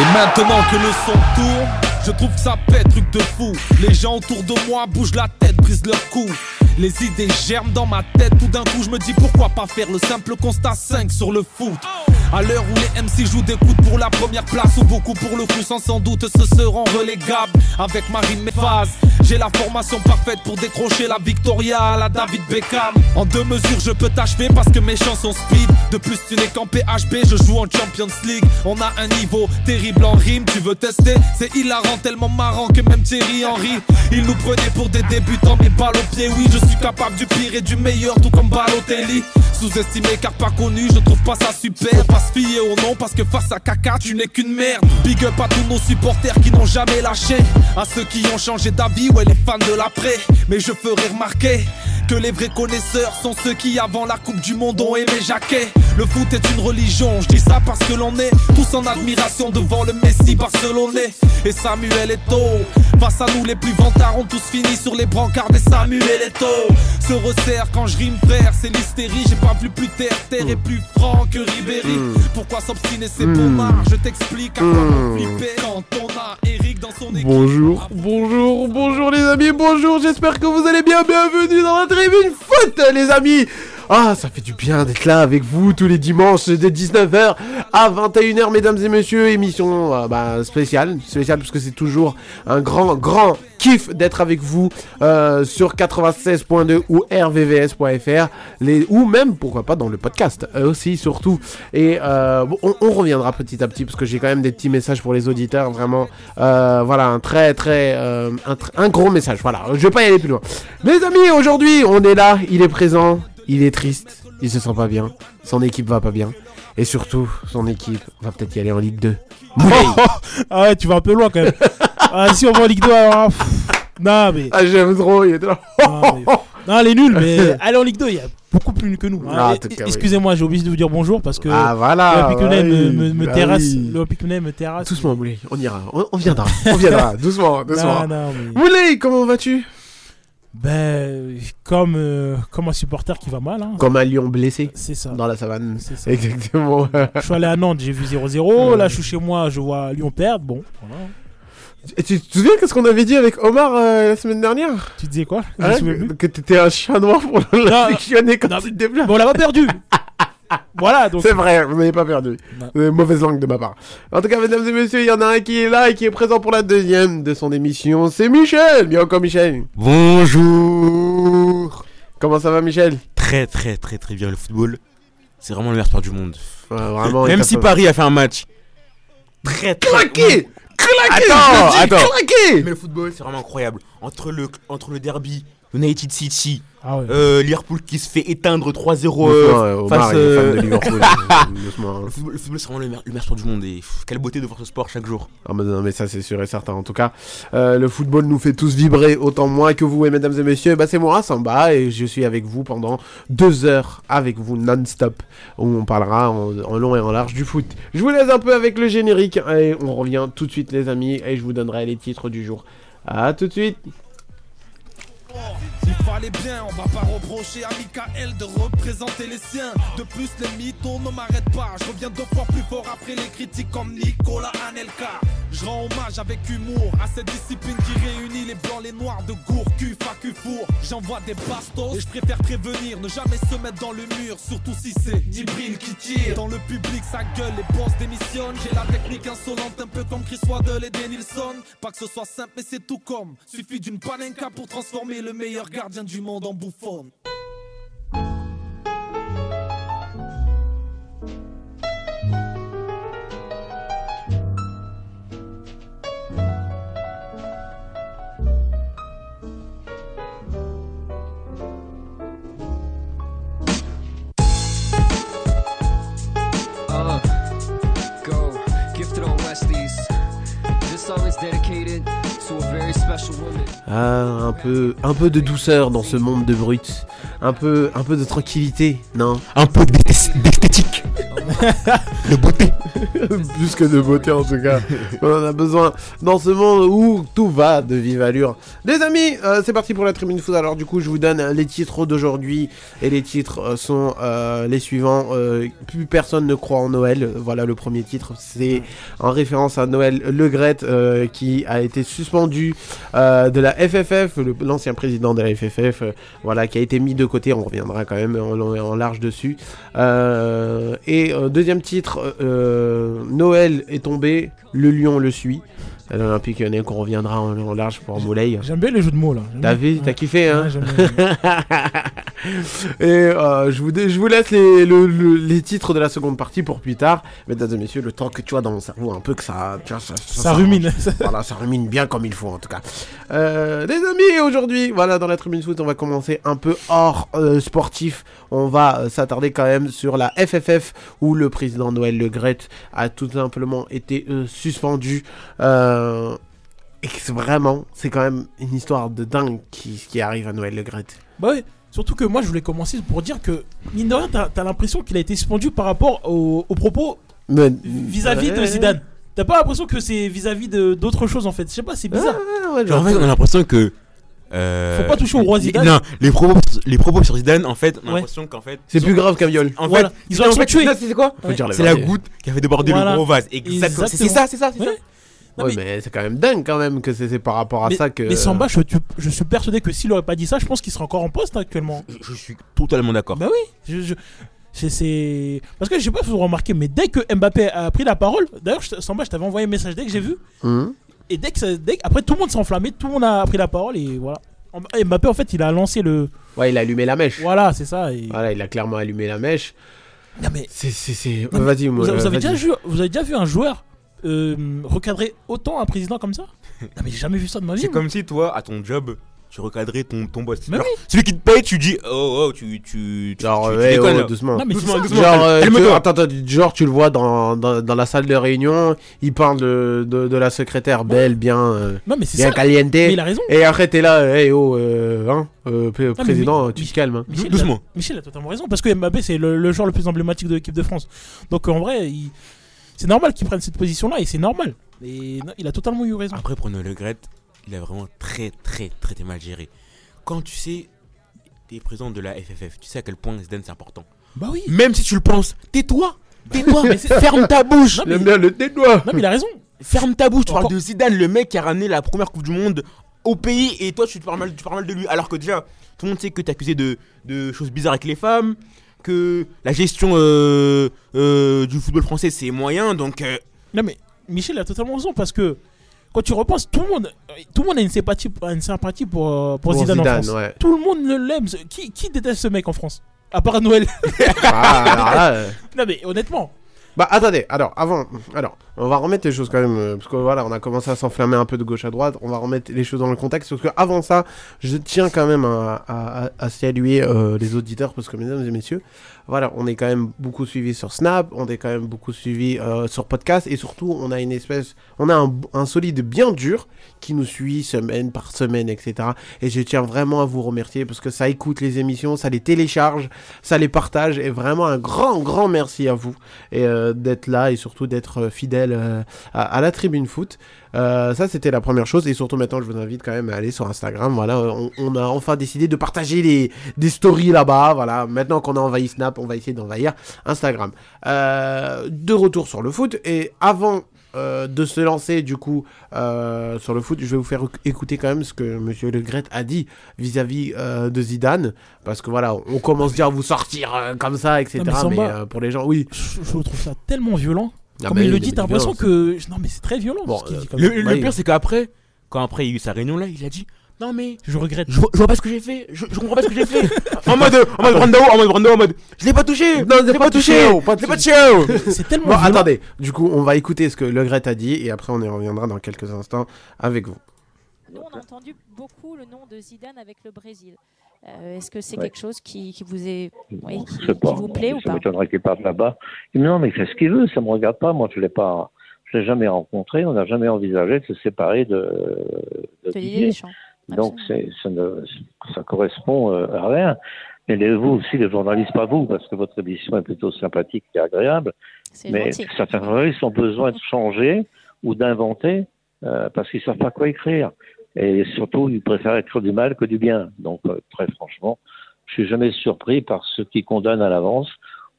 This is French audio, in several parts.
Et maintenant que le son tourne, je trouve que ça pète, truc de fou. Les gens autour de moi bougent la tête, brisent leur cou. Les idées germent dans ma tête, tout d'un coup je me dis pourquoi pas faire le simple constat 5 sur le foot. À l'heure où les MC jouent des coups pour la première place ou beaucoup pour le coup sans sans doute se seront relégables avec Marine Méphase. J'ai la formation parfaite pour décrocher la Victoria à la David Beckham. En deux mesures je peux t'achever parce que mes chansons speed. De plus tu n'es qu'en PHB, je joue en Champions League. On a un niveau terrible en rime, tu veux tester? C'est hilarant, tellement marrant que même Thierry Henry. Il nous prenait pour des débutants, mais balles au pied, oui je suis capable du pire et du meilleur, tout comme Balotelli. Sous-estimé car pas connu, je trouve pas ça super. Pas se fier au nom parce que face à caca, tu n'es qu'une merde. Big up à tous nos supporters qui n'ont jamais lâché. À ceux qui ont changé d'avis, ouais, les fans de l'après. Mais je ferai remarquer que les vrais connaisseurs sont ceux qui, avant la Coupe du Monde, ont aimé Jacquet. Le foot est une religion, je dis ça parce que l'on est tous en admiration devant le Messi barcelonais. Et Samuel Eto'o, face à nous, les plus vantards ont tous fini sur les brancards des Samuel Eto'o. Se resserre quand je rime, frère, c'est l'hystérie. J'ai pas vu plus terre, terre et plus franc que Ribéry. Pourquoi s'obstiner, c'est pour marre Je t'explique à quoi me flipper quand on a Eric dans son équipe. Bonjour, bonjour, bonjour les amis, bonjour, j'espère que vous allez bien, bienvenue dans la tribune foot les amis ah, ça fait du bien d'être là avec vous tous les dimanches de 19h à 21h, mesdames et messieurs. Émission euh, bah, spéciale, spéciale parce que c'est toujours un grand, grand kiff d'être avec vous euh, sur 96.2 ou rvvs.fr, les, ou même, pourquoi pas, dans le podcast euh, aussi, surtout. Et euh, on, reviendra petit à petit parce que j'ai quand même des petits messages pour les auditeurs, vraiment. voilà, un très, très, un, gros message. Voilà, je vais pas y aller plus loin. Les amis, aujourd'hui, on est là, il est présent, il est triste, il se sent pas bien, son équipe va pas bien. Et surtout, son équipe va peut-être y aller en Ligue 2. Moulay. ah ouais, tu vas un peu loin quand même. ah, si on va en Ligue 2, alors, pff, non, mais, Ah, j'aime trop, il est là. non, mais- non, elle est nulle, mais aller en Ligue 2, il y a beaucoup plus nul que nous. Ah, en Et- tout cas, oui. Excusez-moi, j'ai oublié de vous dire bonjour parce que Ah, voilà. l'Olympique Lyonnais me, oui, me, me bah terrasse. oui. L'Olympique Lyonnais me terrasse. Doucement, Moulay, on ira, on, on viendra, on viendra, doucement, doucement. Non, non, mais... Moulay, comment vas-tu? Ben, comme, euh, comme un supporter qui va mal, hein. Comme un lion blessé c'est ça. dans la savane. C'est ça. Exactement. Je suis allé à Nantes, j'ai vu 0-0. Là, je suis chez moi, je vois Lyon perdre. Bon, voilà. Et tu te souviens qu'est-ce qu'on avait dit avec Omar euh, la semaine dernière? Tu disais quoi? Hein, que, t'étais un chat noir pour l'Olympique quand non, tu te déplaces. Bon, on l'a pas perdu. voilà, donc. C'est vrai, vous n'avez pas perdu. Non. Euh, mauvaise langue de ma part. En tout cas, mesdames et messieurs, il y en a un qui est là et qui est présent pour la deuxième de son émission. C'est Michel. Bien encore, Michel. Bonjour Comment ça va, Michel? Très très très très bien le football. C'est vraiment le meilleur sport du monde. Ouais, Vraiment. Même si Paris a fait un match très très Claqué Claqué Attends, attends. Claqué Mais le football c'est vraiment incroyable. Entre le entre le derby, United City, Ah ouais. euh, Liverpool qui se fait éteindre 3-0 Doucement, euh, euh, Omar, face euh, de Liverpool. euh, hein. le football, le football, c'est vraiment le meilleur, le meilleur sport du monde et pff, quelle beauté de voir ce sport chaque jour. Ah mais non mais ça c'est sûr et certain en tout cas euh, le football nous fait tous vibrer autant moi que vous et mesdames et messieurs bah c'est moi Samba et je suis avec vous pendant deux heures avec vous non-stop où on parlera en, en long et en large du foot je vous laisse un peu avec le générique et on revient tout de suite les amis et je vous donnerai les titres du jour à tout de suite More. Il fallait bien, on va pas reprocher à Michael de représenter les siens. De plus, les mythos ne m'arrêtent pas. Je reviens deux fois plus fort après les critiques comme Nicolas Anelka. Je rends hommage avec humour à cette discipline qui réunit les blancs, les noirs de gour, cul, facu, four. J'envoie des bastos et je préfère prévenir, ne jamais se mettre dans le mur, surtout si c'est Djibril qui tire. Dans le public, ça gueule, les boss démissionnent. J'ai la technique insolente, un peu comme Chris Waddle et Denilson. Pas que ce soit simple, mais c'est tout comme. Suffit d'une panenka pour transformer le meilleur gardien du monde en bouffonne. always dedicated to a very special woman. ah un peu un peu de douceur dans ce monde de brut un peu un peu de tranquillité non? Un peu d'esth- d'esthétique. De beauté. Plus que de beauté en tout cas. On en a besoin dans ce monde où tout va de vive allure. Les amis, euh, c'est parti pour la tribune foot. Alors du coup, je vous donne les titres d'aujourd'hui. Et les titres euh, sont euh, les suivants. Plus personne ne croit en Noël. Voilà le premier titre. C'est en référence à Noël Le Gret qui a été suspendu de la FFF. L'ancien président de la FFF. voilà, qui a été mis de côté. On reviendra quand même en, et en large dessus. Euh, euh, deuxième titre, euh, Noël est tombé, le lion le suit. À l'Olympique Lyonnais qu'on reviendra en, large pour Moulay. J'aime bien les jeux de mots là. T'as t'as kiffé hein Ouais, bien. Et euh, je, vous, dé- je vous laisse les, le- le- les titres de la seconde partie pour plus tard. Mesdames et messieurs, le temps que tu vois dans mon cerveau, un peu que ça... tu vois, ça, Ça rumine. voilà, ça rumine bien comme il faut en tout cas. Euh, les amis, aujourd'hui, voilà, dans la tribune foot, on va commencer un peu hors euh, sportif. On va s'attarder quand même sur la FFF où le président Noël Le Gret a tout simplement été suspendu. Euh, et que c'est vraiment, c'est quand même une histoire de dingue qui, qui arrive à Noël Le Gret. Bah ouais. Surtout que moi je voulais commencer pour dire que, mine de rien, t'as as, l'impression qu'il a été suspendu par rapport aux, aux propos Mais- vis-à-vis de. Zidane. T'as pas l'impression que c'est vis-à-vis de- d'autres choses en fait? Je sais pas, c'est bizarre. Ah, ouais, Genre, en fait, on a l'impression que. euh, Faut pas toucher au roi les- Zidane. Non, les propos, les propos sur Zidane, en fait, on a Ouais. l'impression qu'en fait. C'est plus grave qu'un viol. En Voilà. fait, Ils ont en fait, non, c'est quoi? Faut Ouais. dire la C'est la goutte qui a fait déborder Voilà. le gros vase. Exactement. C'est ça, c'est ça, c'est ça. Ouais. Non, Ouais, mais- mais, c'est quand même dingue quand même que c'est par rapport à mais, ça que. mais Samba, je, tu- je suis persuadé que s'il aurait pas dit ça, je pense qu'il serait encore en poste actuellement. Je, je suis totalement d'accord. Bah oui, je, je- c'est- parce que je sais pas si vous remarquez, mais dès que Mbappé a pris la parole, d'ailleurs, Samba, je t'avais envoyé un message dès que j'ai vu, Hum. et dès que, ça- dès que- après tout le monde s'est enflammé, tout le monde a pris la parole et voilà. Et Mbappé en fait, il a lancé le, Ouais, il a allumé la mèche. voilà, c'est ça. Et... Voilà, il a clairement allumé la mèche. Non, mais C'est. Vas-y, moi. vous, vous avez vas-y. déjà vu, vous avez déjà vu un joueur euh, recadrer autant un président comme ça Non mais j'ai jamais vu ça de ma vie. C'est moi. comme si toi, à ton job, tu recadrais ton, ton boss. Mais Genre, Celui qui te paye, tu dis oh oh, tu. tu, tu Genre, tu, tu ouais, déconnes, oh, là. doucement. Non mais doucement, doucement. Genre, euh, tu- attends, attends, genre, tu le vois dans, dans, dans la salle de réunion, il parle de, de, de la secrétaire belle, bien, euh, Non mais c'est bien ça. caliente. Mais il a raison. Et après, t'es là, hey oh, euh, hein, euh, mais président, tu te calmes. hein. Michel, Doucement. A, Michel a totalement raison parce que Mbappé c'est le, le joueur le plus emblématique de l'équipe de France. Donc en vrai, il- c'est normal qu'il prenne cette position-là et c'est normal. Et non, il a totalement eu raison. Après, pour le Gret, il a vraiment très, très, très, très mal géré. Quand tu sais, t'es président de la FFF, tu sais à quel point Zidane c'est important. Bah oui. Même si tu le penses, tais-toi Tais-toi Mais c'est- Ferme ta bouche Non, mais- J'aime bien le tétois. Non mais il a raison. Ferme ta bouche Tu parles de Zidane, le mec qui a ramené la première Coupe du Monde au pays, et toi tu te parles mal, tu parles mal de lui. Alors que déjà, tout le monde sait que t'es accusé de, de choses bizarres avec les femmes, que la gestion euh, euh, du football français c'est moyen, donc... euh, Non mais Michel a totalement raison parce que quand tu repenses, tout le monde, tout le monde a une sympathie, a une sympathie pour, pour, Pour Zidane, en Zidane, France. ouais. Tout le monde l'aime. Qui, qui déteste ce mec en France? À part Noël. Ah, non mais honnêtement. Bah attendez, alors avant, alors on va remettre les choses quand même, euh, parce que voilà, on a commencé à s'enflammer un peu de gauche à droite, on va remettre les choses dans le contexte, parce que avant ça, je tiens quand même à, saluer euh, les auditeurs, parce que mesdames et messieurs, voilà, on est quand même beaucoup suivis sur Snap, on est quand même beaucoup suivis euh, sur podcast, et surtout on a une espèce, on a un, solide bien dur qui nous suit semaine par semaine, etc. Et je tiens vraiment à vous remercier, parce que ça écoute les émissions, ça les télécharge, ça les partage, et vraiment un grand, grand merci à vous et euh, d'être là et surtout d'être fidèle euh, à, à la tribune foot. Euh, ça c'était la première chose et surtout maintenant je vous invite quand même à aller sur Instagram. Voilà, on, on a enfin décidé de partager les des stories là-bas. Voilà, maintenant qu'on a envahi Snap, on va essayer d'envahir Instagram. Euh, de retour sur le foot et avant euh, de se lancer du coup euh, sur le foot, je vais vous faire écouter quand même ce que Monsieur Le Gret a dit vis-à-vis euh, de Zidane, parce que voilà, on commence déjà à vous sortir comme ça, etc. Non, mais pour les gens, oui. Je, je trouve ça tellement violent. Ah Comme bah il oui, le dit, t'as l'impression que. Non, mais c'est très violent Bon, ce qu'il euh, dit comme Le, ça. le Ouais. pire c'est qu'après, quand après il y a eu sa réunion là, il a dit Non mais Je regrette. je vois, je vois pas ce que j'ai fait, je, je comprends pas ce que j'ai fait. en mode, en mode Brando, en mode Brando, en mode Je l'ai pas touché, Non, je l'ai pas touché, oh, je l'ai pas touché. touché. C'est tellement Bon, violent. attendez, du coup, on va écouter ce que Le Gret a dit et après on y reviendra dans quelques instants avec vous. Nous, on a entendu beaucoup le nom de Zidane avec le Brésil. Euh, Est-ce que c'est Ouais. quelque chose qui, qui vous est, oui, qui, qui vous plaît ou ça pas m'étonnerait qu'il parte là-bas. Non, mais il fait ce qu'il veut, ça me regarde pas. Moi, je l'ai pas, je l'ai jamais rencontré. On n'a jamais envisagé de se séparer de, de Didier. Donc, ça, ne, ça correspond euh, à rien. Les, vous aussi, les journalistes, pas vous, parce que votre émission est plutôt sympathique et agréable. Mais gentil. certains journalistes ont besoin de changer ou d'inventer euh, parce qu'ils savent pas quoi écrire. Et surtout, ils préfèrent écrire du mal que du bien. Donc, euh, très franchement, je suis jamais surpris par ceux qui condamnent à l'avance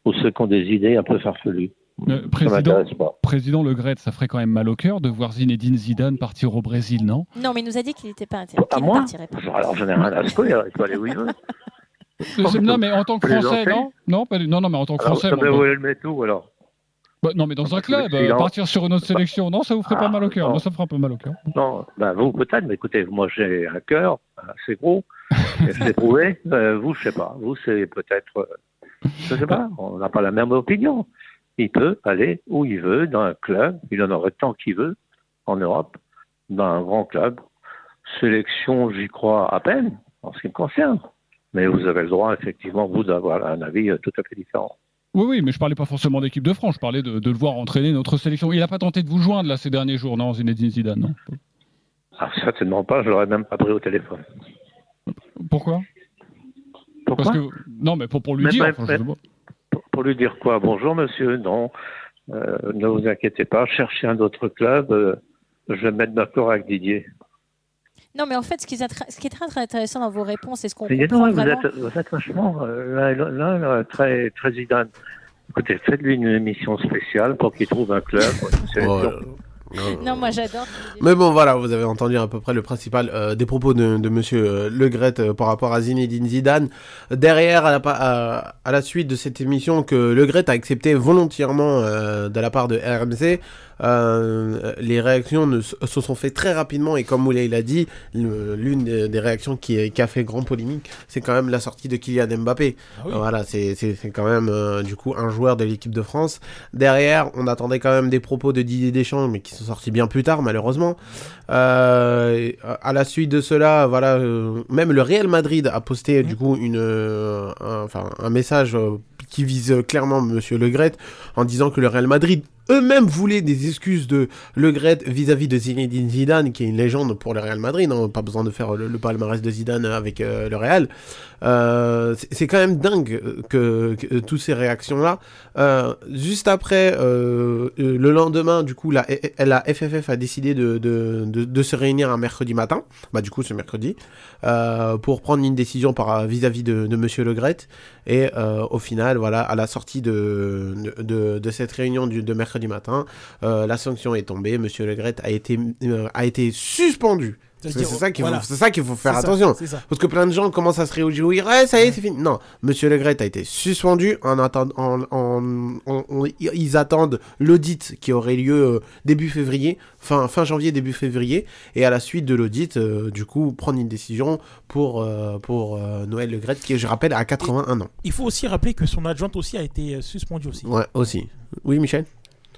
ou ceux qui ont des idées un peu farfelues. Euh, président, président Le Gret, ça ferait quand même mal au cœur de voir Zinedine Zidane partir au Brésil, non? Non, mais il nous a dit qu'il n'était pas intéressé. À ne moi? pas. Alors, j'en ai rien à secouer, il peut aller où il veut. Non, mais en tant que Français, non? Non, pas du- non, non, mais en tant que Alors, Français. ça bon, où elle le met où, alors? Bah, non, mais dans un club, euh, partir sur une autre sélection, non, ça vous ferait pas Ah, mal au cœur. non. Moi, ça me ferait un peu mal au cœur. Non, ben vous peut-être, mais écoutez, moi j'ai un cœur assez gros, l'ai prouvé? Euh, vous, je sais pas. Vous, c'est peut-être, euh, je sais pas. On n'a pas la même opinion. Il peut aller où il veut dans un club. Il en aurait tant qu'il veut en Europe, dans un grand club. Sélection, j'y crois à peine en ce qui me concerne. Mais vous avez le droit, effectivement, vous d'avoir un avis euh, tout à fait différent. Oui, oui, mais je parlais pas forcément d'équipe de France, je parlais de, de le voir entraîner notre sélection. Il n'a pas tenté de vous joindre là ces derniers jours, non, Zinedine Zidane, non Ah, certainement pas. Je l'aurais même pas pris au téléphone. Pourquoi Pourquoi Parce que non, mais pour, pour lui Mais- dire. enfin, pour, pour lui dire quoi? Bonjour monsieur, non, euh, ne vous inquiétez pas, cherchez un autre club, euh, je vais me mettre d'accord avec Didier. Non, mais en fait, ce qui ce qui est très, très intéressant dans vos réponses, et ce qu'on comprend non, vous, vraiment... êtes, vous êtes vachement euh, là, là, là, très, très Zidane. Écoutez, faites-lui une émission spéciale pour qu'il trouve un club. Non. Non, moi j'adore. Mais bon, voilà, vous avez entendu à peu près le principal euh, des propos de, de Monsieur euh, Le Gret euh, par rapport à Zinedine Zidane. Derrière, à la, pa- à, à la suite de cette émission, que Le Gret a accepté volontairement euh, de la part de RMC, euh, les réactions ne, se sont faites très rapidement et comme Moulay l'a dit, l'une des, réactions qui, qui a fait grand polémique, c'est quand même la sortie de Kylian Mbappé. Ah oui. Voilà, c'est quand même euh, du coup un joueur de l'équipe de France. Derrière, on attendait quand même des propos de Didier Deschamps, mais qui sont sortis bien plus tard, malheureusement. Euh, à la suite de cela, voilà, euh, même le Real Madrid a posté du coup une, un, message qui vise clairement Monsieur Le Gret en disant que le Real Madrid eux-mêmes voulaient des excuses de Le Gret vis-à-vis de Zinedine Zidane, qui est une légende pour le Real Madrid. hein, pas besoin de faire le, palmarès de Zidane avec euh, le Real. Euh, c'est quand même dingue que, toutes ces réactions-là. Euh, juste après, le lendemain, du coup, la, FFF a décidé de, se réunir un mercredi matin, bah du coup ce mercredi, pour prendre une décision vis-à-vis de, de Monsieur Le Gret. Et au final, voilà, à la sortie de, cette réunion de mercredi matin, euh, la sanction est tombée. Monsieur Le Gret a été, euh, a été suspendu. C'est ça qu'il voilà. faut, faire attention. Ça. Parce que plein de gens commencent à se réjouir, ouais, ça y est, c'est fini. Non, Monsieur Le Gret a été suspendu en attendant, en, en- en- en- ils attendent l'audit qui aurait lieu euh, début février, fin, fin janvier, début février, et à la suite de l'audit, euh, du coup, prendre une décision pour, euh, pour euh, Noël Le Gret, qui, je rappelle, a 81 ans. Il faut aussi rappeler que son adjointe aussi a été suspendue aussi. Ouais, aussi. Oui, Michel?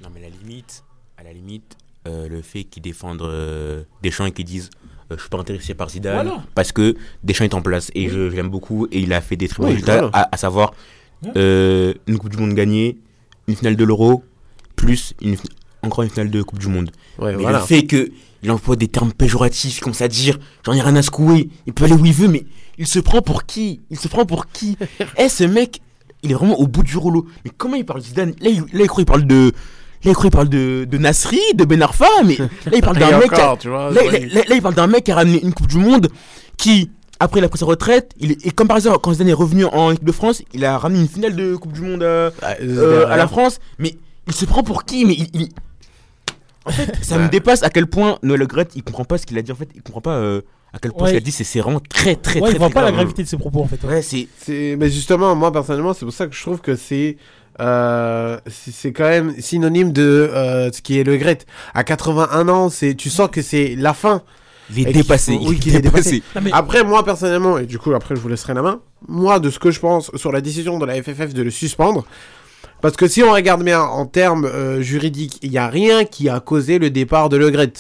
Non, mais à la limite, à la limite euh, le fait qu'ils défendent euh, Deschamps et qu'ils disent euh, je suis pas intéressé par Zidane Voilà. parce que Deschamps est en place et je, je l'aime beaucoup et il a fait des très bons Oui, résultats, voilà. à, à savoir Ouais. une Coupe du Monde gagnée, une finale de l'Euro, plus une, encore une finale de Coupe du Monde. Ouais, Mais voilà. le fait qu'il emploie des termes péjoratifs, il commence à dire j'en ai rien à secouer, il peut aller où il veut, mais il se prend pour qui? Il se prend pour qui? Eh, ce mec, il est vraiment au bout du rouleau. Mais comment il parle de Zidane? Là, il, là, il croit qu'il parle de. Là, il croit qu'il parle de, de Nasri, de Ben Arfa, mais là, il parle d'un mec. qui a- encore, tu vois, Là, ouais. là- là- là, il parle d'un mec qui a ramené une Coupe du Monde qui, après il a pris sa retraite, il est- et comme par exemple, quand Zidane est revenu en équipe de France, il a ramené une finale de Coupe du Monde euh, Ah, euh, à la. France. Mais il se prend pour qui Mais il. il- En fait, ça me Ouais. dépasse à quel point Noël Gret, il comprend pas ce qu'il a dit. En fait, il comprend pas euh, à quel point Ouais. ce qu'il a dit. C'est c'est vraiment très, très, Ouais, très, il voit pas la gravité de ses propos en fait. ouais. Ouais, c'est. C'est, mais justement, moi personnellement, c'est pour ça que je trouve que c'est, euh, c'est quand même synonyme de euh, ce qui est le Gret. À 81 ans, c'est, tu sens que c'est la fin. Il est dépassé. oui, il qu'il est dépassé. Mais- Après, moi personnellement, et du coup après je vous laisserai la main, moi de ce que je pense sur la décision de la FFF de le suspendre, parce que si on regarde bien en termes euh, juridiques, il n'y a rien qui a causé le départ de Le Gret.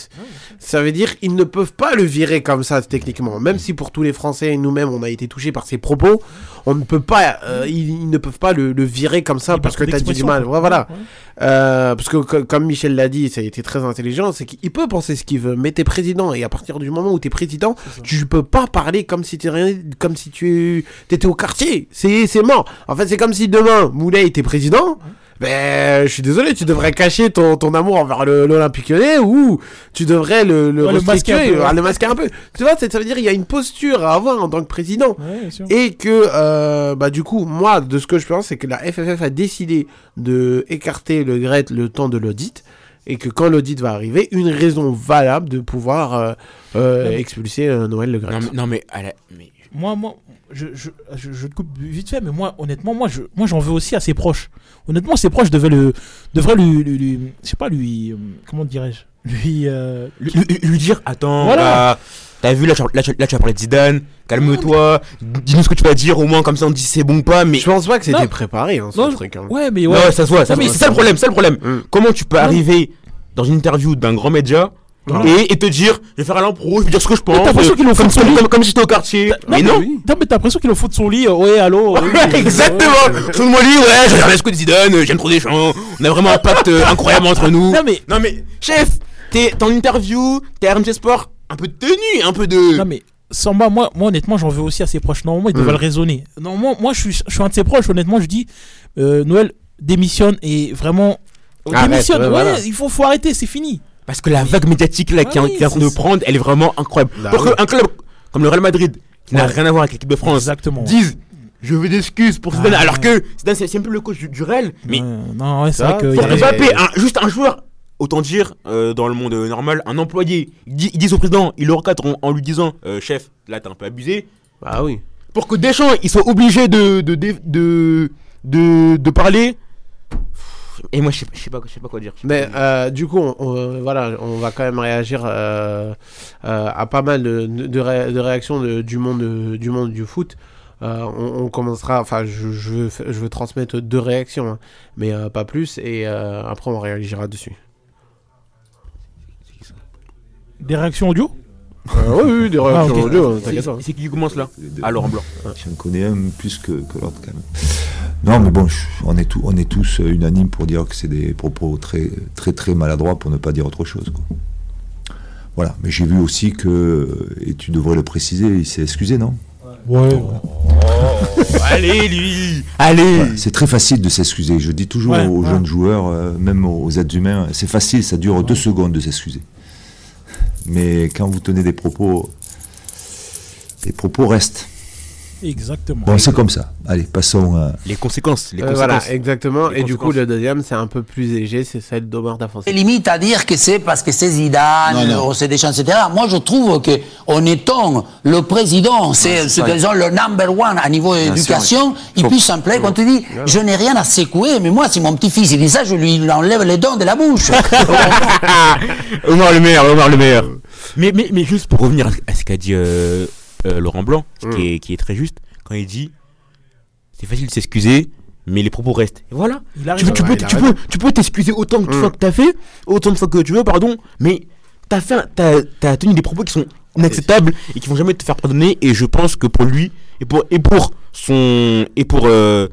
Ça veut dire qu'ils ne peuvent pas le virer comme ça techniquement. Même si pour tous les Français et nous-mêmes on a été touchés par ses propos, on ne peut pas, euh, ils, ils ne peuvent pas le, le virer comme ça Il parce que t'as dit du mal. Ouais, voilà. Ouais. Euh, parce que co- comme Michel l'a dit, ça a été très intelligent, c'est qu'il peut penser ce qu'il veut, mais t'es président et à partir du moment où t'es président, tu peux pas parler comme si rien, comme si tu étais au quartier. C'est c'est mort. En fait, c'est comme si demain Moulay était président. Ben, je suis désolé, tu devrais cacher ton, ton amour envers l'Olympique lyonnais ou tu devrais le, le, Ouais, le masquer un restituer, peu, ouais. euh, le masquer un peu. Tu vois, ça veut dire qu'il y a une posture à avoir en tant que président. Ouais, bien sûr. Et que, euh, bah, du coup, moi, de ce que je pense, c'est que la FFF a décidé de écarter le GRET le temps de l'audit. Et que quand l'audit va arriver, une raison valable de pouvoir euh, euh, expulser euh, Noël Le Gret. Non, mais, non, mais, à la- mais- Moi, moi, je, je, je, je te coupe vite fait, mais moi, honnêtement, moi, je, moi, j'en veux aussi à ses proches. Honnêtement, ses proches devaient le, devraient lui, lui, lui- je sais pas, lui, euh, comment dirais-je, lui, euh, lui, lui- lui dire attends Voilà. là, t'as vu là tu, là, là, tu vas parler de Zidane calme-toi dis-nous ce que tu vas dire au moins comme ça on dit c'est bon ou pas mais Je pense pas que c'était préparé, hein, ce Non, truc. hein. ouais, mais ouais, ouais, ça se voit ça c'est ça le problème c'est le problème Mm. comment tu peux Non. arriver dans une interview d'un grand média Non. et, et te dire je vais faire à l'impro je vais dire ce que je pense t'as l'impression euh, qu'ils l'ont fait de son lit. comme, comme si j'étais au quartier mais non Non, mais t'as l'impression qu'il en faut de son lit. euh, Ouais, allô. oui, Ouais, oui, exactement Tout le monde dit ouais je regarde ce que Zidane euh, j'aime trop des gens on a vraiment un pacte euh, incroyable entre nous Non, mais, non mais chef t'es en interview t'es à RMC Sport un peu de tenue un peu de non, mais, Samba, moi, moi, honnêtement, j'en veux aussi à ses proches. Normalement, il Mm. devrait le raisonner. Normalement, moi, je suis, je suis un de ses proches. Honnêtement, je dis, euh, Noël démissionne et vraiment. Arrête, démissionne, ouais, ouais, voilà. il faut, faut arrêter, c'est fini. Parce que la vague médiatique là qui est en- Ouais, qui est en train de prendre, elle est vraiment incroyable. Bah Pour oui. qu'un club comme le Real Madrid, qui n'a rien à voir avec l'équipe de France, Exactement. dise je veux des excuses pour Zidane, Ah, alors que Zidane c'est un peu le coach du, du Real. Mais non, ouais, c'est vrai que. juste un joueur, autant dire euh, dans le monde euh, normal, un employé, ils di- ils disent au président, il le recadre en, en lui disant euh, chef, là t'as un peu abusé. Bah oui. Pour que Deschamps il soit obligé de de, de, de, de- de parler. Et moi je sais, pas- je sais pas je sais pas quoi dire. Mais euh, du coup, on, on- voilà, on va quand même réagir euh, euh, à pas mal de, de, ré- de réactions de- du, monde, du monde du foot. Euh, on, on commencera, enfin, je, je, veux, je veux transmettre deux réactions, hein, mais euh, pas plus, et euh, après on réagira dessus. Des réactions audio? Oui, oui, des réactions ok. audio, hein, C'est- c'est qui commence là Ah Laurent Blanc. J'en connais un plus que, que l'autre quand même. Non, mais bon, on est, tout, on est tous euh, unanimes pour dire que c'est des propos très, très, très maladroits pour ne pas dire autre chose. quoi. Voilà, mais j'ai vu aussi que, et tu devrais le préciser, il s'est excusé, non? Ouais. Allez lui Allez Voilà, C'est très facile de s'excuser. Je dis toujours Ouais, aux ouais. jeunes joueurs, euh, même aux, aux êtres humains, c'est facile, ça dure deux secondes de s'excuser. Mais quand vous tenez des propos, les propos restent. Exactement. Bon, c'est comme ça. Allez, passons à... Les conséquences, les Euh, conséquences. voilà, exactement. Les et du coup, le deuxième, c'est un peu plus léger, c'est celle d'Omar Dafonse. C'est limite à dire que c'est parce que c'est Zidane, c'est Deschamps, etc. Moi, je trouve que en étant le président, c'est c'est ce ça. qu'ils ont le number one à niveau sûr, éducation, il Faut- puisse s'en plaire quand tu dis je n'ai rien à secouer, mais moi, si mon petit-fils il dit ça, je lui enlève les dents de la bouche. Omar le meilleur, Omar le meilleur. Mais, mais, mais juste pour revenir à- à ce qu'a dit euh, euh, Laurent Blanc, ce Mm. qui, est, qui est très juste, quand il dit c'est facile de s'excuser, mais les propos restent. Et voilà. Tu, peux- tu peux, tu, peux, tu peux t'excuser autant que tu Mm. fois que t'as fait, autant de fois que tu veux, pardon, mais t'as fait, un- t'as, t'as tenu des propos qui sont inacceptables et qui vont jamais te faire pardonner. Et je pense que pour lui et pour et pour son et pour euh,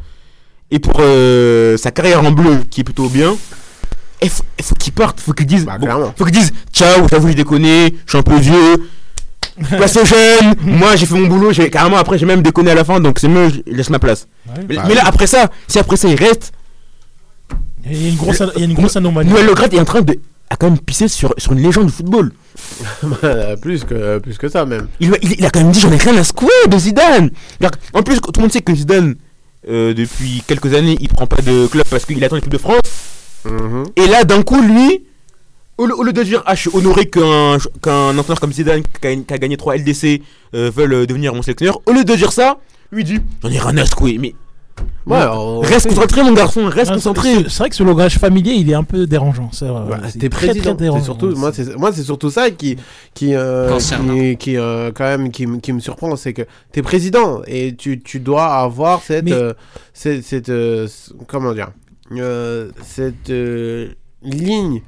et pour euh, sa carrière en bleu qui est plutôt bien. Il faut, il faut qu'il parte, faut qu'il dise, Bah, bon, faut qu'il dise, ciao, j'avoue j'ai déconné, je suis un peu vieux, jeunes, moi j'ai fait mon boulot, j'ai carrément après j'ai même déconné à la fin, donc c'est mieux, je laisse ma place. Ouais. Mais, Bah mais là après ça, si après ça il reste, Il y a une grosse, il y a une grosse anomalie. Noël Le Graët est en train de a quand même pissé sur, sur une légende du football. plus, que, plus que ça, même. Il, il, il a quand même dit j'en ai rien à secouer de Zidane. En plus, tout le monde sait que Zidane, euh, depuis quelques années, il prend pas de club parce qu'il attend l'équipe de France. Mhm. Et là, d'un coup, lui, au, lieu- au lieu de dire ah, je suis honoré qu'un qu'un entraîneur comme Zidane, qui a, qui a gagné 3 LDC, euh, veuille euh, devenir mon sélectionneur, au lieu de dire ça, lui dit j'en ai rien à secouer. Mais Ouais, on- reste concentré, mon garçon, reste Ah, concentré. C'est vrai que ce langage familier, il est un peu dérangeant. C'est vrai, Bah, c'est t'es très, président, très dérangeant. c'est surtout moi c'est moi c'est surtout ça qui qui euh, qui, qui, euh, quand même qui, me- qui me surprend c'est que t'es président et tu, tu dois avoir cette Mais- euh, cette, euh, comment dire euh, cette euh, ligne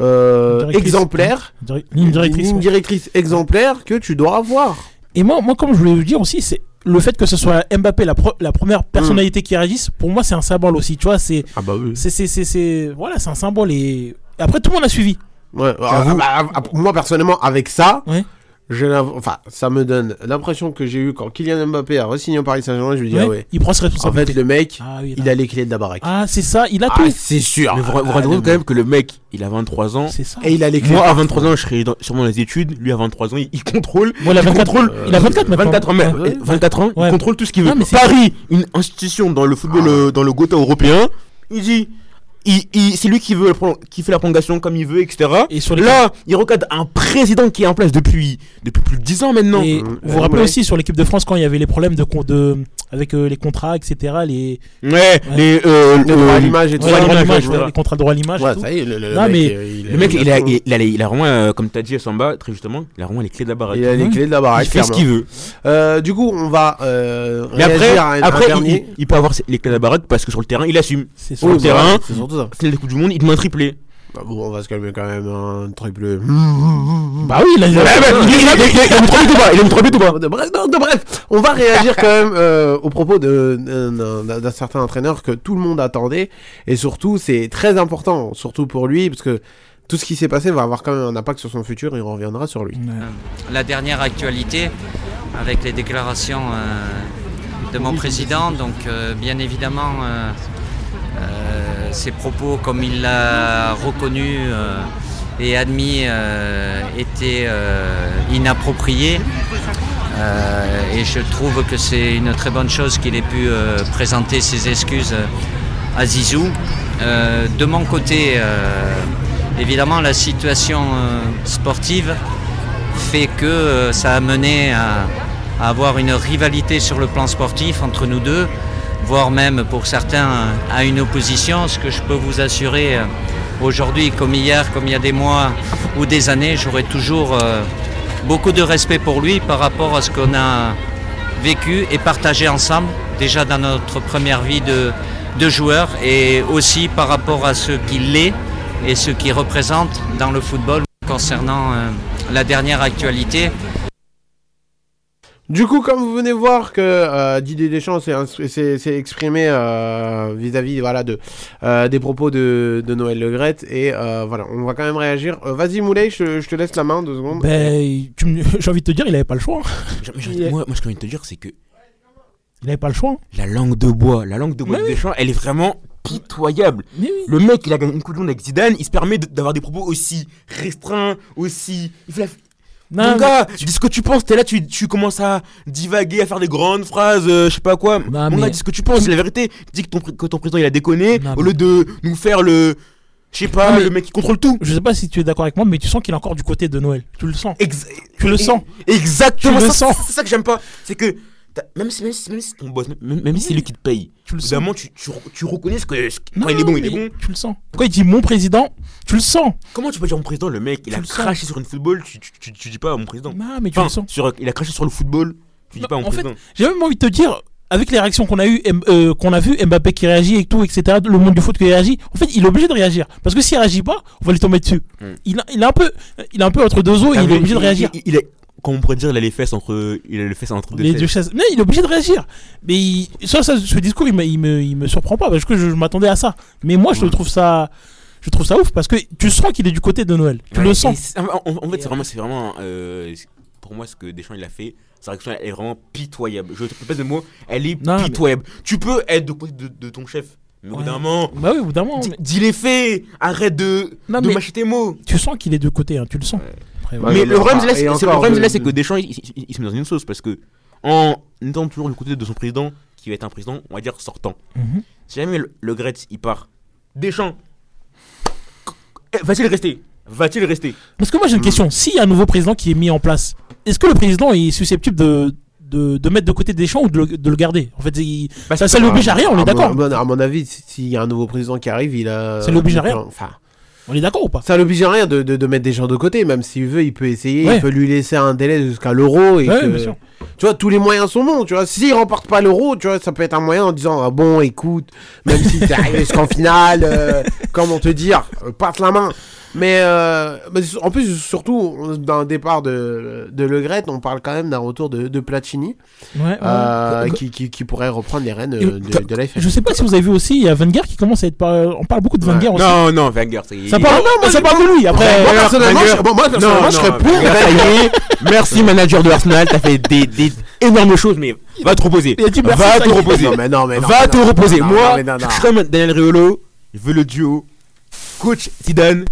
euh, exemplaire Ligne directrice. ligne ouais. directrice exemplaire que tu dois avoir Et moi, moi, comme je voulais vous dire aussi, c'est le fait que ce soit Mbappé la, pro- la première personnalité qui réagisse, pour moi c'est un symbole aussi. Tu vois, c'est Ah bah oui. c'est c'est c'est c'est- voilà, c'est un symbole et après tout le monde a suivi. Ouais, ah, bah, ah, ah, moi personnellement, avec ça, enfin, ça me donne l'impression que j'ai eu quand Kylian Mbappé a re-signé au Paris Saint-Germain. Je me dis, Ouais, ah ouais. il prend ses En responsabilités. fait, le mec, Ah oui, il a les clés de la baraque. Ah, c'est ça, il a Ah, tout. c'est sûr. Mais vous vous Ah, rendez non, compte quand même que le mec, il a 23 ans. C'est ça. Et il a les clés. Moi, à 23 ans, je serais dans- sûrement dans les études. Lui, à 23 ans, il, il contrôle. Moi, il a 24 contrôle. il a 24 maintenant. 24 ans, mais- Ouais. 24 ans, Ouais. il contrôle tout ce qu'il veut. Non, mais Paris, une institution dans le football, euh, dans le Gotha européen, il dit. Il- il- c'est lui qui veut qui fait la prolongation comme il veut, etc. Et sur les Là, il recadre un président qui est en place depuis, depuis plus de 10 ans maintenant. Et vous vous rappelez aussi sur l'équipe de France quand il y avait les problèmes de, con- de avec euh, les contrats, etc. Les Ouais, les, euh, Les droits à euh, l'image et tout ça. les contrats de droit à l'image. Ouais, ça y est, le, le Non, mec, mais euh, il Le mec, il a, il, il a, les- il a vraiment, euh, comme tu as dit à Samba, très justement, il a vraiment les clés de la baraque. Il a les clés de la baraque. Il fait ce qu'il veut. Euh, du coup, on va euh, Mais après, il, peut avoir les clés de la baraque parce que sur le terrain, il assume. C'est Sur le terrain, c'est surtout ça. finale de Coupe du Monde, il demande triplé. Bah bon, on va se calmer quand même, un triple. Bah oui, il a il, il, il, il, il aime trop tout bas, il aime trop tout bas. De bref, non, de bref, on va réagir quand même euh, au propos de- d'un certain entraîneur que tout le monde attendait. Et surtout, c'est très important, surtout pour lui, parce que tout ce qui s'est passé va avoir quand même un impact sur son futur et on reviendra sur lui. la dernière actualité avec les déclarations euh, de mon président. Donc, euh, bien évidemment, euh, euh, ses propos, comme il l'a reconnu euh, et admis, euh, étaient euh, inappropriés. Euh, et je trouve que c'est une très bonne chose qu'il ait pu euh, présenter ses excuses euh, à Zizou. Euh, de mon côté, euh, évidemment, la situation euh, sportive fait que euh, ça a mené à avoir une rivalité sur le plan sportif entre nous deux, voire même pour certains euh, à une opposition. Ce que je peux vous assurer euh, aujourd'hui, comme hier, comme il y a des mois ou des années, j'aurai toujours euh, beaucoup de respect pour lui par rapport à ce qu'on a vécu et partagé ensemble, déjà dans notre première vie de, de joueur et aussi par rapport à ce qu'il est et ce qu'il représente dans le football concernant la dernière actualité. Du coup, comme vous venez voir que euh, Didier Deschamps s'est ins- s'est s'est exprimé euh, vis-à-vis voilà, de, euh, des propos de, de Noël Legrette, et euh, voilà, on va quand même réagir. Euh, Vas-y Moulay, je, je te laisse la main deux secondes. Ben, tu me- j'ai envie de te dire, il avait pas le choix. est- Moi, moi, ce que j'ai envie de te dire, c'est que Il avait pas le choix. la langue de bois, la langue de bois Mais de oui. Deschamps, elle est vraiment pitoyable. Mais oui. Le mec, il a gagné une Coupe avec Zidane, il se permet d'avoir des propos aussi restreints, aussi. Il fait la... Non, Mon gars, dis ce que tu penses, t'es là, tu, tu commences à divaguer, à faire des grandes phrases, euh, je sais pas quoi. Non, Mon mais- gars, dis ce que tu penses, c'est la vérité. Dis que ton, pr- que ton président il a déconné, Non, au mais- lieu de nous faire le. Je sais pas, le mec qui contrôle tout. Je sais pas si tu es d'accord avec moi, mais tu sens qu'il est encore du côté de Noël. Tu le sens. Ex- Tu le sens. Exactement, Tu le ça, sens. C'est ça que j'aime pas. C'est que même si, même si, même si c'est ton boss, même, même si c'est lui qui te paye, Tu le sens. évidemment, tu, tu, tu reconnais ce que. Non, il est bon, il est bon. Tu le sens. Quand il dit mon président, tu le sens. Comment tu peux dire mon président, le mec, il Tu a sens. craché sur une football, tu, tu, dis pas mon président. Non, mais tu Enfin, le sens. sur, il a craché sur le football, tu dis pas mon en président. J'ai même envie de te dire, avec les réactions qu'on a eu, qu'on a vu, Mbappé qui réagit et tout, etc., le monde du foot qui réagit, en fait, il est obligé de réagir. Parce que s'il réagit pas, on va lui tomber dessus. Hmm. Il, a, il, est un peu, il est un peu entre deux eaux et Ah, il est obligé de réagir. Il, il est, comme on pourrait dire, il a les fesses entre, il a les fesses entre deux Les fesses. deux chaises. Mais il est obligé de réagir. Mais il- ça, ça, ce discours, il me, il, me, il me surprend pas parce que je, je m'attendais à ça. Mais moi, je trouve ça, je trouve ça ouf parce que tu sens qu'il est du côté de Noël. Tu Ouais, le sens. En, fait, c'est vraiment, c'est vraiment, euh, pour moi, ce que Deschamps il a fait, sa réaction elle est vraiment pitoyable. Je te pas de mots, elle est Non, mais- pitoyable. Tu peux être de côté de, de ton chef, mais au bout d'un moment, Bah oui, au bout d'un moment, dis, mais dis les faits, arrête de, Non, de mâcher tes mots. tu sens qu'il est de côté, hein, tu le sens. Après, Ouais, voilà. mais le problème, c'est le que Deschamps, il, il- il se met dans une sauce parce que en étant toujours du côté de son président, qui va être un président, on va dire sortant. Mhm. Si jamais le, le Gretz, il part, Deschamps, eh, va-t-il rester? Va-t-il rester? Parce que moi j'ai Hmm. une question. S'il y a un nouveau président qui est mis en place, est-ce que le président est susceptible de, de, de mettre de côté Deschamps ou de le, de le garder? En fait, il- Bah, ça, ça l'oblige à rien, on est d'accord. À mon avis, si- s'il y a un nouveau président qui arrive, il a. Ça l'oblige à rien. Enfin, On est d'accord ou pas? Ça l'oblige à rien de, de, de mettre des gens de côté, même s'il veut, il peut essayer, Ouais. il peut lui laisser un délai jusqu'à l'euro. et Ouais, que- bien sûr. Tu vois, tous les moyens sont bons, tu vois. S'il remporte pas l'euro, tu vois, ça peut être un moyen en disant, ah bon, écoute, même si t'es arrivé jusqu'en finale, euh, comment te dire, euh, passe la main. Mais, euh, mais en plus, surtout, d'un départ de, de Le Gret, on parle quand même d'un retour de, de Platini. Ouais, euh, ouais. qui, qui, qui pourrait reprendre les rênes de, de la. Je sais pas si vous avez vu aussi, il y a Wenger qui commence à être. par- On parle beaucoup de Wenger aussi. Non, non, Wenger, c'est. Ça parle, non, ça parle de lui. Après, Moi, personnellement, Wenger. je- bon, moi, personnellement, non, je serais pour. Merci, manager de Arsenal. T'as fait des, des énormes choses, mais va te reposer. Va te reposer. Non, mais non, mais non, Va te reposer. Moi, je suis comme Daniel Riolo. Je veux le duo. Coach Zidane.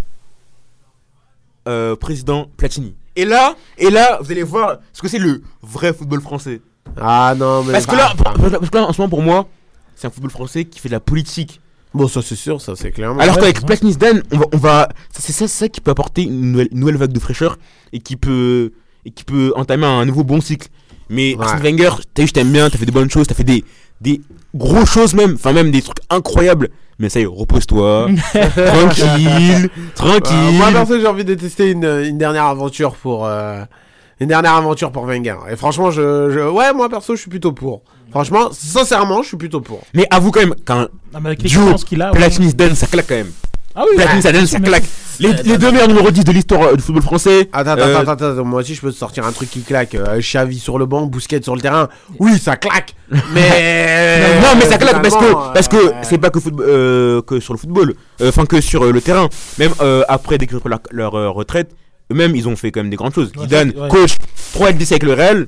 Euh, président Platini. Et là, et là, vous allez voir ce que c'est le vrai football français. Ah non, mais. Parce que là, parce que là, en ce moment, pour moi, c'est un football français qui fait de la politique. Bon, ça c'est sûr, ça c'est clairement. Alors qu'avec Platini Zidane, on va, on va c'est ça, c'est ça qui peut apporter une nouvelle, une nouvelle vague de fraîcheur et qui peut et qui peut entamer un nouveau bon cycle. Mais Ouais. Arsène Wenger, t'as vu, je t'aime bien, t'as fait des bonnes choses, t'as fait des des grosses choses même, enfin même des trucs incroyables. Mais ça y est, repose-toi, tranquille, tranquille. Euh, moi, perso, j'ai envie de tester une, une dernière aventure pour. euh, une dernière aventure pour Wenger. Et franchement, je, je- Ouais, moi perso, je suis plutôt pour. Franchement, sincèrement, je suis plutôt pour. Mais avoue quand même qu'un Ah, mais avec duo qu'il a. ouais. Platini Zidane, ça claque quand même. Ah oui, Platini ça mais- claque. Les, les deux meilleurs numéro 10 de l'histoire euh, du football français. Attends, attends, Euh, attends, attends, attends, moi aussi je peux te sortir un truc qui claque. Euh, Xavi sur le banc, Bousquet sur le terrain. Oui, ça claque. Mais. non, mais ça claque parce que parce que euh, c'est pas que football, euh, que sur le football, Euh, enfin que sur euh, le terrain. Même euh, après dès qu'ils ont pris leur, leur, euh, retraite, eux-mêmes ils ont fait quand même des grandes choses. Ouais, Zidane, ouais. coach, 3 LDC avec le Real,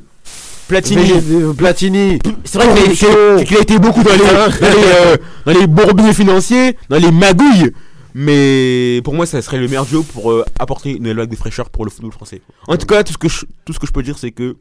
Platini. mais- euh, Platini. C'est vrai qu'il a, qu'il- qu'il a été beaucoup dans les, dans les, euh, dans les bourbiers financiers, dans les magouilles. Mais pour moi, ça serait le meilleur duo pour euh, apporter une vague de fraîcheur pour le football français. En tout cas, tout ce que je, tout ce que je peux dire, c'est que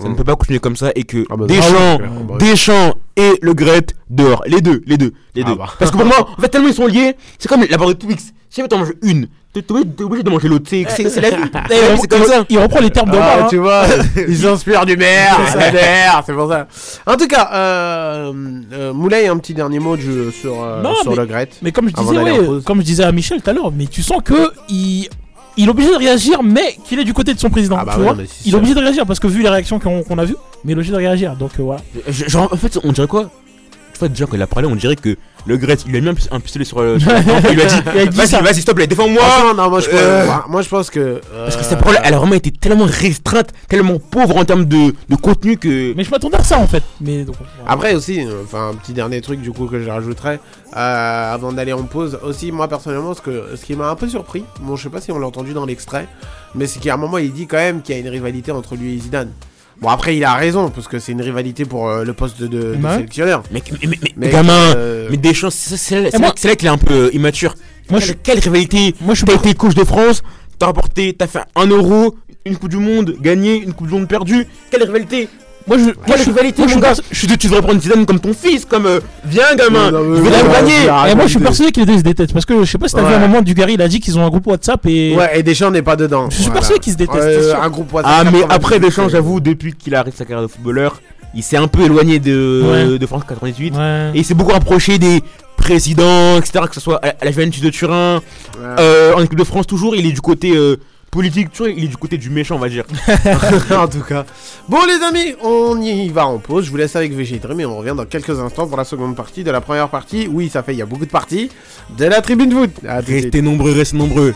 ça ne peut pas continuer comme ça et que Ah bah, Deschamps, ah oui, bah oui. Deschamps et Le Gret dehors. Les deux, les deux, les Ah deux. bah. Parce que pour moi, en fait, tellement ils sont liés, c'est comme la barre de Twix. Si jamais t'en manges une, t'es obligé de manger l'autre. C'est c'est- c'est la vie. Il- C'est comme ça. Il reprend les termes d'Omar. Ah, hein. tu vois, ils s'inspirent du maire, la DR, c'est pour ça. En tout cas, euh, euh, Moulay, un petit dernier mot du- sur, euh, Non, sur mais- le Gret. Mais comme je disais, ouais, comme je disais à Michel tout à l'heure, mais tu sens que il, il est obligé de réagir, mais qu'il est du côté de son président. Ah bah tu ouais, vois c'est il est obligé de réagir parce que vu les réactions qu'on qu'on a vues, mais il est obligé de réagir. Donc euh, voilà. Je- Genre, en fait, on dirait quoi? Tu vois, déjà, quand il a parlé, on dirait que le Gret, il a mis un, pis- un pistolet sur le. sur le il lui a dit Il a dit ça. Vas-y, vas-y, s'il te plaît, défends-moi Franchement, non, moi je, pense, Euh, moi, moi, je pense que. Parce que euh, cette parole, elle a vraiment été tellement restreinte, tellement pauvre en termes de, de contenu que. Mais je m'attendais à ça en fait. Mais donc, voilà. Après aussi, euh, enfin un petit dernier truc du coup que je rajouterais euh, avant d'aller en pause. Aussi moi personnellement, ce que ce qui m'a un peu surpris, bon je sais pas si on l'a entendu dans l'extrait, mais c'est qu'à un moment il dit quand même qu'il y a une rivalité entre lui et Zidane. Bon après il a raison parce que c'est une rivalité pour euh, le poste de, de sélectionneur. Mais, mais, mais, mais, Mais, gamin, euh, mais Deschamps, c'est c'est là, là- qu'il est un peu euh, immature. Moi, quelle, je- quelle rivalité moi je suis T'as pas. été coach de France, t'as rapporté, t'as fait un euro, une Coupe du Monde gagnée, une Coupe du Monde perdue. Quelle rivalité Moi je. Moi, je moi, gars je Tu devrais prendre Zidane comme ton fils, comme euh, viens gamin, Non, non, je Et moi je suis persuadé qu'il se déteste parce que je sais pas si t'as Ouais. vu un moment Dugarry il a dit qu'ils ont un groupe WhatsApp et Ouais et Deschamps n'est pas dedans. Je suis Voilà. persuadé qu'ils se détestent, Euh, un groupe WhatsApp. Ah, mais 90, après Deschamps, j'avoue, depuis qu'il a arrêté sa carrière de footballeur, il s'est un peu éloigné de, Ouais. de France 98. Ouais. Et il s'est beaucoup rapproché des présidents, etc. Que ce soit à à la Juventus de Turin, ouais. euh, en équipe de France toujours, il est du côté euh, politique, toujours, il est du côté du méchant, on va dire. en tout cas. Bon les amis, on y va en pause. Je vous laisse avec VG Dream et on revient dans quelques instants pour la seconde partie de la première partie. Oui, ça fait, il y a beaucoup de parties de la tribune foot. À. Restez nombreux, restez nombreux.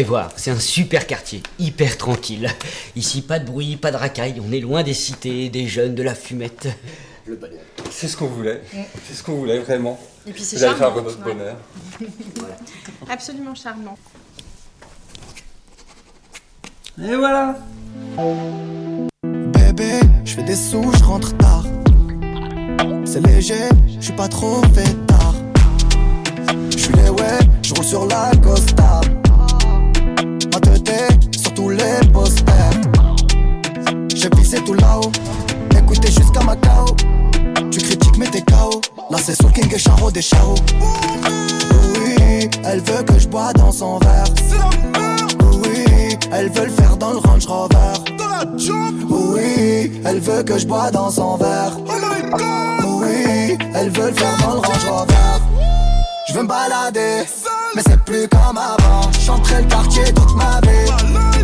Allez voir, c'est un super quartier, hyper tranquille. Ici, pas de bruit, pas de racaille, on est loin des cités, des jeunes, de la fumette. Le bonheur. C'est ce qu'on voulait. C'est ce qu'on voulait vraiment. Et puis c'est faire charmant, ouais. bonheur. Absolument charmant. Et voilà. Bébé, je fais des sous, je rentre tard. C'est léger, je suis pas trop fait tard. Je suis les ouais, je roule sur la Costa. J'ai pissé tout là-haut, écoutez jusqu'à Macao. Tu critiques mais t'es KO. Là c'est Soul King et Charo des Charo. Oui, elle veut que je bois dans son verre. Oui, elle veut le faire dans le Range Rover. Oui, elle veut que je bois dans son verre. Oui, elle veut le faire dans le Range Rover. Je veux me balader, mais c'est plus comme avant. J'entrais le quartier toute ma vie,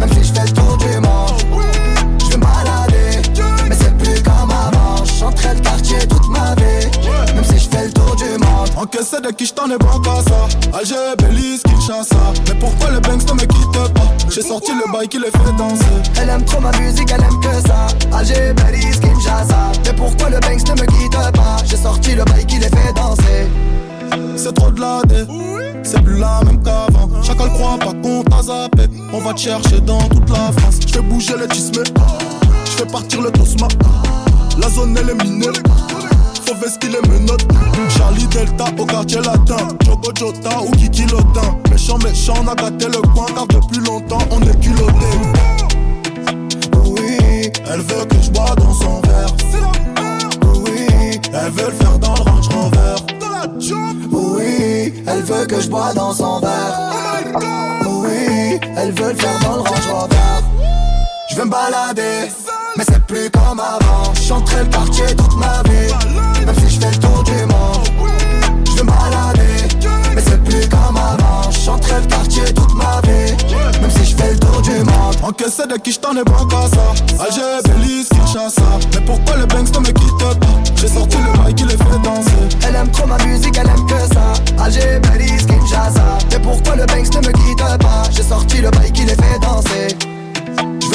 Encaissé de qui j't'en ai pas qu'à ça. Alger, Belize, Kinshasa Mais pourquoi les banks ne me quittent pas? J'ai sorti le bail qui les fait danser. Elle aime trop ma musique, elle aime que ça. Alger, Belize, Kinshasa. Mais pourquoi le Banks ne me quitte pas? J'ai sorti le bail qui les fait danser. C'est trop de la dé C'est plus la même qu'avant. Chacun le croit pas qu'on t'a zappé. On va te chercher dans toute la France. Je fais bouger le tisme. Je fais partir le tosma. La zone elle est minée Faut vestir les menottes Charlie Delta au quartier latin. Jogo Jota ou Kiki Lotin. Méchant méchant on a gâté le coin Car depuis longtemps on est culotté. Oui, Elle veut que je bois dans son verre. Oui, Elle veut le faire dans le Range Rover. Oui, elle veut que je bois dans son verre. Oui, elle veut le faire dans le Range Rover. Je veux me balader, mais c'est plus comme avant. J'entrais le quartier toute ma vie, même si je fais le tour du monde. Je me balader, mais c'est plus comme avant. J'entrais le quartier toute ma vie, même si je fais le tour du monde. Encaissé de qui j't'en ai pas ça Alger, Belize, Kinshasa Mais pourquoi les banks ne me quittent pas? J'ai sorti le bail qui les fait danser Elle aime trop ma musique, elle aime que ça. Alger, Belize, Kinshasa. Mais pourquoi le Banks ne me quitte pas? J'ai sorti le bail qui les fait danser.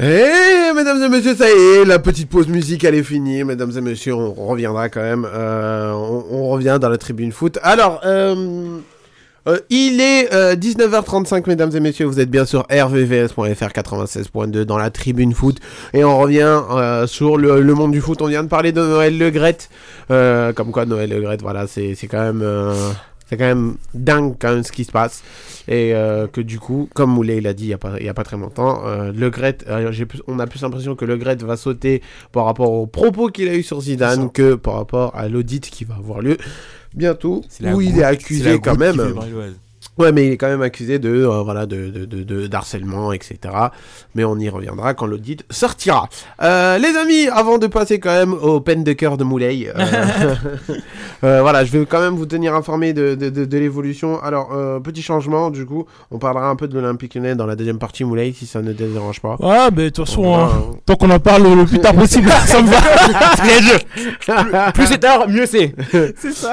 Et mesdames et messieurs, ça y est, la petite pause musique elle est finie. Mesdames et messieurs, on reviendra quand même. euh, on, revient dans la tribune foot. Alors, euh, euh, il est euh, 19h35, mesdames et messieurs. Vous êtes bien sur rvvs.fr 96.2 dans la tribune foot. Et on revient euh, sur le, monde du foot. On vient de parler de Noël Le. Euh, comme quoi, Noël Le Graët, voilà, c'est quand même. C'est quand même dingue quand même ce qui se passe. Et euh, que du coup, comme Moulay l'a dit il n'y a, pas- il y a pas très longtemps, euh, Le Gret, euh, on a plus l'impression que Le Gret va sauter par rapport aux propos qu'il a eu sur Zidane que par rapport à l'audit qui va avoir lieu bientôt, où il est accusé quand même. Ouais, mais il est quand même accusé de, euh, voilà, de, de, de, de- d'harcèlement, etc. Mais on y reviendra quand l'audit sortira. Euh, les amis, avant de passer quand même aux peines de cœur de Moulay, euh, euh, voilà, je vais quand même vous tenir informé de, de, de, de l'évolution. Alors, euh, petit changement, du coup, on parlera un peu de l'Olympique Lyonnais dans la deuxième partie Moulay, si ça ne te dérange pas. Ouais, mais de toute façon, hein, tant qu'on en parle le plus tard possible, ça me va. Plus- plus c'est tard, mieux c'est. c'est ça.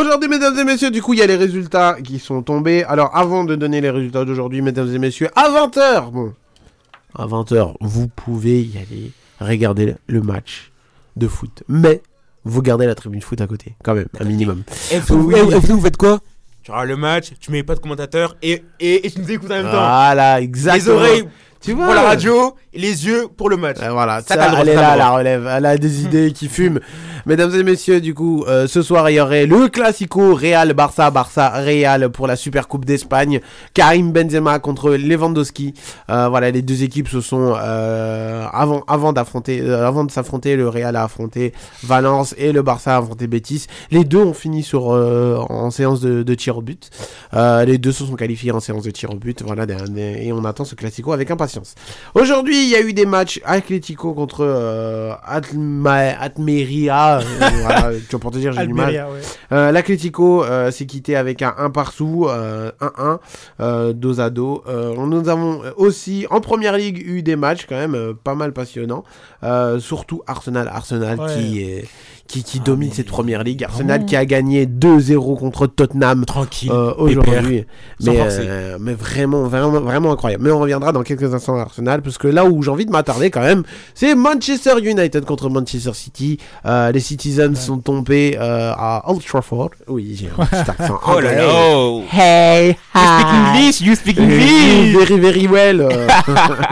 Aujourd'hui, mesdames et messieurs, du coup, il y a les résultats qui sont tombés. Alors, avant de donner les résultats d'aujourd'hui, mesdames et messieurs, à 20h, bon, à 20h, vous pouvez y aller regarder le match de foot. Mais, vous gardez la tribune foot à côté, quand même, un minimum. Et vous, Oui. et vous, vous faites quoi? Tu regardes le match, tu mets pas de commentateur et, et, et tu nous écoutes en même temps. Voilà, exactement. Les oreilles, Tu vois Pour la radio, les yeux pour le match. Euh, voilà, Ça, ça, elle est là, la relève. Elle a des idées qui fument. Mesdames et messieurs, du coup, euh, ce soir, il y aurait le Classico Real Barça, Barça Real pour la Super Coupe d'Espagne. Karim Benzema contre Lewandowski. Euh, voilà, les deux équipes se sont euh, avant avant d'affronter, avant de s'affronter, le Real a affronté Valence et le Barça a affronté Betis. Les deux ont fini sur en séance de, de tir au but. Les deux se sont qualifiés en séance de tir au but. Voilà, et on attend ce Classico avec impatience. Aujourd'hui, il y a eu des matchs Atlético contre euh, Atmeria. euh, voilà, tu vois, pour te dire, j'ai du mal. Ouais. Euh, L'Atlético euh, s'est quitté avec un 1 partout, euh, 1-1, euh, dos à dos. Euh, nous avons aussi en première ligue eu des matchs quand même euh, pas mal passionnants. Euh, surtout Arsenal, Arsenal Ouais. qui est qui, qui domine cette première ligue. Arsenal Vraiment. qui a gagné 2-0 contre Tottenham Tranquille, aujourd'hui. sans Mais, euh, mais vraiment, vraiment, vraiment incroyable. Mais on reviendra dans quelques instants à Arsenal parce que là où j'ai envie de m'attarder quand même, c'est Manchester United contre Manchester City. Euh, les Citizens sont tombés euh, à Old Trafford. Oui, j'ai un petit accent Oh là là, oh. Hey, You speak hi. English, you speak Euh, English. Very, very well. euh.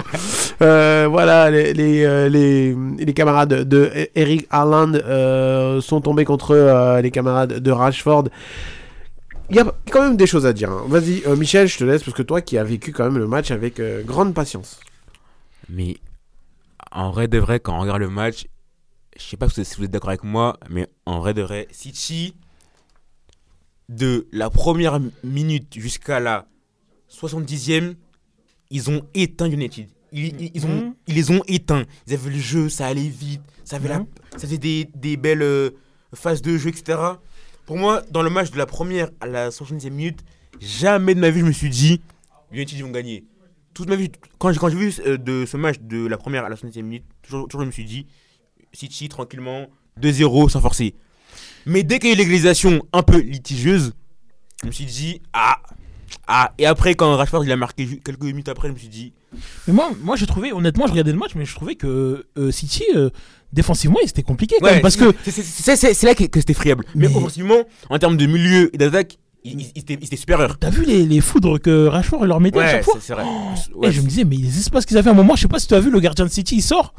Euh, voilà, les, les, euh, les, les camarades de Eric Haaland euh, sont tombés contre euh, les camarades de Rashford. Il y a quand même des choses à dire. hein. Vas-y, euh, Michel, je te laisse parce que toi qui as vécu quand même le match avec euh, grande patience. Mais en vrai de vrai, quand on regarde le match, je sais pas si vous êtes d'accord avec moi, mais en vrai de vrai, City, de la première minute jusqu'à la 70e, ils ont éteint United. Ils, ils- ils ont, ils les ont éteints. Ils avaient le jeu, ça allait vite, ça, avait la- Mhm. ça faisait des, des belles euh, phases de jeu, etc. Pour moi, dans le match de la première à la 70e minute, jamais de ma vie je me suis dit United ils vont gagner. Toute ma vie, quand j'ai quand j'ai vu euh, de ce match de la première à la 70e minute, toujours, toujours je me suis dit City tranquillement, 2-0 sans forcer. Mais dès qu'il y a eu l'égalisation un peu litigieuse, je me suis dit Ah Ah Et après, quand Rashford il a marqué quelques minutes après, je me suis dit Mais moi, moi j'ai trouvé, honnêtement, je regardais le match, mais je trouvais que euh, City, euh, défensivement, c'était compliqué quand Ouais, même. Parce c'est- que. c'est- là que, que c'était friable. Mais, Mais- offensivement, en termes de milieu et d'attaque, il, il- il était, il était supérieur. T'as vu les, les foudres que Rashford leur mettait à chaque fois vrai. Et Ouais, je me disais, mais les espaces qu'ils avaient à un moment, je sais pas si tu as vu, le gardien de City, il sort.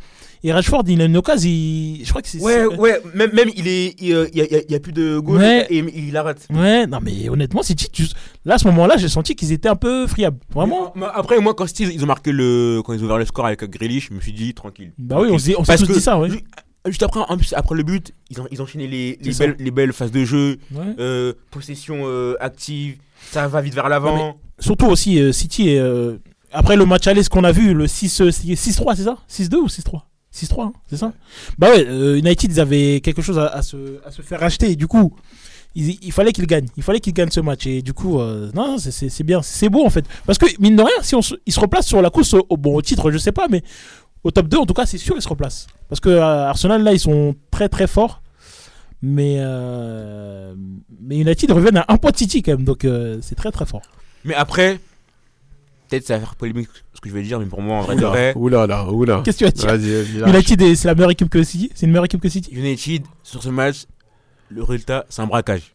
Et Rashford, il a une occasion, il... je crois que c'est. Ouais, ouais, même, même il est, il y, a, il y a plus de goal Ouais. et, il arrête. Ouais, non, mais honnêtement, City, tu- là, à ce moment-là, j'ai senti qu'ils étaient un peu friables. Vraiment. Mais Après, moi, quand City, ils ont marqué le, quand ils ont ouvert le score avec Grealish, je me suis dit tranquille. Bah oui, on s'est- tous que dit ça, ouais. ju- Juste après, en plus, après le but, ils ont, ils ont enchaîné les, belles, les belles phases de jeu, Ouais. euh, possession euh, active, ça va vite vers l'avant. Surtout aussi, euh, City, euh, après le match aller, ce qu'on a vu, le 6, euh, 6-3, c'est ça? 6-2 ou 6-3 6-3, hein, c'est ça Bah ouais, euh, United, ils avaient quelque chose à, à se, à se faire acheter. Et du coup, il, il fallait qu'ils gagnent. Il fallait qu'ils gagnent ce match. Et du coup, euh, non, c'est- bien. C'est beau en fait. Parce que, mine de rien, si on se, ils se replacent sur la course au, au- bon, au titre, je sais pas, mais au top 2, en tout cas, c'est sûr, ils se replacent. Parce que euh, Arsenal, là, ils sont très très forts. Mais, euh, mais United reviennent à un point de City quand même. Donc, euh, c'est très très fort. Mais après, peut-être ça va faire polémique ce que je vais dire, mais pour moi, en vrai, de Oula, vrai, oula là, oula. Qu'est-ce que tu vas-y, lâche. United, est- c'est la meilleure équipe que City C'est une meilleure équipe que City United, sur ce match, le résultat, c'est un braquage.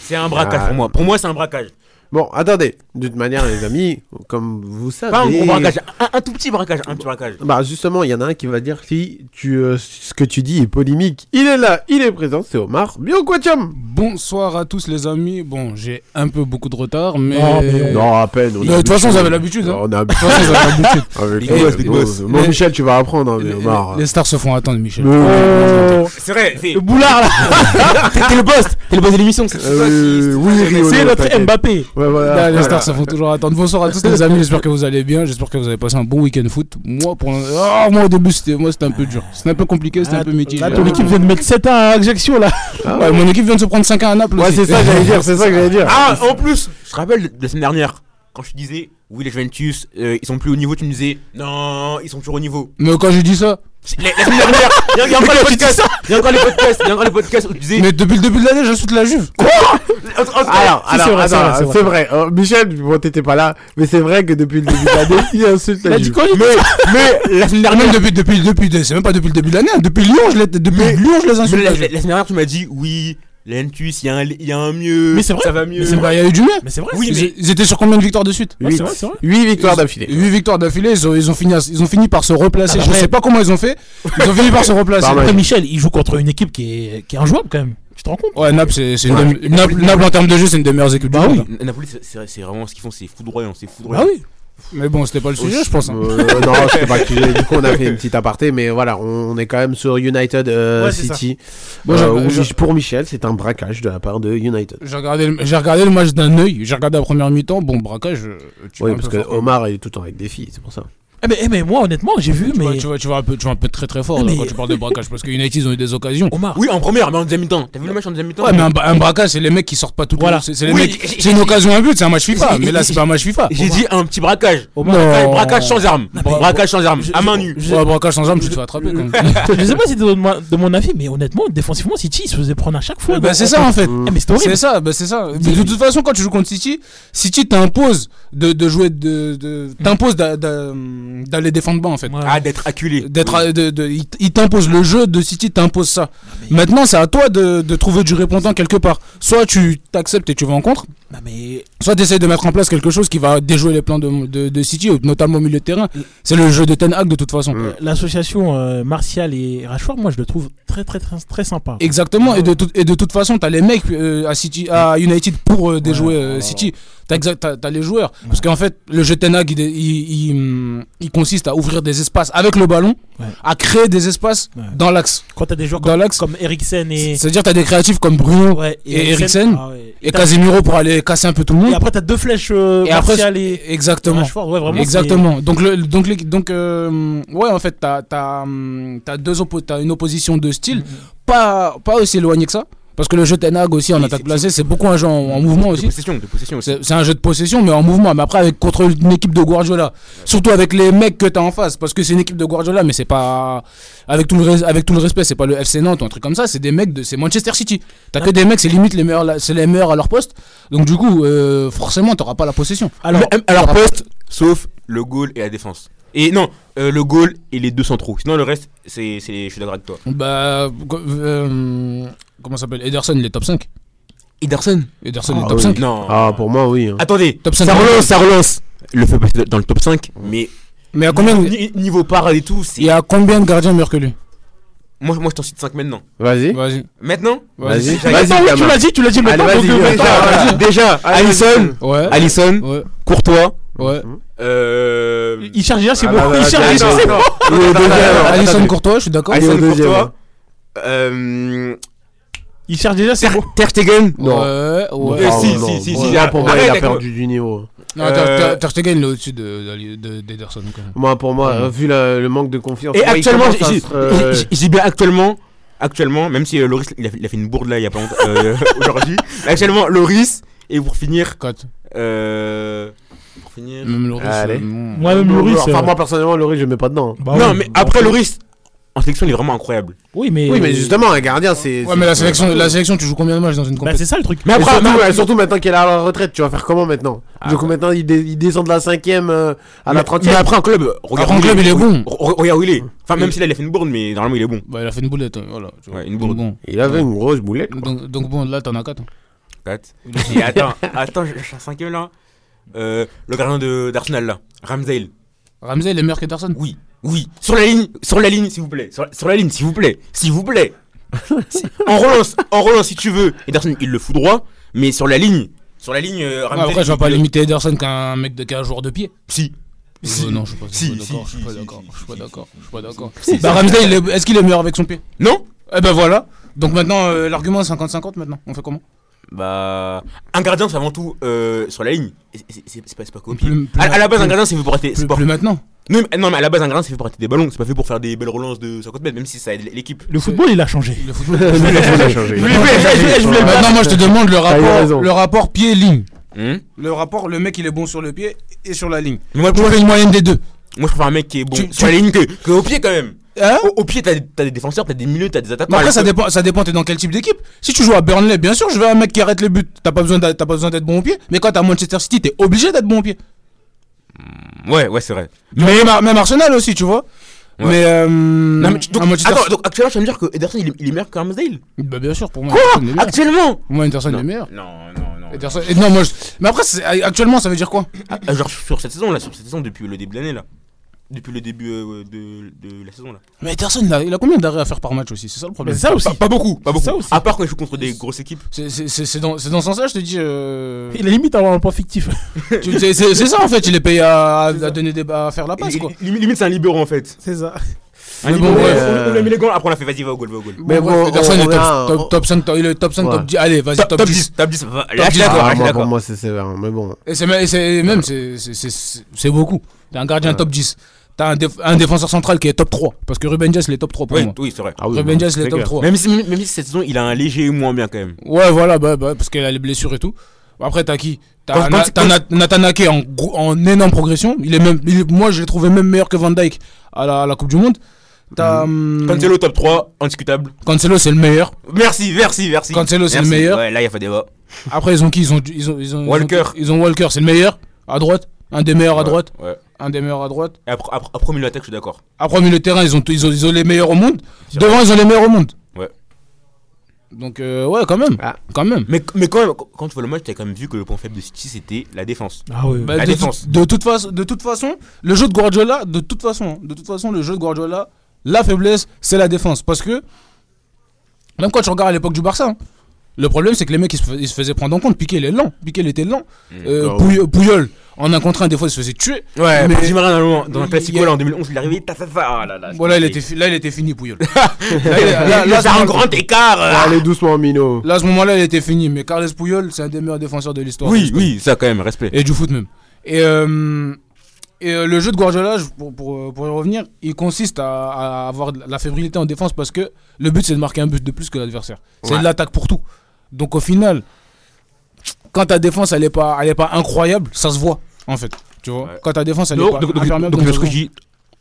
C'est un braquage Ah. pour moi. Pour moi, c'est un braquage. Bon, attendez. De toute manière, les amis, comme vous savez. Pas un gros braquage, un, un tout petit braquage, un petit braquage. Bah justement, il y en a un qui va dire si tu, euh, ce que tu dis est polémique. Il est là, il est présent, c'est Omar. Bien quoi, Cham Bonsoir à tous les amis. Bon, j'ai un peu beaucoup de retard, mais. Non, mais- Non, à peine, De toute façon, avez l'habitude. hein. On a De toute façon, vous avez l'habitude. Bon, Michel, tu vas apprendre, hein, mais Omar. les- les stars se font attendre, Michel. Oh. C'est vrai, c'est. Le boulard là T'es le boss, t'es le boss de l'émission. c'est- Euh, oui, C'est notre. Mbappé Ouais, voilà. Là, les stars se font toujours attendre. Bonsoir à tous les amis, j'espère que vous allez bien, j'espère que vous avez passé un bon week-end foot. Moi, pour oh, moi au début, c'était moi, c'était un peu dur. C'était un peu compliqué, c'était un peu mitigé. Là, ton équipe vient de mettre 7 à Ajaccio là Ouais, mon équipe vient de se prendre 5 à Naples. Ouais, c'est ça que j'allais dire, c'est ça que j'allais dire. Ah, en plus, je te rappelle de la semaine dernière, quand je te disais, oui, les Juventus, euh, ils sont plus au niveau, tu me disais, non, ils sont toujours au niveau. Mais quand j'ai dit ça, La, la semaine dernière, il y a- il y a encore les podcasts, il y a encore les podcasts, il y a encore les podcasts où tu disais. mais depuis le début de l'année, j'insulte la Juve. Alors, Si, c'est alors, vrai, c'est vrai. Euh, Michel, bon, t'étais pas là, mais c'est vrai que depuis le début de l'année, il insulte la a dit Juve. quoi lui Mais la semaine dernière, même depuis, depuis, depuis, c'est même pas depuis le début de l'année, hein, depuis Lyon, je les, depuis Mais- Lyon, je les insulte. la semaine dernière, tu m'as dit, oui, Lentus, il y, a un- il y a un mieux. Mais c'est vrai. Ça va mieux. Mais c'est vrai, il y a eu du mieux. Mais c'est vrai. Oui, Ils, mais. ils étaient sur combien de victoires de suite? Ouais, c'est vrai, c'est vrai. 8 victoires d'affilée. 8 victoires d'affilée, ils ont, ils, ont fini à- ils ont fini par se replacer. Ah, Je ouais. sais pas comment ils ont fait. Ils ont fini par se replacer. Après, Michel, il joue contre une équipe qui est, qui est injouable quand même. Tu te rends compte? Ouais, Naples, c'est c'est une Ouais. Naples, Naples, en termes de jeu, c'est une des meilleures équipes Bah du oui. monde. Napoli, c'est- vraiment ce qu'ils font, c'est foudroyant, c'est foudroyant. Bah oui. Mais bon, c'était pas le sujet, je pense. hein. Euh, non, c'était pas le sujet. Du coup, on a fait une petite aparté, mais voilà, on, on est quand même sur United euh, Ouais. City. Moi, Euh, où pour Michel, c'est un braquage de la part de United. J'ai regardé, le- j'ai regardé le match d'un œil, j'ai regardé la première mi-temps. Bon, braquage. euh, Tu Oui, parce que. Omar est tout le temps avec des filles, c'est pour ça. Eh mais, eh mais moi, honnêtement, j'ai vu, Tu mais. vois, tu, vois, tu, vois un peu, tu vois un peu très très fort Mais- là, quand tu parles de braquage parce que United ils ont eu des occasions. Omar. Oui, en première, mais en deuxième mi-temps. T'as vu le match en deuxième mi-temps Ouais, mais un, un braquage, c'est les mecs qui sortent pas tout le Voilà. temps. C'est c'est les Oui, mecs- j'ai- c'est une occasion, un but, c'est un match FIFA. Mais là, c'est pas un match FIFA. J'ai dit un petit braquage. Omar. Non. Braquage sans arme. mais- Braquage sans arme. Je- À main nue. je- Ouais, braquage sans arme, tu te fais attraper quand même. je sais pas si t'es de, mon- avis, mais honnêtement, défensivement, City, il se faisait prendre à chaque fois. Bah, dans- c'est ça en fait. Eh, mais c'est horrible. C'est ça, bah, c'est ça. De toute façon, quand tu joues contre City, City t'impose de, jouer, t'impose d'aller défendre bas en fait. Ouais. Ah, d'être acculé. D'être, de, de- il il t'impose le jeu de City, t'impose ça. Maintenant, c'est à toi de, de trouver du répondant quelque part. Soit tu t'acceptes et tu vas en contre, Non, mais soit tu essaies de mettre en place quelque chose qui va déjouer les plans de, de, de City, notamment au milieu de terrain. C'est le jeu de Ten Hag de toute façon. euh, l'association euh, Martial et Rashford, moi, je le trouve très, très, très, très sympa. Exactement, et de, tout- et de toute façon, t'as les mecs euh, à, City, à United pour euh, déjouer euh, City. T'as exact- t'as- t'as les joueurs. Parce qu'en fait, le jeu Ten Hag, il, il, il, il consiste à ouvrir des espaces avec le ballon, Ouais. à créer des espaces Ouais. dans l'axe. Quand t'as des joueurs Dans comme, comme Eriksen et. C'est-à-dire, t'as des créatifs comme Bruno Ouais, et Eriksen, ah ouais. et t'as- Casemiro pour aller casser un peu tout le monde. Et après, t'as deux flèches euh, Et après, et. exactement. Vraiment, Exactement. Donc, le, donc, les- donc euh, ouais, en fait, t'as as, t'as une opposition de style, pas, pas aussi éloignée que ça. Parce que le jeu Ten Hag aussi en Oui, attaque placée, c'est beaucoup un jeu en, en mouvement aussi. possession, de possession aussi. C'est un jeu de possession, mais en mouvement. Mais après, avec, contre une équipe de Guardiola, surtout avec les mecs que t'as en face, parce que c'est une équipe de Guardiola, mais c'est pas. Avec tout, le, res- avec tout le respect, c'est pas le FC Nantes ou un truc comme ça, c'est des mecs de. C'est Manchester City. T'as que des mecs, c'est limite les meilleurs, c'est les meilleurs à leur poste. Donc, du coup, euh, forcément, t'auras pas la possession. Alors, Mais, à leur poste, sauf le goal et la défense. Et non, euh, le goal et les deux centraux. Sinon, le reste, c'est, c'est, je suis d'accord avec toi. Bah. euh, comment ça s'appelle? Ederson, il est top 5. Ederson? Ederson Ah est top oui. 5. Non. Ah, pour moi, oui. hein. Attendez, Top ça 5. relance, ça relance. Il le fait passer dans le top 5, mais Mais à combien, ni- niveau parade et tout, c'est. il y a combien de gardiens meilleurs que lui? Moi, moi je t'en cite 5 maintenant. Vas-y. Vas-y. Maintenant? Vas-y. Vas-y. Vas-y, Attends, oui, tu gamin. l'as dit, tu l'as dit Allez, maintenant. vas-y, donc, euh, vas-y. maintenant, Déjà, vas-y. Déjà, Allison, Ouais. Allison, Ouais. Courtois, Ouais. euh. Il charge déjà, c'est Ah, bon. bah, bah, Il charge déjà, c'est bon. Alisson Courtois, je suis d'accord. Courtois, euh. Il charge déjà, c'est Ter, bon. Ter Stegen, Non. Ouais, ouais. Euh, Ah, si, si, si, si, pour moi, il a perdu du niveau. Non, Euh, Ter- Ter- Ter Stegen, il est au-dessus de- de- d'Ederson. quand même. Moi, pour moi, euh, vu la- le manque de confiance. Et actuellement, j'ai- euh, bien actuellement, actuellement, même si euh, Loris il a, il a fait une bourde là il y a pas longtemps, euh, aujourd'hui, actuellement Loris et pour finir, Quatre. euh, Même Loris. Allez. euh. Moi, même Loris. Enfin, euh, moi, personnellement, Loris, je mets pas dedans. bah non mais bah, après Loris en sélection il est vraiment incroyable. Oui, mais. Oui, mais justement, un gardien, c'est. Ouais, mais la sélection, la sélection, tu joues combien de matchs dans une Bah, compétition c'est ça le truc. Mais après, surtout, mais- ouais, surtout maintenant qu'il est à la retraite, tu vas faire comment maintenant? Ah, Du coup, maintenant, il, dé- il descend de la cinquième euh, à la mais- trentième. Mais après un club, regarde où club, il est bon. Re- Regarde où il est. Enfin même si là il a fait une bourde mais normalement il est bon. Bah, il a fait une boulette. hein, Voilà. Ouais, une Donc, bourde. bon. Il avait une grosse boulette. Donc, donc bon, là, t'en as 4. Quatre. Et attends, attends, je suis un cinquième là. Euh, le gardien de d'Arsenal là, Ramsdale. Ramsey, il est meilleur qu'Ederson Oui, oui. Sur la ligne, sur la ligne, s'il vous plaît. Sur, sur la ligne, s'il vous plaît. S'il vous plaît. Si- en relance, en relance si tu veux. Ederson, il le fout droit, mais sur la ligne, sur la ligne, euh, Ramsdale, Après, je vais pas limiter Ederson qu'un mec de 15 joueurs de pied. Si. Euh, non, je suis pas, je suis Si, pas d'accord. si, Je suis pas si, d'accord. si, Je suis pas si, d'accord. Je suis pas d'accord. Si, Bah, si. Est- est-ce qu'il est meilleur avec son pied? Non Eh ben voilà. Donc maintenant, euh, l'argument est 50-50 maintenant. On fait comment? Bah. Un gardien, c'est avant tout euh, sur la ligne. C'est- pas, c'est pas qu'au pied. Plus- plus- À, à la base, un gardien, c'est fait pour arrêter. c'est plus, plus maintenant. Non, mais, non, mais à la base, un gardien, c'est fait pour arrêter des ballons. C'est pas fait pour faire des belles relances de 50 mètres, même si ça aide l'équipe. Le football, il a changé. Le football. Le football a changé. Je voulais- je voulais- je voulais le Maintenant, moi, je te demande le rapport, le rapport pied-ligne. Hum Le rapport, le mec, il est bon sur le pied et sur la ligne. Mais moi, Je fais une moyenne des deux. Moi, je préfère un mec qui est bon Tu- sur tu- la ligne que, que au pied quand même. Hein Au, au pied, t'as t'as des défenseurs, t'as des milieux, t'as des attaquants. Mais après, ça que- dépend, ça dépend, t'es dans quel type d'équipe. Si tu joues à Burnley, bien sûr, je veux un mec qui arrête les buts. T'as pas besoin d'être t'as pas besoin d'être bon au pied. Mais quand t'es à Manchester City, t'es obligé d'être bon au pied. Ouais, ouais, c'est vrai. Mais même, même Arsenal aussi, tu vois. Mais euh, Non, mais tu- donc, Manchester- attends, donc actuellement, tu vas me dire que Ederson il est, il est meilleur que Ramsdale Bah bien sûr, pour moi. Quoi Ederson est. Actuellement Pour moi, Ederson Non. est meilleur. Non, non, non. Ederson- non, moi, je- Mais après, actuellement, ça veut dire quoi? Ah, Genre sur cette saison là, sur cette saison depuis le début de l'année là. Depuis le début euh, de, de la saison là. Mais Ederson, il a, il a combien d'arrêts à faire par match aussi? C'est ça le problème. Mais ça aussi. Pas- pas beaucoup, pas beaucoup. Ça aussi. À part quand il joue contre des grosses équipes. C'est- dans, dans ce sens-là, je te dis. euh, Il est limite à avoir un point fictif. C'est ça en fait, il est payé à, à donner des, à faire la passe quoi. Limite, limite, c'est un libéro en fait. C'est ça. Un Mais bon, euh, on, a mis les gants, après on a fait vas-y, va au goal, va au goal. Mais bon, Ederson on est top, top, on- top 5, top- il est top 5, Ouais. top 10. Allez, vas-y, Top- top, top 10. 10, top 10, va- Top là, je suis 10. d'accord, Ah, là, je suis moi, d'accord. pour moi, c'est sévère, mais bon. Et c'est même, c'est- beaucoup. T'as un gardien top 10. T'as un, déf- un défenseur central qui est top 3. Parce que Ruben Dias, il est top 3 pour Oui, moi. oui, c'est vrai. Ruben Dias, il est top 3. Même si, même si cette saison il a un léger moins bien quand même. Ouais, voilà, bah, bah, parce qu'il a les blessures et tout. Après, t'as qui? T'as Na- Nathan Ake en, en énorme progression. Il est même, il moi, je l'ai trouvé même meilleur que Van Dyke à la, à la Coupe du Monde. T'as. hum, Cancelo top 3, indiscutable. Cancelo, c'est le meilleur. Merci, merci, merci. Cancelo, c'est le meilleur. Ouais, là, il n'y a pas débat. Après, ils ont qui? Ils ont, ils ont, ils ont, ils ont- Walker. Ils ont, Walker, c'est le meilleur à droite. Un des meilleurs à droite. ouais. Un des meilleurs à droite. Et après, après, après milieu je suis d'accord. Après, au milieu de terrain, ils ont, ils, ont, ils ont les meilleurs au monde. Devant, ils ont les meilleurs au monde. Ouais. Donc, euh, ouais, quand même. Ah. Quand même. Mais, mais quand même, quand tu vois le match, t'as quand même vu que le point faible de City c'était la défense. Ah oui. Bah, la de, défense. tout- de toute façon, de toute façon, le jeu de Guardiola, de toute façon, de toute façon, le jeu de Guardiola, la faiblesse, c'est la défense. Parce que, même quand tu regardes à l'époque du Barça, hein, le problème c'est que les mecs ils se, fais- ils se faisaient prendre en compte. Piqué il est lent, Piqué il était lent. Euh, Ah Pouy- Pouyol, en un contre un, des fois il se faisait tuer. Ouais, mais Maria, dans, un classico là en 2011, il est arrivé. Ah là là. Voilà, il était, fi- là, il était fini, Pouyol. là, Là, il a fait un grand écart. euh. Allez doucement, Mino. Là, à ce moment-là, il était fini. Mais Carles Pouyol, c'est un des meilleurs défenseurs de l'histoire. Oui, oui, ça quand même, respect. Et du foot même. Et, euh, et euh, le jeu de Guardiola, pour, pour, pour y revenir, il consiste à, à avoir de la fébrilité en défense parce que le but, c'est de marquer un but de plus que l'adversaire. C'est Ouais. de l'attaque pour tout. Donc au final, quand ta défense, elle est pas, elle est pas incroyable, ça se voit, en fait. Tu vois? Quand ta défense, elle est Donc, pas donc, donc, donc, ce que je dis?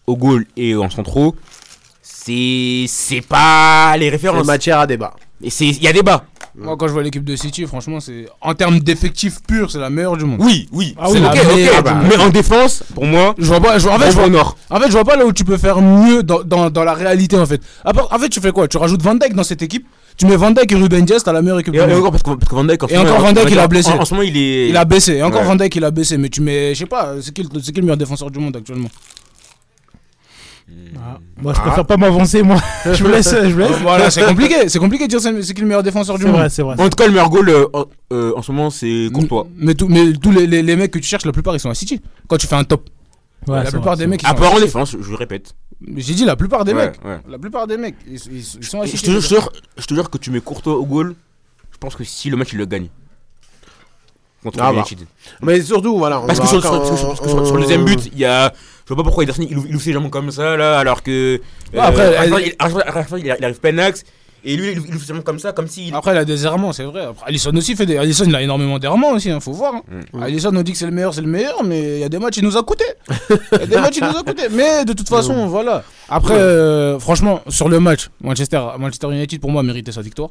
Au goal et en centraux, c'est c'est pas les références. C'est matière à débat. Et c'est il y a débat. Moi, quand je vois l'équipe de City, franchement, c'est en termes d'effectifs purs, c'est la meilleure du monde. Oui, oui. Ah c'est oui, ok, la ok. meilleure du Mais monde. en défense, pour moi, Je vois pas, je vois, en fait, je vois, au nord. en fait, je vois pas là où tu peux faire mieux dans, dans, dans la réalité en fait. En fait, tu fais quoi? Tu rajoutes Van Dijk dans cette équipe, tu mets Van Dijk et Ruben Dias, t'as la meilleure équipe Et, encore parce que, parce que Van Dijk en ce Et encore Van Dijk, il a blessé. En, en ce moment, il est. Il a baissé. Et encore Ouais. Van Dijk, il a baissé. Mais tu mets, je sais pas, c'est qui, qui le meilleur défenseur du monde actuellement? Ah, Moi, je préfère pas m'avancer, moi. je me laisse. Je me laisse. Voilà, c'est compliqué. C'est compliqué de dire c'est qui le meilleur défenseur du monde. vrai, c'est vrai. En tout cas, le meilleur goal euh, en- euh, en ce moment, c'est Courtois. Mais, tout- mais tous les, les, les mecs que tu cherches, la plupart ils sont à City. Quand tu fais un top. Ouais, la plupart vrai, des mecs ils À part en défense, je le répète. J'ai dit la plupart des Ouais, mecs. ouais. La plupart des mecs, ils, ils- ils sont Je City. te, jure, je, te jure, je te jure que tu mets Courtois au goal, je pense que si le match il le gagne. Contre Ah bah. United. Mais surtout, voilà. on Parce que sur, quand- sur- sur- sur- sur le deuxième but, il y a. Je vois pas pourquoi Ederson il ouvre, il ouvre ses jambes comme ça là, alors que. Ouais, après, à la elle- fin, il, arrive plein axe. Et lui, il ouvre ses jambes comme ça, comme s'il. Après, il a des errements, c'est vrai. Après, Alisson aussi fait des. Alisson, il a énormément d'errements aussi, hein, faut voir. hein. Mm. Alisson nous dit que c'est le meilleur, c'est le meilleur, mais il y a des matchs, il nous a coûté. Il y a des matchs, il nous a coûté. Mais de toute façon, voilà. Après, euh, franchement, sur le match, Manchester, Manchester United, pour moi, méritait sa victoire.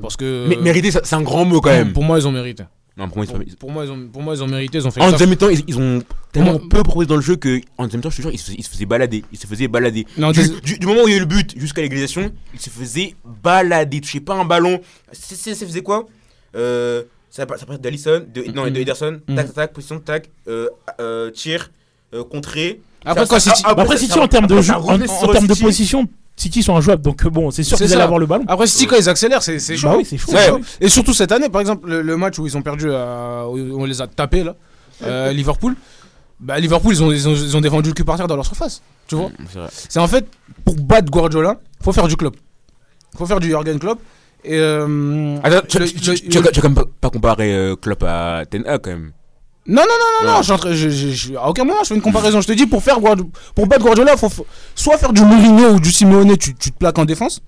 Parce que. Mais mériter, c'est un grand mot quand même. Pour moi, ils ont mérité. Non, pour moi, ils sont- Pour moi, ils ont, pour moi, ils ont mérité, ils ont fait En deuxième temps, ils, ils ont tellement Pour moi- peu proposé dans le jeu que en deuxième temps, je te jure, ils se, faisaient- ils se faisaient balader. Ils se faisaient balader. Non, du, du- du moment où il y a eu le but jusqu'à l'égalisation, ils se faisaient balader. Tu sais pas un ballon. Ça faisait quoi? Euh, Ça part d'Alisson, de, non, de Mhm. Ederson. Mhm. Tac, tac, tac, position, tac, euh, euh, tir, euh, contré. Après, Ça- quand ça- City- après, Après, City, ça- en termes de jeu, en, termes de position, City sont injouables. Donc, bon, c'est sûr qu'ils allaient avoir le ballon. Après, City, quand ils accélèrent, c'est c'est chaud. Bah oui, c'est chaud. C'est Ouais. chaud. Et surtout cette année, par exemple, le, le match où ils ont perdu, à- où on les a tapés, là, euh, Liverpool. Bah, Liverpool, ils ont, ils, ont, ils ont défendu le cul par terre dans leur surface. Tu vois C'est en fait, pour battre Guardiola, faut faire du club. faut faire du Jurgen Klopp. Et. euh, Attends, tu, le- tu- le- tu- tu as tu as quand même pas, pas comparé euh, Klopp à Ten Hag quand même. Non, non, non, non, non, je je- je- à aucun moment je fais une comparaison. Je te dis, pour, faire pour battre Guardiola, faut faut soit faire du Mourinho ou du Simeone, tu, tu te plaques en défense,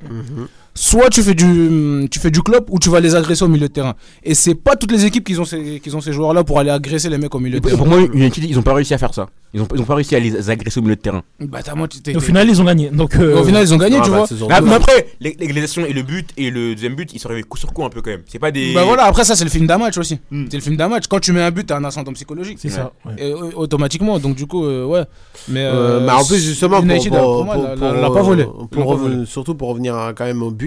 soit tu fais, du, tu fais du club ou tu vas les agresser au milieu de terrain. Et c'est pas toutes les équipes qui ont ces, qui ont ces joueurs-là pour aller agresser les mecs au milieu de terrain. pour moi, United, ils ont pas réussi à faire ça. Ils ont, ils ont pas réussi à les agresser au milieu de terrain. Bah, au final, ils ont gagné. Donc, euh, au final, ils ont gagné, Ah, tu bah, vois. Ah, mais après, l'é- l'égalisation et le but et le deuxième but, ils sont arrivés coup sur coup un peu quand même. C'est pas des. Bah voilà, après ça c'est le film d'un match aussi. Hmm. C'est le film d'un match. Quand tu mets un but, t'as un, ascend- descendant psychologique. C'est ça, ouais. Et, euh, automatiquement, donc du coup, euh, ouais. Mais, Euh, euh, mais en plus justement pour, United, pour- pour pour- l'a- pour- l'a pas volé. surtout pour revenir quand même au but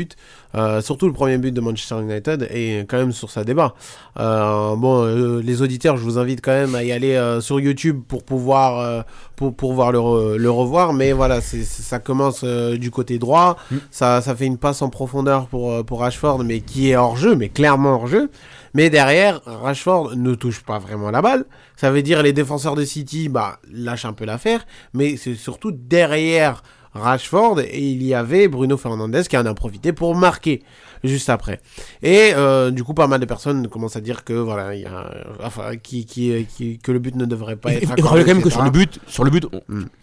euh, surtout le premier but de Manchester United et quand même sur sa débat Euh, bon euh, les auditeurs je vous invite quand même à y aller sur YouTube pour pouvoir pour, pour pouvoir le, re- le revoir mais voilà c'est ça commence du côté droit Mm. ça, ça fait une passe en profondeur pour, pour Rashford mais qui est hors jeu mais clairement hors jeu mais derrière, Rashford ne touche pas vraiment la balle. Ça veut dire les défenseurs de City bah, lâchent un peu l'affaire. Mais c'est surtout derrière Rashford et il y avait Bruno Fernandes qui en a profité pour marquer juste après. Et euh, du coup, pas mal de personnes commencent à dire que voilà, il y a, enfin, qui, qui, qui- que le but ne devrait pas Et être. il faut accordé, rappeler quand même que sur le but, sur le but, on-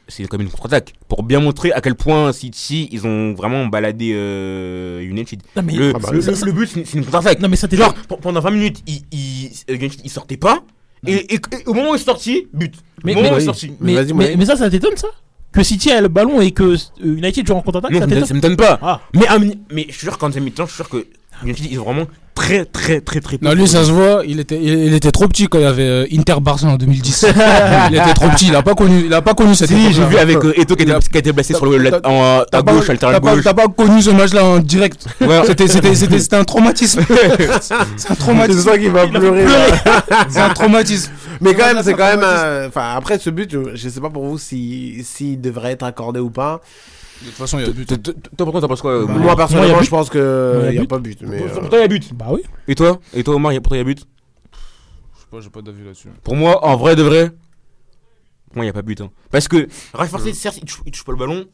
c'est quand même une contre-attaque pour bien montrer à quel point City ils ont vraiment baladé euh, United. Non, mais- le, Ah bah, le- ça- le- ça- le but c'est une- c'est une contre-attaque. Non, mais ça, genre pe- pendant 20 minutes, il, il, United il sortait pas et, et- et au moment où il est sorti, but. Mais, mais- mais ça, ça t'étonne ça? Que City a le ballon et que euh, United joue en contre-attaque, Non, ça ça m'étonne pas. Ah. Mais, mais je suis sûr qu'en deuxième mi-temps, je suis sûr que United ils ont vraiment très très très très Non, lui, ça se voit, il était, il, il était trop petit quand il y avait euh, Inter Barça en 2010. il était trop petit, il a pas connu, il a pas connu cette Si, j'ai vu avec euh, Eto'o qui a été placé sur le- en- à t'as pas- gauche, pas- gauche. T'as pas connu ce match-là en direct. Ouais. C'était, c'était, c'était, c'était un traumatisme. c'est un traumatisme. C'est ça qui va pleurer. c'est un traumatisme. Mais quand même, c'est quand même. euh, Enfin, après ce but, je- je sais pas pour vous si s'il devrait être accordé ou pas. De toute façon, il y a but. Toi, pourquoi t'en penses quoi Moi, personnellement, je pense que il y a pas but. Mais Pour euh, toi, il y a but. Bah oui. Et toi Et toi, Omar, il y a- pour toi, il y a but? Je sais pas, j'ai pas d'avis là-dessus. Pour moi, en vrai de vrai, pour moi, il n'y a pas but. hein. Parce que Rashford, certes, il touche, il touche pas le ballon,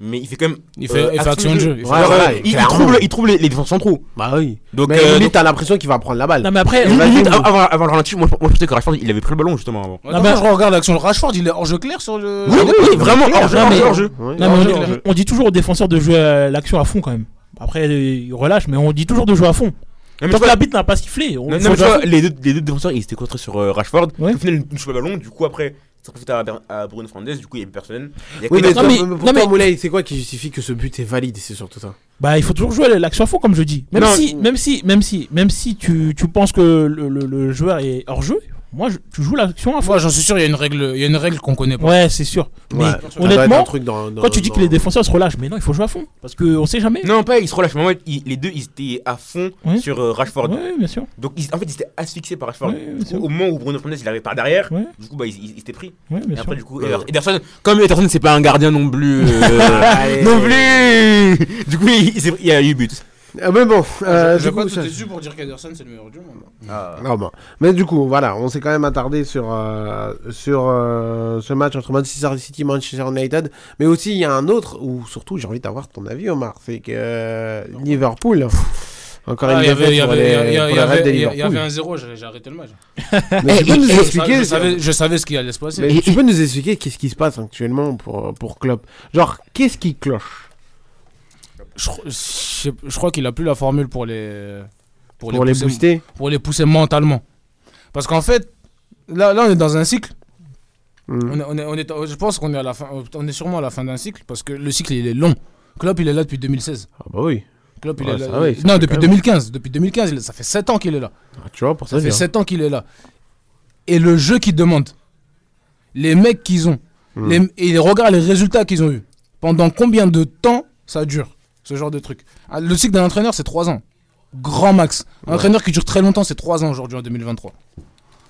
mais il fait quand même. Il fait- il fait action de jeu. Il Ouais, euh, il, il trouve, le- il trouve les, les défenses centraux. Bah oui. Donc, mais euh, limite, donc- t'as l'impression qu'il va prendre la balle. Non, mais après, Limite, avant, avant, le ralenti, moi, moi, je pensais que Rashford, il avait pris le ballon justement avant. Attends, quand je regarde l'action de Rashford, il est hors jeu clair sur le. Oui, oui, oui, vraiment, hors jeu, Non, hors mais- jeu, hors jeu. Oui. Non, mais on, Hors dit, jeu, hors jeu. on dit toujours aux défenseurs de jouer euh, l'action à fond quand même. Après, euh, ils relâchent, mais on dit toujours de jouer à fond. mais Tant que l'arbitre n'a pas sifflé, on Non, non, mais tu vois, les deux, les deux défenseurs, ils étaient concentrés sur euh, Rashford. Ouais. Au final, ils touchent pas le ballon. Du coup, après, profite à, à Bruno Fernandes. Du coup, il y avait personne. Il y a Oui, mais, toi, mais- pour non, toi, mais- Moulay, c'est quoi qui justifie que ce but est valide C'est surtout ça? Bah, il faut toujours jouer l'action à fond, comme je dis. Même Non. si, même si, même si, même si tu, tu penses que le, le- le joueur est hors jeu, moi, je- tu joues l'action à fond. Moi, j'en suis sûr, il y a une règle, il y a une règle qu'on connaît pas. Ouais, c'est sûr. Mais honnêtement, truc dans- dans- quand tu dis dans- que les défenseurs se relâchent, mais non, il faut jouer à fond. Parce qu'on sait jamais. Non, pas, ils se relâchent. Mais en fait, ils- les deux, ils étaient à fond sur euh, Rashford. Ouais, bien sûr. Donc, ils- en fait, ils étaient asphyxiés par Rashford. Coup, au moment où Bruno Fernandes il arrivait par derrière, du coup, bah, ils, étaient pris. Bien Et après, sûr. du coup, Ouais. Eder- Ederson, comme Ederson, c'est pas un gardien non plus. euh, non plus Du coup, il, il- il y a eu but. Ah, mais bon, euh, J'ai du pas tout ça- pour dire qu'Ederson c'est le meilleur du monde. Ah bon. Mais du coup, voilà, on s'est quand même attardé sur, euh, sur euh, ce match entre Manchester City et Manchester United. Mais aussi, il y a un autre, où surtout, j'ai envie d'avoir ton avis, Omar. C'est que euh, Liverpool. Encore Ah, une il y avait- il y avait- un 0, j'ai arrêté le match. Mais tu peux nous Je- expliquer je savais, je savais ce qui allait se passer. Mais tu peux nous expliquer qu'est-ce qui se passe actuellement pour, pour Klopp? Genre, qu'est-ce qui cloche? Je, je sais- je crois qu'il a plus la formule pour les Pour les pousser, booster pour les pousser mentalement. Parce qu'en fait, là, là on est dans un cycle. Hmm. On est, on est- on est- je pense qu'on est à la fin, on est sûrement à la fin d'un cycle parce que le cycle il est long. Klopp il est là depuis 2016. Ah bah oui. Klopp il est là. non depuis quand même. 2015. Depuis 2015, il- ça fait 7 ans qu'il est là. Ah, Tu vois, pour ça, Ça fait bien. 7 ans qu'il est là. Et le jeu qu'ils demandent, les mecs qu'ils ont, Hmm. les- et regarde les résultats qu'ils ont eu. Pendant combien de temps ça dure, ce genre de truc Ah, Le cycle d'un entraîneur, c'est 3 ans. Grand max. Un Ouais. entraîneur qui dure très longtemps, c'est 3 ans aujourd'hui en 2023.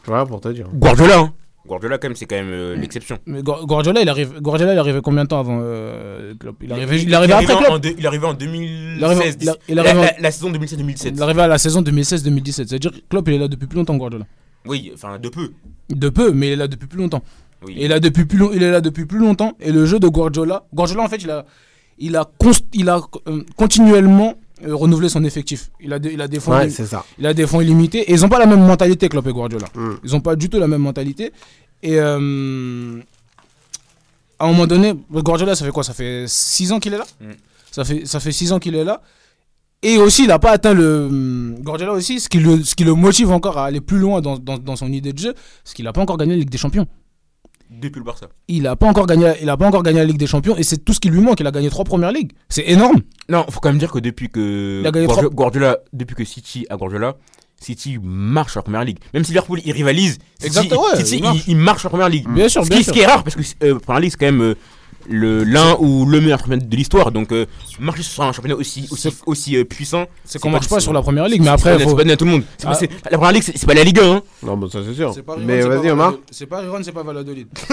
Tu vois, pour te dire. Guardiola, hein. Guardiola, quand même, c'est quand même euh, l'exception. Mais Gua- Guardiola, il arrive, Guardiola, il arrivait combien de temps avant euh, Klopp? Il arrivait, il il arrivait après Klopp. en Il arrivait en Il arrive- 2016. il a- il la, arrive en- la- la saison 2016-2017. Il arrivait à la saison 2016-2017. C'est-à-dire que Klopp, il est là depuis plus longtemps, Guardiola. Oui, enfin, de peu. De peu, mais il est là depuis plus longtemps. Oui. Et il, est là depuis plus long- il est là depuis plus longtemps. Et le jeu de Guardiola, Guardiola en fait, il a, il a, il a euh, continuellement euh, renouvelé son effectif. Il a, des- il a des fonds, Ouais, ça. il a des fonds illimités. Et ils n'ont pas la même mentalité, Klopp et Guardiola. Mm. Ils n'ont pas du tout la même mentalité. Et euh, à un moment donné, Guardiola, ça fait quoi? Ça fait 6 ans qu'il est là? Mm. ça, fait, ça fait 6 ans qu'il est là. Et aussi, il n'a pas atteint le. hum, Guardiola aussi, ce qui le, ce qui le motive encore à aller plus loin dans, dans, dans son idée de jeu, c'est qu'il n'a pas encore gagné la Ligue des Champions. Depuis le Barça. Il n'a pas, encore gagné- il a pas encore gagné la Ligue des Champions et c'est tout ce qui lui manque. Il a gagné trois premières ligues. C'est énorme. Non, faut quand même dire que depuis que Guardiola, depuis que City a Guardiola, City marche en première ligue. Même si Liverpool il rivalise, City, Exactement, ouais, City, il marche. il marche en première ligue. Bien sûr, ce bien qui, sûr. Ce qui est rare parce que euh, première ligue c'est quand même euh, l'un ou le meilleur championnat de l'histoire. Donc euh, marcher sur un championnat aussi aussi aussi euh, puissant, C'est qu'on marche pas sur la première ligue, mais après, c'est pas- faut- c'est pas donné à tout le monde. Pas- Ah. la première ligue c'est pas la Ligue 1. Hein. Non, bah ça c'est sûr. Pas Mais Riron, vas-y, pas Omar. C'est pas Riron, c'est pas Valladolid.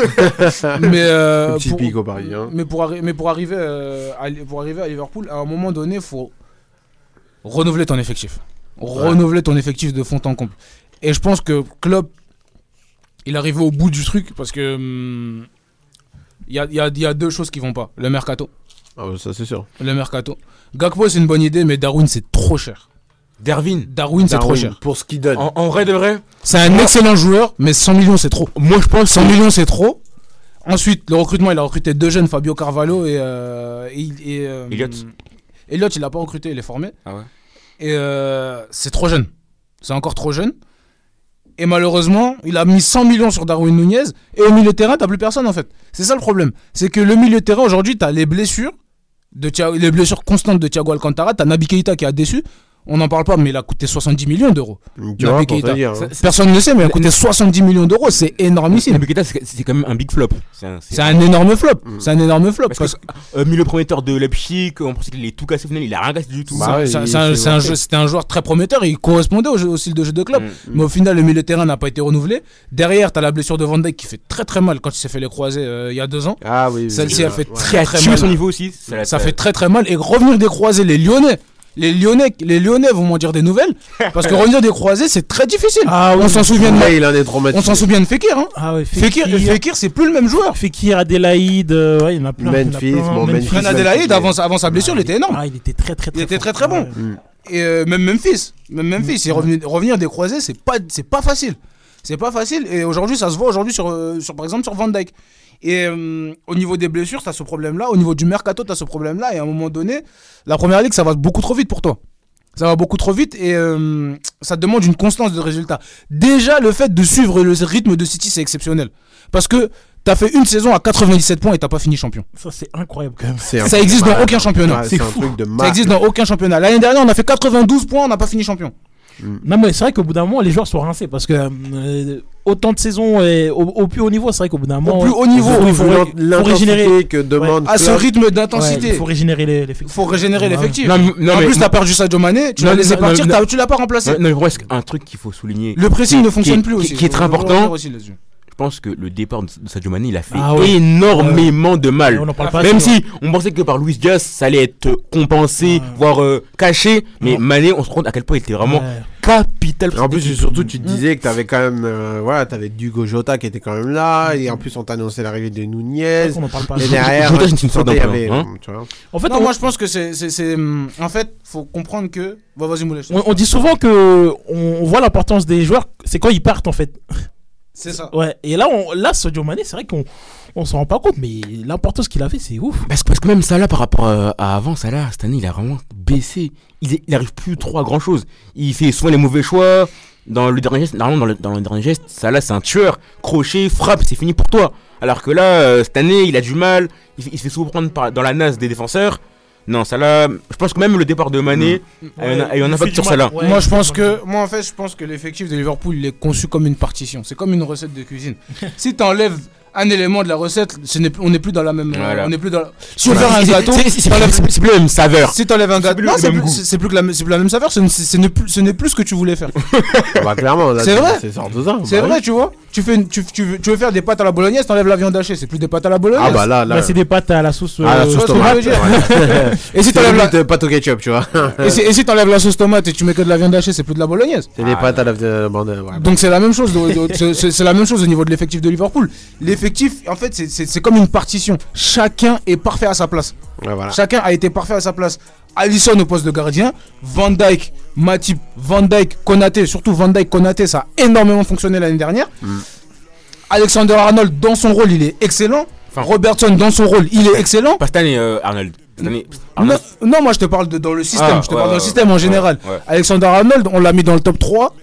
mais euh, Petit pour- pic au Paris, hein. Mais pour, arri- mais pour arriver euh, à, pour arriver à Liverpool, à un moment donné, il faut renouveler ton effectif. Renouveler ton effectif de fond en comble. Et je pense que Klopp, il est arrivé au bout du truc parce que hum, il y, a, il y a- il y a deux choses qui vont pas. Le mercato. Ah, bah, ça c'est sûr. Le mercato. Gakpo, c'est une bonne idée, mais Darwin, c'est trop cher. Darwin. Darwin, c'est trop cher. Pour ce qu'il donne. En, en vrai de vrai. C'est un excellent joueur, mais 100 millions, c'est trop. Moi, je pense 100 que- millions, c'est trop. Ensuite, le recrutement, il a recruté deux jeunes, Fabio Carvalho et. euh, et, et, euh, Elliott. Elliott, il l'a pas recruté, il est formé. Ah ouais. Et euh, c'est trop jeune. C'est encore trop jeune. Et malheureusement, il a mis 100 millions sur Darwin Nunez. Et au milieu de terrain, t'as plus personne en fait. C'est ça le problème. C'est que le milieu de terrain, aujourd'hui, t'as les blessures. De les blessures constantes de Thiago Alcantara. T'as Naby Keita qui a déçu. On n'en parle pas, mais il a coûté 70 millions d'euros. Keita. dire, hein. Personne ne le sait, mais il a coûté 70 millions d'euros. C'est énormissime. Naby Keita, c'est c'est quand même un big flop. C'est un, C'est un énorme flop. C'est un énorme flop. Parce, Parce que euh, milieu prometteur de Leipzig, on pensait qu'il est tout cassé au final, il a rien cassé du tout. C'est- c'est- c'est un- c'est un jeu- C'était un joueur très prometteur, il correspondait au, jeu- au style de jeu de club. Mm. Mais au final, le milieu de terrain n'a pas été renouvelé. Derrière, tu as la blessure de Van Dijk qui fait très très mal quand il s'est fait les croisés euh, il y a deux ans. Ah oui. oui, Celle-ci oui, a fait Ouais. très Qui a très tué mal. son niveau aussi. Ça fait très très mal. Et revenir des croisés, les Lyonnais. Les Lyonnais, les Lyonnais vont m'en dire des nouvelles. Parce que revenir des croisés, c'est très difficile. on s'en souvient de Ouais, il en est. On s'en souvient de Fekir. Hein. Ah ouais, Fekir, Fekir, c'est plus le même joueur. Fekir, Adélaïde, euh, ouais, il y en a plein. il y en a Memphis, plein. bon, Memphis, Fred Adelaide, avant, avant sa blessure, il était énorme. Ah, il était très très très Il était très très bon. Et euh, même Memphis, même Memphis, il revenir, revenir des croisés, c'est pas c'est pas facile. C'est pas facile et aujourd'hui ça se voit aujourd'hui sur, euh, sur par exemple sur Van Dyke. Et euh, au niveau des blessures, tu as ce problème-là, au niveau du mercato, tu as ce problème-là et à un moment donné, la première ligue ça va beaucoup trop vite pour toi. Ça va beaucoup trop vite et euh, ça te demande une constance de résultats. Déjà, le fait de suivre le rythme de City, c'est exceptionnel. Parce que tu as fait une saison à 97 points et t'as pas fini champion. Ça, c'est incroyable quand même. Ça existe dans aucun championnat. C'est fou. truc de Ça existe dans aucun championnat. L'année dernière, on a fait 92 points, on n'a pas fini champion. Non, mais c'est vrai qu'au bout d'un moment, les joueurs sont rincés parce que euh, autant de saisons et au, au plus haut niveau, c'est vrai qu'au bout d'un moment. plus haut niveau, il faut, faut régénérer. que demande À ce rythme Ouais, d'intensité. il faut régénérer les- l'effectif. Il faut régénérer Ouais. l'effectif. Non, non, en mais- plus, t'as perdu Sadio Mané, tu l'as laissé partir, tu l'as pas remplacé. Non, non, mais un truc qu'il faut souligner. Le pressing ne fonctionne plus qui- aussi. Qui est très important. Pense que le départ de Sadio Mané, il a fait Ah ouais. énormément de mal. Ouais, on en parle pas Même assez, si on pensait que par Luis Diaz, ça allait être compensé, voire euh, caché. Mais Mané, on se rend compte à quel point il était vraiment Ouais. capital. En plus, surtout, tu te disais que t'avais quand même, euh, voilà, t'avais Dugo Jota qui était quand même là, et en plus, on t'annonçait l'arrivée de Nunez. On en parle pas Et assez. derrière, Jota, c'est une sorte il y d'emprunt, avait, hein. tu vois. En fait, non, on, moi je pense que c'est. c'est- c'est, En fait, faut comprendre que. Vas-y, on- on dit souvent que on voit l'importance des joueurs, c'est quand ils partent en fait. C'est ça. Ouais. Et là, on, là, Sadio Mané, c'est vrai qu'on on s'en rend pas compte, mais l'importance qu'il a fait, c'est ouf. Parce, que- parce que même Salah, par rapport euh, à avant, Salah, cette année, il a vraiment baissé. Il, est- il arrive plus trop à grand chose. Il fait souvent les mauvais choix. Dans le dernier geste, normalement, dans le, dans le dernier geste, Salah, c'est un tueur. Crochet, frappe, c'est fini pour toi. Alors que là, euh, cette année, il a du mal. Il, fait- il se fait souvent prendre par- dans la nasse des défenseurs. Non, Salah, je pense que même le départ de Mané a a eu un il impact fait sur. Salah. Ouais, moi je pense que moi en fait je pense que l'effectif de Liverpool il est conçu comme une partition c'est comme une recette de cuisine si tu enlèves un élément de la recette ce n'est plus- on n'est plus dans la même Voilà. on n'est plus dans la- si on fait un C'est- gâteau c'est- plus- la même saveur. si t'enlèves un gâteau c'est plus, c'est- la c'est plus la même saveur ce n'est- ce n'est plus ce n'est plus ce que tu voulais faire Bah, clairement, C'est vrai. C'est bah vrai oui. tu vois tu fais une- tu, tu veux, tu veux faire des pâtes à la bolognaise t'enlèves la viande hachée c'est plus des pâtes à la bolognaise Ah, bah là, là. Là, c'est des pâtes à la sauce. Ah, la euh, sauce tomate. veux dire ouais. et si t'enlèves la euh, pâte au ketchup, tu vois. et si, et si t'enlèves la sauce tomate et tu mets que de la viande hachée c'est plus de la bolognaise C'est des pâtes à la euh, bande. ouais. Donc c'est la même chose, c'est la même chose au niveau de l'effectif de Liverpool. L'effectif, en fait, c'est- comme une partition. Chacun est parfait à sa place. Ouais, voilà. Chacun a été parfait à sa place. Alisson au poste de gardien, Van Dyke, Matip, Van Dyke, Konaté, surtout Van Dyke, Konaté, ça a énormément fonctionné l'année dernière. Mm. Alexander Arnold dans son rôle, il est excellent. Enfin- Robertson dans son rôle, il est excellent. Pas cette année, euh, Arnold. Année, Non, Arnold. non, moi je te parle de, dans le système. Ah, je te ouais, parle dans le système en général. Alexander Arnold, on l'a mis dans le top 3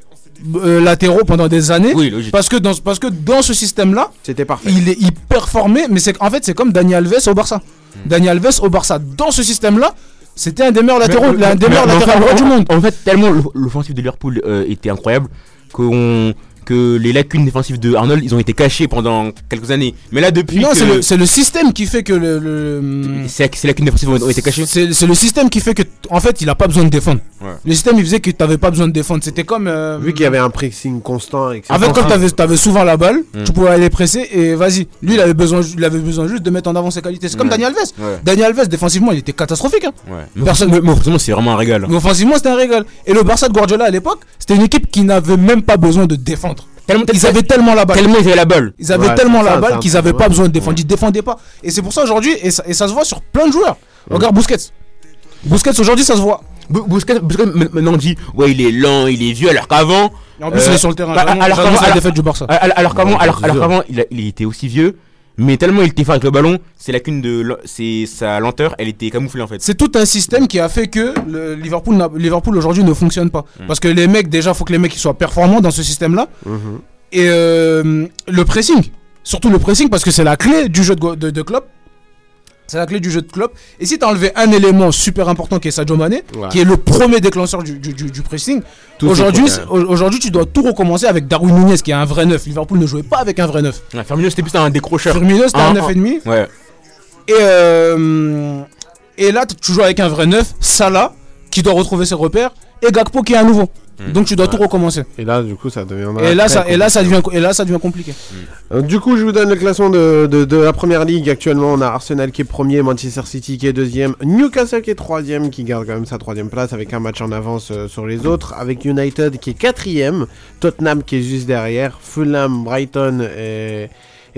euh, latéraux pendant des années. Oui, logique. Parce que dans, parce que dans ce système-là, C'était parfait. il, est, il performait, mais c'est en fait c'est comme Dani Alves au Barça. Hmm. Dani Alves au Barça, dans ce système-là, C'était un des meilleurs latéraux, Mais- un des meilleurs latéraux du monde. En fait, tellement l'off- l'offensive de Liverpool euh, était incroyable qu'on- que les lacunes défensives de Arnold, ils ont été cachées pendant quelques années. Mais là, depuis Non, que c'est le, c'est le système qui fait que le. le- c'est ces lacunes défensives ont, été cachées. C'est c'est le système qui fait que, en fait, il a pas besoin de défendre. Ouais. Le système, il faisait que t'avais pas besoin de défendre. C'était comme. euh, Vu qu'il y avait un pressing constant. Et que En fait, quand t'avais avais souvent la balle, Mm. tu pouvais aller presser et vas-y. Lui, il avait besoin, il avait besoin juste de mettre en avant ses qualités. C'est comme Ouais. Daniel Alves. Ouais. Daniel Alves, défensivement, il était catastrophique. hein. Ouais. Mais Personne- mais- mais c'est vraiment un régal. Mais offensivement, c'était un régal. Et le Barça de Guardiola à l'époque, c'était une équipe qui n'avait même pas besoin de défendre. Tellement- ils avaient tellement la balle. Tellement ils avaient la balle. Ils avaient Ouais, tellement la ça, balle qu'ils truc, avaient ouais. pas besoin de défendre. Ils défendaient pas. Et c'est pour ça aujourd'hui, et ça, et ça se voit sur plein de joueurs. Regarde Busquets. Busquets aujourd'hui, ça se voit. Bu- Busquets, Busquets, m- maintenant on dit ouais il est lent, il est vieux alors qu'avant. En plus, il est sur le terrain. bah, alors qu'avant, la alors- défaite du Barça. alors- alors qu'avant, Ouais, alors, c'est alors sûr. qu'avant, il, a- il était aussi vieux, mais tellement il était fort avec le ballon, c'est la lacune de, c'est sa lenteur, elle était camouflée en fait. C'est tout un système qui a fait que le Liverpool, aujourd'hui ne fonctionne pas. Mm. Parce que les mecs, déjà, faut que les mecs ils soient performants dans ce système-là. Mhm. Et euh, le pressing, surtout le pressing, parce que c'est la clé du jeu de, de, de Klopp. C'est la clé du jeu de Klopp. Et si tu as enlevé un élément super important qui est Sadio Mané, Ouais. qui est le premier déclencheur du, du, du- du pressing, aujourd'hui, tu dois tout recommencer avec Darwin Nunez qui est un vrai neuf. Liverpool ne jouait pas avec un vrai neuf. Ouais, Firmino c'était plus un décrocheur. Firmino c'était un Un- 9,5. Ouais. Et, euh, et là, tu joues avec un vrai neuf, Salah, qui doit retrouver ses repères, et Gakpo qui est un nouveau. Mm. Donc tu dois Ouais. tout recommencer. Et là, du coup, ça deviendra. Et là, ça, et, là, ça devient, et là, ça devient compliqué. Euh, Du coup, je vous donne le classement de, de, de la première ligue. Actuellement, on a Arsenal qui est premier, Manchester City qui est deuxième, Newcastle qui est troisième, qui garde quand même sa troisième place avec un match en avance euh, sur les autres, avec United qui est quatrième, Tottenham qui est juste derrière, Fulham, Brighton et,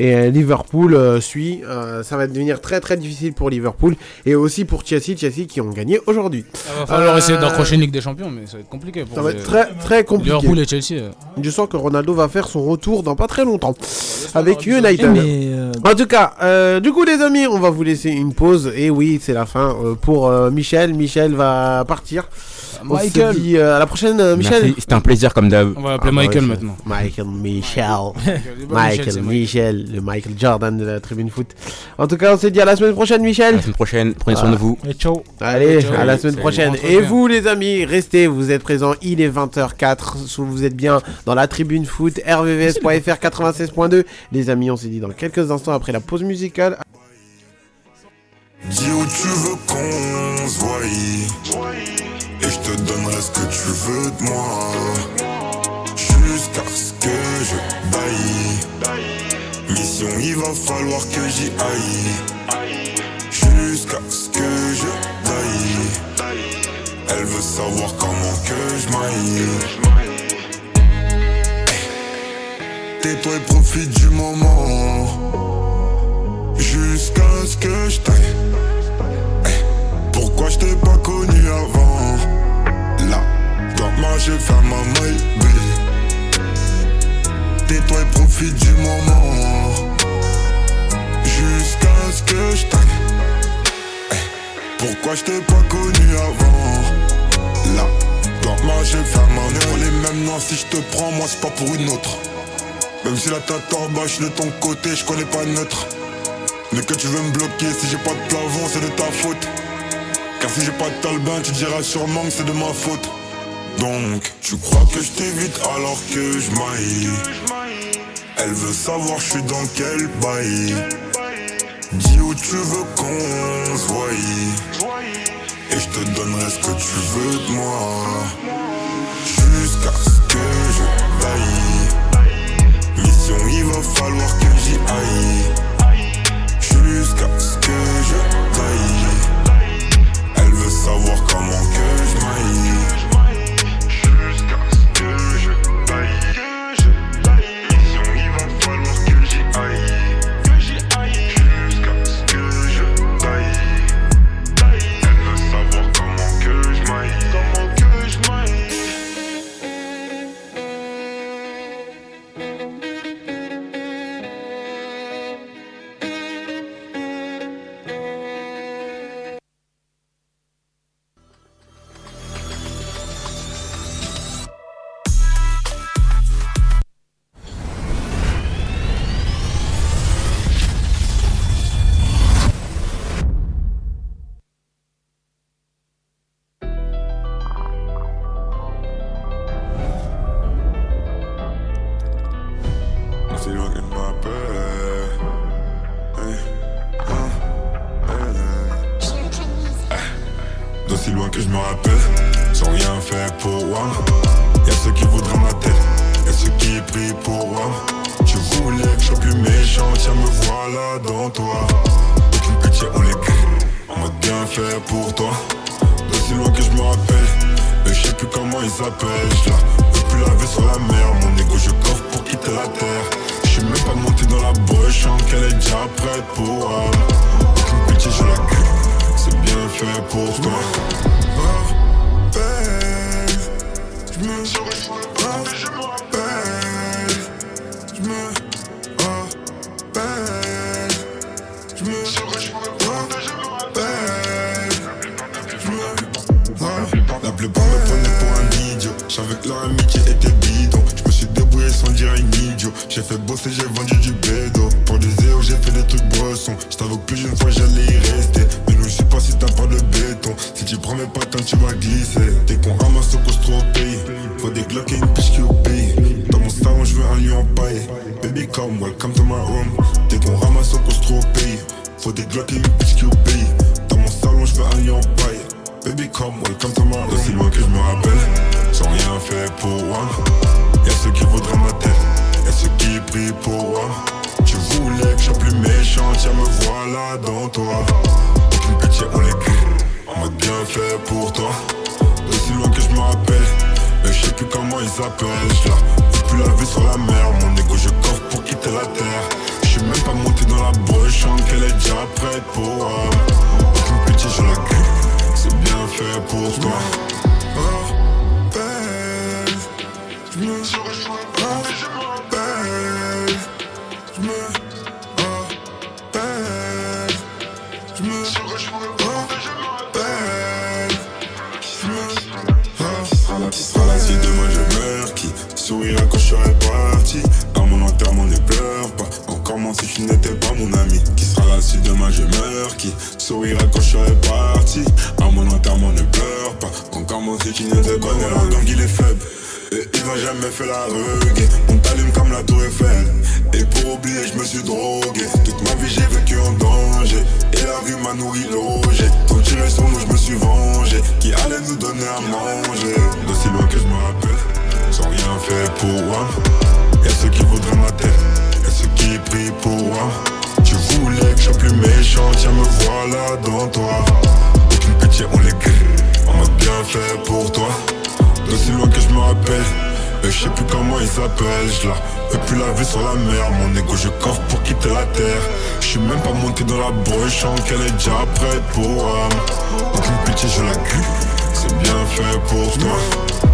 et euh, Liverpool euh, suit. Euh, ça va devenir très très difficile pour Liverpool et aussi pour Chelsea, Chelsea qui ont gagné aujourd'hui. Il va falloir essayer d'accrocher une Ligue des Champions, mais ça va être compliqué. Pour Ça va être très très compliqué. Liverpool et Chelsea. Je sens que Ronaldo va faire son retour dans pas très longtemps avec United. Euh, En tout cas, du coup les amis, on va vous laisser une pause. Et oui, c'est la fin pour Michel. Michel va partir. Michael. dit, euh, à la prochaine, euh, Michel. C'était un plaisir comme d'hab. On va l'appeler Ah, Michael ouais, maintenant. Michael Michel. Michael Michel, le Michael Jordan de la tribune foot. En tout cas, on se dit à la semaine prochaine, À Michel. la semaine prochaine, prenez soin de vous. et ciao. Allez, Ciao. à la semaine Salut. prochaine. Et vous, les amis, restez, vous êtes présents. Il est 20h04. sous- Vous êtes bien dans la tribune foot, rvvs.fr 96.2. Les amis, on se dit dans quelques instants après la pause musicale. Dis où tu veux qu'on se voie donnerai ce que tu veux de moi. Jusqu'à ce que je baille. Mission il va falloir que j'y aille. Jusqu'à ce que je baille. Elle veut savoir comment que je maille. Tais-toi et profite du moment. Jusqu'à ce que je taille. Eh, Pourquoi je t'ai pas connu avant? Dans ma j'ai fait ma maille Tais-toi et profite du moment. Jusqu'à ce que je taille Eh, Pourquoi je t'ai pas connu avant? Là, dans ma j'ai fait ma maille les mêmes noms si je te prends moi c'est pas pour une autre. Même si la tête en bas de ton côté je connais pas neutre. Mais que tu veux me bloquer, si j'ai pas de plafond, c'est de ta faute. Car si j'ai pas de talbin, tu diras sûrement que c'est de ma faute. Donc, tu crois que je t'évite alors que je maille. Elle veut savoir je suis dans quel bail. Dis où tu veux qu'on se voie. Et je te donnerai ce que tu veux de moi. Rue m'a nourri logé Quand tiré sur nous je me suis vengé. Qui allait nous donner à manger? D'aussi loin que je me rappelle Sans rien faire pour WAM Y'a ceux qui voudraient ma tête Y'a ceux qui prient pour WAM Tu voulais que je sois plus méchant Tiens me voilà dans toi. Aucune pitié on les crie On m'a bien fait pour toi. D'aussi loin que je me rappelle Et je sais plus comment il s'appelle Je veux plus la vie sur la mer. Mon égo je coffre pour quitter la terre. Je suis même pas monté dans la Je sens qu'elle est déjà prête pour WAM Aucune pitié je la crie C'est bien fait pour toi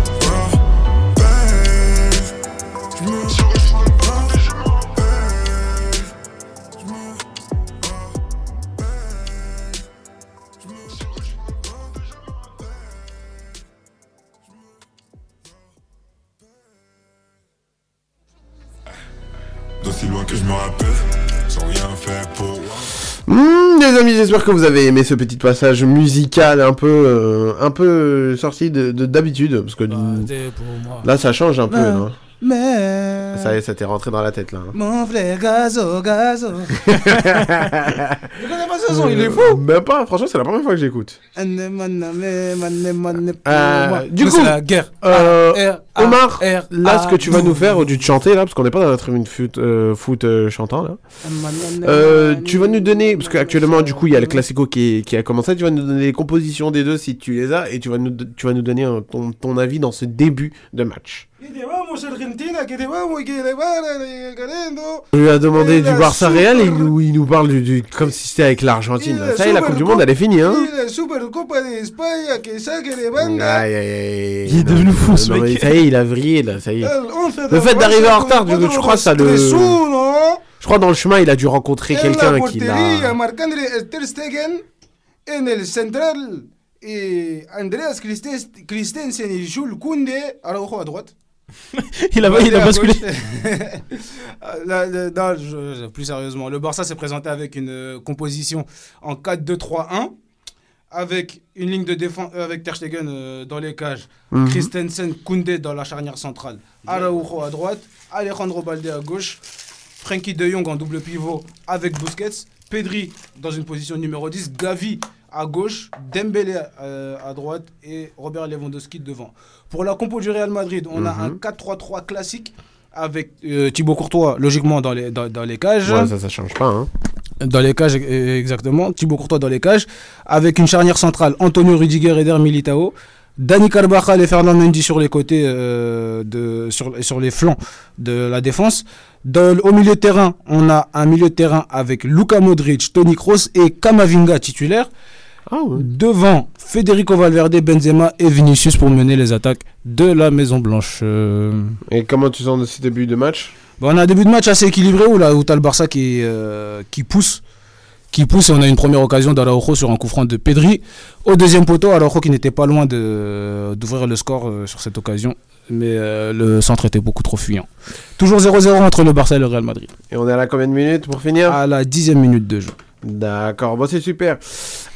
j'espère que vous avez aimé ce petit passage musical un peu, euh, un peu sorti de de- d'habitude, parce que moi. là ça change un peu, non? Mais. Ça y est, ça t'est rentré dans la tête là. hein. Mon frère gazo, gazo. Tu connais pas ce son, il est fou. Euh, Même pas, franchement, c'est la première fois que j'écoute. Euh, du coup, c'est la guerre. euh, A, R, A, Omar, R, là, ce que tu vas nous faire, au lieu de chanter là, parce qu'on n'est pas dans la tribune foot, euh, foot chantant là. Tu vas nous donner, parce qu'actuellement, du coup, il y a le classico qui, est- qui a commencé. Tu vas nous donner les compositions des deux si tu les as, et tu vas nous, tu vas nous donner ton avis dans ce début de match. On lui a demandé du Barça Real et il nous, il nous parle du, du- comme si c'était avec l'Argentine. Ça y est, la Coupe du Monde, elle est finie, hein. la Supercopa de España que saque de banda. Aïe, aïe, aïe. Il est devenu fou, Non, ce mais mec. Ça y est, il a vrillé, là, ça y est. El 11 de Le fait d'arriver en retard, je crois que ça le... 4-1, Je crois dans le chemin, il a dû rencontrer quelqu'un qui l'a... En el central, et Andreas Christensen et Jules Koundé. Araujo à droite. Il a- il basculé. gauche. Là, là, non, je- je- plus sérieusement, le Barça s'est présenté avec une euh, composition en 4-2-3-1 avec une ligne de défense euh, avec Ter Stegen euh, dans les cages, Mhm. Christensen, Koundé dans la charnière centrale, Araujo à droite, Alejandro Balde à gauche, Frankie de Jong en double pivot avec Busquets, Pedri dans une position numéro 10, Gavi à gauche, Dembélé euh, à droite et Robert Lewandowski devant. Pour la compo du Real Madrid, on a Mhm. un 4-3-3 classique avec euh, Thibaut Courtois, logiquement, dans les, dans, dans les cages. Ouais, ça, ça change pas. Hein. Dans les cages, euh, exactement. Thibaut Courtois dans les cages. Avec une charnière centrale, Antonio Rudiger et Der Militao. Dani Carvajal et Fernand Mendy sur les côtés, euh, de, sur, sur les flancs de la défense. Dans- au milieu de terrain, on a un milieu de terrain avec Luka Modric, Toni Kroos et Kamavinga titulaire. Devant, Federico Valverde, Benzema et Vinicius pour mener les attaques de la Maison Blanche. Euh, Et comment tu sens de ce début de match? Bon, on a un début de match assez équilibré où, là, où tu as le Barça qui, euh, qui pousse. Qui pousse et on a une première occasion d'Araujo sur un coup franc de Pedri. Au deuxième poteau, Araujo qui n'était pas loin de- d'ouvrir le score euh, sur cette occasion. Mais euh, le centre était beaucoup trop fuyant. Toujours 0-0 entre le Barça et le Real Madrid. Et on est à la combien de minutes pour finir? À la dixième minute de jeu. D'accord, bon c'est super.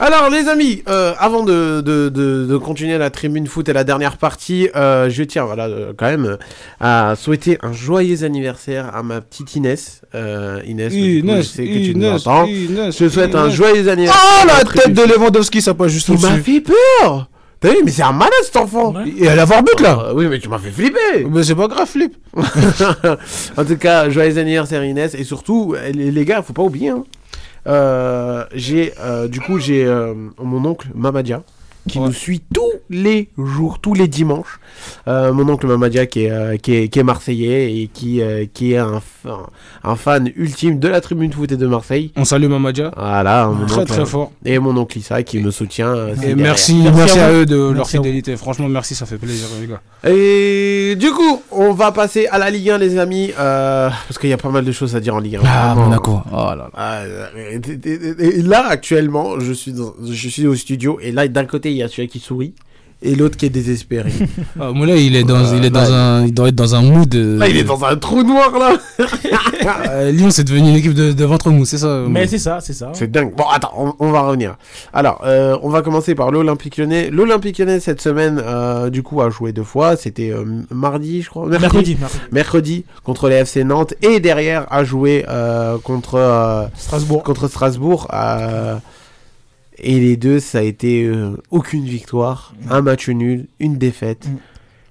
Alors les amis, euh, avant de, de, de, de continuer la tribune foot et la dernière partie, euh, je tiens voilà, euh, quand même euh, à souhaiter un joyeux anniversaire à ma petite Inès. Euh, Inès, coup, Inès, je sais que tu nous entends. Inès, je te souhaite un joyeux anniversaire. Ah, à la tribune tête de Lewandowski, ça passe juste Il m'a au-dessus. fait peur T'as vu, mais c'est un malade cet enfant Et elle a avoir but là Euh, Oui, mais tu m'as fait flipper Mais c'est pas grave, flip En tout cas, joyeux anniversaire Inès et surtout les, gars, faut pas oublier. hein, j'ai euh, du coup j'ai euh, mon oncle Mamadia qui nous suit tous les jours, tous les dimanches. Euh, mon oncle Mamadia qui est, euh, qui est, qui est marseillais et qui, euh, qui est un, un fan ultime de la tribune foot et de Marseille. On salue Mamadia. Voilà, mon Très, oncle, très fort. Et mon oncle Issa qui me soutient. Et merci, merci, à, eux de leur Merci fidélité. Franchement, merci, ça fait plaisir, les gars. Et du coup, on va passer à la Ligue 1, les amis, euh, parce qu'il y a pas mal de choses à dire en Ligue 1. Ah, Vraiment. Monaco. Oh là là. Ah, et- et- et- et là, actuellement, je suis, dans- je suis au studio, et là, d'un côté, il y a celui qui sourit, et l'autre qui est désespéré. Ah, Moulay, il est dans, il est dans là, un, il doit être dans un mood. euh, Là, il est dans un trou noir, là euh, Lyon, c'est devenu une équipe de, de ventre mou, c'est ça Mais Moulay c'est ça, c'est ça. C'est dingue. Bon, attends, on, on va revenir. Alors, euh, on va commencer par l'Olympique Lyonnais. L'Olympique Lyonnais, cette semaine, euh, du coup, a joué deux fois. C'était euh, mardi, je crois. Mercredi, mercredi. Mercredi, contre les FC Nantes. Et derrière, a joué euh, contre euh, Strasbourg. Contre Strasbourg. euh, et les deux, ça a été euh, aucune victoire, un match nul, une défaite.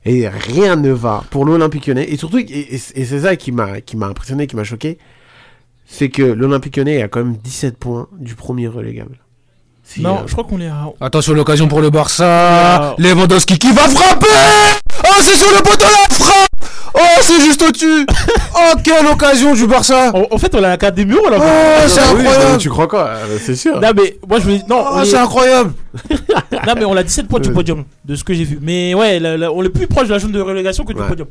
Et rien ne va pour l'Olympique Lyonnais. Et surtout, et, c'est ça qui m'a qui m'a impressionné, qui m'a choqué, c'est que l'Olympique Lyonnais a quand même 17 points du premier relégable. Si, Non, euh, je crois qu'on est à. Attention, l'occasion pour le Barça. Ah. Lewandowski qui va frapper Oh, c'est sur le poteau la frappe Oh, c'est juste au-dessus Oh, quelle occasion du Barça En, en fait, on a la carte des murs, là. Oh, c'est Ah oui, incroyable tu crois quoi Euh, C'est sûr. Non, mais moi, je voulais. Non, Oh, est- c'est incroyable non, mais on a 17 points du podium, de ce que j'ai vu. Mais ouais, on est plus proche de la zone de relégation que du Ouais. podium.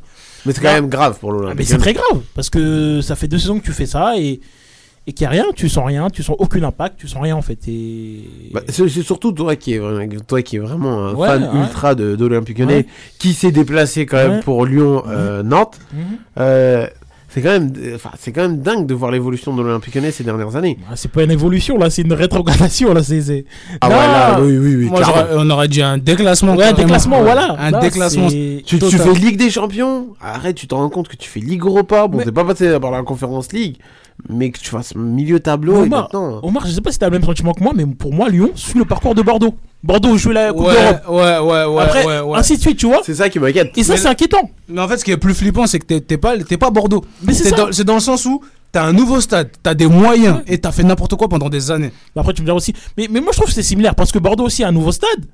Mais c'est quand même grave pour Ah, l'Olympique. mais c'est très grave, parce que ça fait deux saisons que tu fais ça et, et qu'il n'y a rien, tu sens rien, tu sens aucun impact, tu sens rien en fait. Et... Bah, c'est surtout toi qui est, vraiment- toi qui est vraiment un Ouais, fan ouais. ultra de, de l'Olympique Lyonnais, Ouais. qui s'est déplacé quand même Ouais. pour Lyon, euh, Nantes. Mhm. Euh, c'est quand même, enfin, c'est quand même dingue de voir l'évolution de l'Olympique Lyonnais ces dernières années. Ah, c'est pas une évolution là, c'est une rétrogradation là. C'est. Ah Non. ouais, là, oui, oui, oui. Moi, on aurait dit un déclassement. Ouais, un déclassement, voilà. Un Là, déclassement. Tu, fais Ligue des Champions, arrête, tu te rends compte que tu fais Ligue Europa, bon, t'es pas passé par la Conférence League, mais que tu fasses milieu tableau et Omar, maintenant. Omar, je sais pas si t'as le même sentiment que moi, mais pour moi, Lyon suit le parcours de Bordeaux. Bordeaux joue la Coupe Ouais, d'Europe. ouais, ouais, ouais, Après, ouais, ouais. ainsi de suite, tu vois. C'est ça qui m'inquiète. Et ça, c'est inquiétant. Mais en fait, ce qui est plus flippant, c'est que t'es- pas, t'es pas Bordeaux. Mais c'est dans- C'est dans le sens où t'as un nouveau stade, t'as des moyens et t'as fait n'importe quoi pendant des années. Mais Après, tu me diras aussi. Mais, mais moi, je trouve que c'est similaire parce que Bordeaux aussi a un nouveau stade.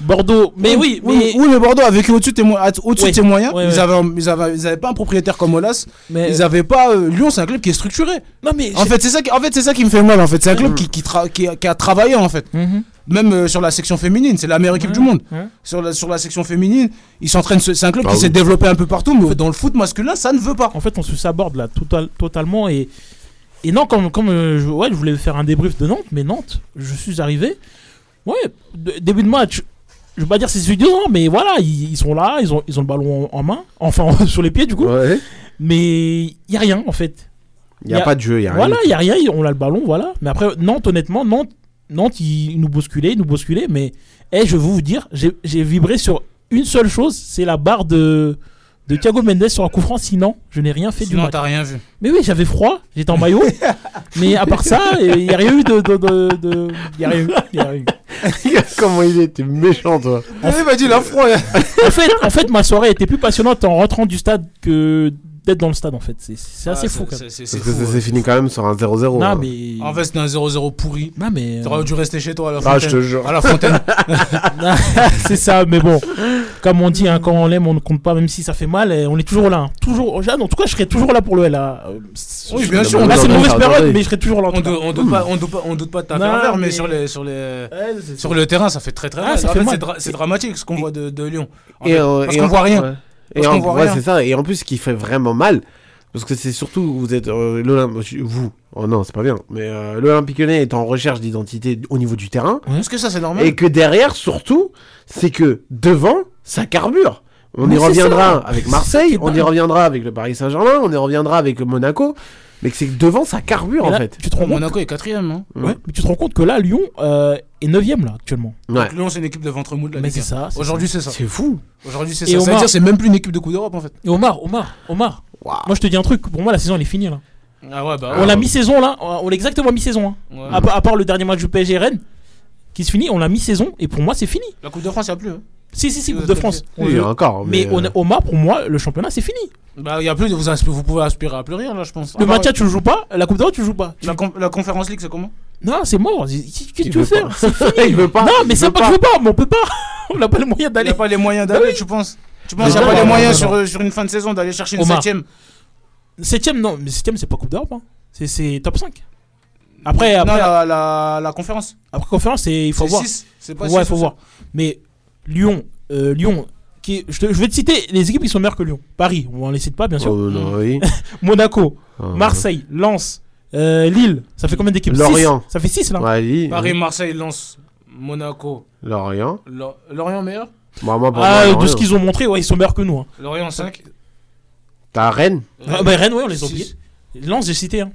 Bordeaux. Mais oui, mais. oui, mais Bordeaux a vécu au-dessus de tes de ses moyens. ils. Avaient, un- ils, avaient, ils avaient pas un propriétaire comme Olas. Mais- Ils avaient pas. euh, Lyon, c'est un club qui est structuré. Non, mais. En fait, c'est ça, qui- en fait, c'est ça qui me fait mal. En fait, c'est un club qui, qui, tra- qui, a- travaillé en fait. Mhm. Même euh, sur la section féminine, c'est la meilleure équipe du monde. ouais. Sur la, sur la section féminine, ils s'entraînent. C'est un club Ah qui oui. s'est développé un peu partout, mais dans le foot masculin, ça ne veut pas. En fait, on se saborde là total- totalement. Et, et non, comme, comme euh, je, ouais, je voulais faire un débrief de Nantes, mais Nantes, je suis arrivé. Ouais, début de match, je vais pas dire c'est suffisant, mais voilà, ils, ils sont là, ils ont, ils ont le ballon en, en main, enfin sur les pieds du coup. Ouais. Mais il y a rien en fait. Il y a pas de jeu, il y a rien. Voilà, il y a rien, on a le ballon, voilà. Mais après, Nantes, honnêtement, Nantes, Nantes ils, nous bousculaient, ils nous bousculaient. Mais eh, je vais vous dire, j'ai j'ai vibré sur une seule chose, c'est la barre de, de Thiago Mendes sur un coup franc. Sinon, je n'ai rien fait du Sinon, match. t'as rien vu. Mais oui, j'avais froid, j'étais en maillot. mais à part ça, il n'y a rien eu de. de, de, de- y a rien eu. y a rien eu. Comment il est T'es méchant, toi. Il m'a dit la froid. en, fait, en fait, ma soirée était plus passionnante en rentrant du stade que d'être dans le stade, en fait. C'est- C'est assez Ah, fou, c'est- quand même. Parce que fini quand même sur un 0-0. Non, hein. mais. En fait, c'était un 0-0 pourri. Non, mais. T'aurais dû rester chez toi à la Ah, fontaine. je te jure. À la fontaine. c'est ça, mais bon, comme on dit, hein, quand on l'aime, on ne compte pas, même si ça fait mal, et on est toujours là. hein. Toujours, Jeanne, en tout cas, je serai toujours là pour le là. Euh, Oui, bien sûr. Là, on c'est une mauvaise période, mais je serai toujours là. On cas. doute, pas, on doute pas, on doute pas de ta ferveur, mais, sur les, sur les, c'est sur le terrain, ça fait très très Ah, mal. c'est dra- c'est dramatique ce qu'on voit de, de Lyon. En Et, fait, euh, parce qu'on voit rien. Et en- ouais, c'est ça. Et en plus, ce qui fait vraiment mal, parce que c'est surtout, vous êtes euh, vous, oh non, c'est pas bien, mais euh, l'Olympique Lyonnais est en recherche d'identité au niveau du terrain. Est-ce que ça c'est normal Et que derrière, surtout, c'est que devant, ça carbure. On Mais y reviendra ça. avec Marseille, on y reviendra avec le Paris Saint-Germain, on y reviendra avec le Monaco. Mais que c'est devant, ça carbure en fait. Tu te rends compte Monaco est quatrième. Hein. Ouais, mais tu te rends compte que là, Lyon euh, est 9ème là actuellement. Ouais. Lyon, c'est une équipe de ventre mou de la Mais c'est 1. ça, c'est Aujourd'hui, c'est ça. C'est fou. Aujourd'hui, c'est Et ça. Omar- c'est même plus une équipe de Coupe d'Europe en fait. Et Omar, Omar, Omar. Moi, je te dis un truc. Pour moi, la saison elle est finie là. Ah ouais, bah. on l'a mi-saison là. On l'a exactement mi-saison. Hein. Ouais. À, part- à part le dernier match du PSG Rennes qui se finit, on l'a mi-saison et pour moi, c'est fini. La Coupe de France, il n'y a plus. hein. Si, si, si, Coupe de France. Oui, a encore, Mais, mais, on- euh, Omar, pour moi, le championnat, c'est fini. Bah, il y a plus. Vous, vous pouvez aspirer à plus rien là, je pense. Le Ah, bah, match, tu le joues pas. La Coupe d'Europe, tu le joues pas. La, com- la Conférence League, c'est comment? Non, c'est mort. Qu'est-ce que tu veux faire? pas. C'est fini. Il veut pas. Non, mais c'est veut pas que je veux pas, mais on peut pas. On n'a pas les moyens d'aller. n'y a pas les moyens Bah d'aller, oui. tu penses? Tu penses qu'il n'y a pas les moyens sur, sur une fin de saison d'aller chercher une Omar. septième? Septième, non, mais septième, c'est pas Coupe d'Europe. Hein. C'est- C'est top 5. Après, Non, après, la, la, la conférence. après conférence, c'est- il faut voir. six, c'est pas ouais, six faut voir. Mais Lyon, euh, Lyon, qui je, te- je vais te citer les équipes qui sont meilleures que Lyon. Paris, on les cite pas, bien sûr. Oh, non, oui. Monaco, Ah, Marseille, Lens, euh, Lille. Ça fait combien d'équipes? Six. Lorient. Ça fait 6 là. Ouais, Lille, Paris, oui. Marseille, Lens, Monaco. Lorient. Lo- Lorient meilleur? Bah, moi, Ah, moi, de Lorient. ce qu'ils ont montré, ouais, ils sont meilleurs que nous. Hein. Lorient 5. T'as Rennes Ah, bah, Rennes, ouais, on les a oubliés. Lens, j'ai cité. Hein.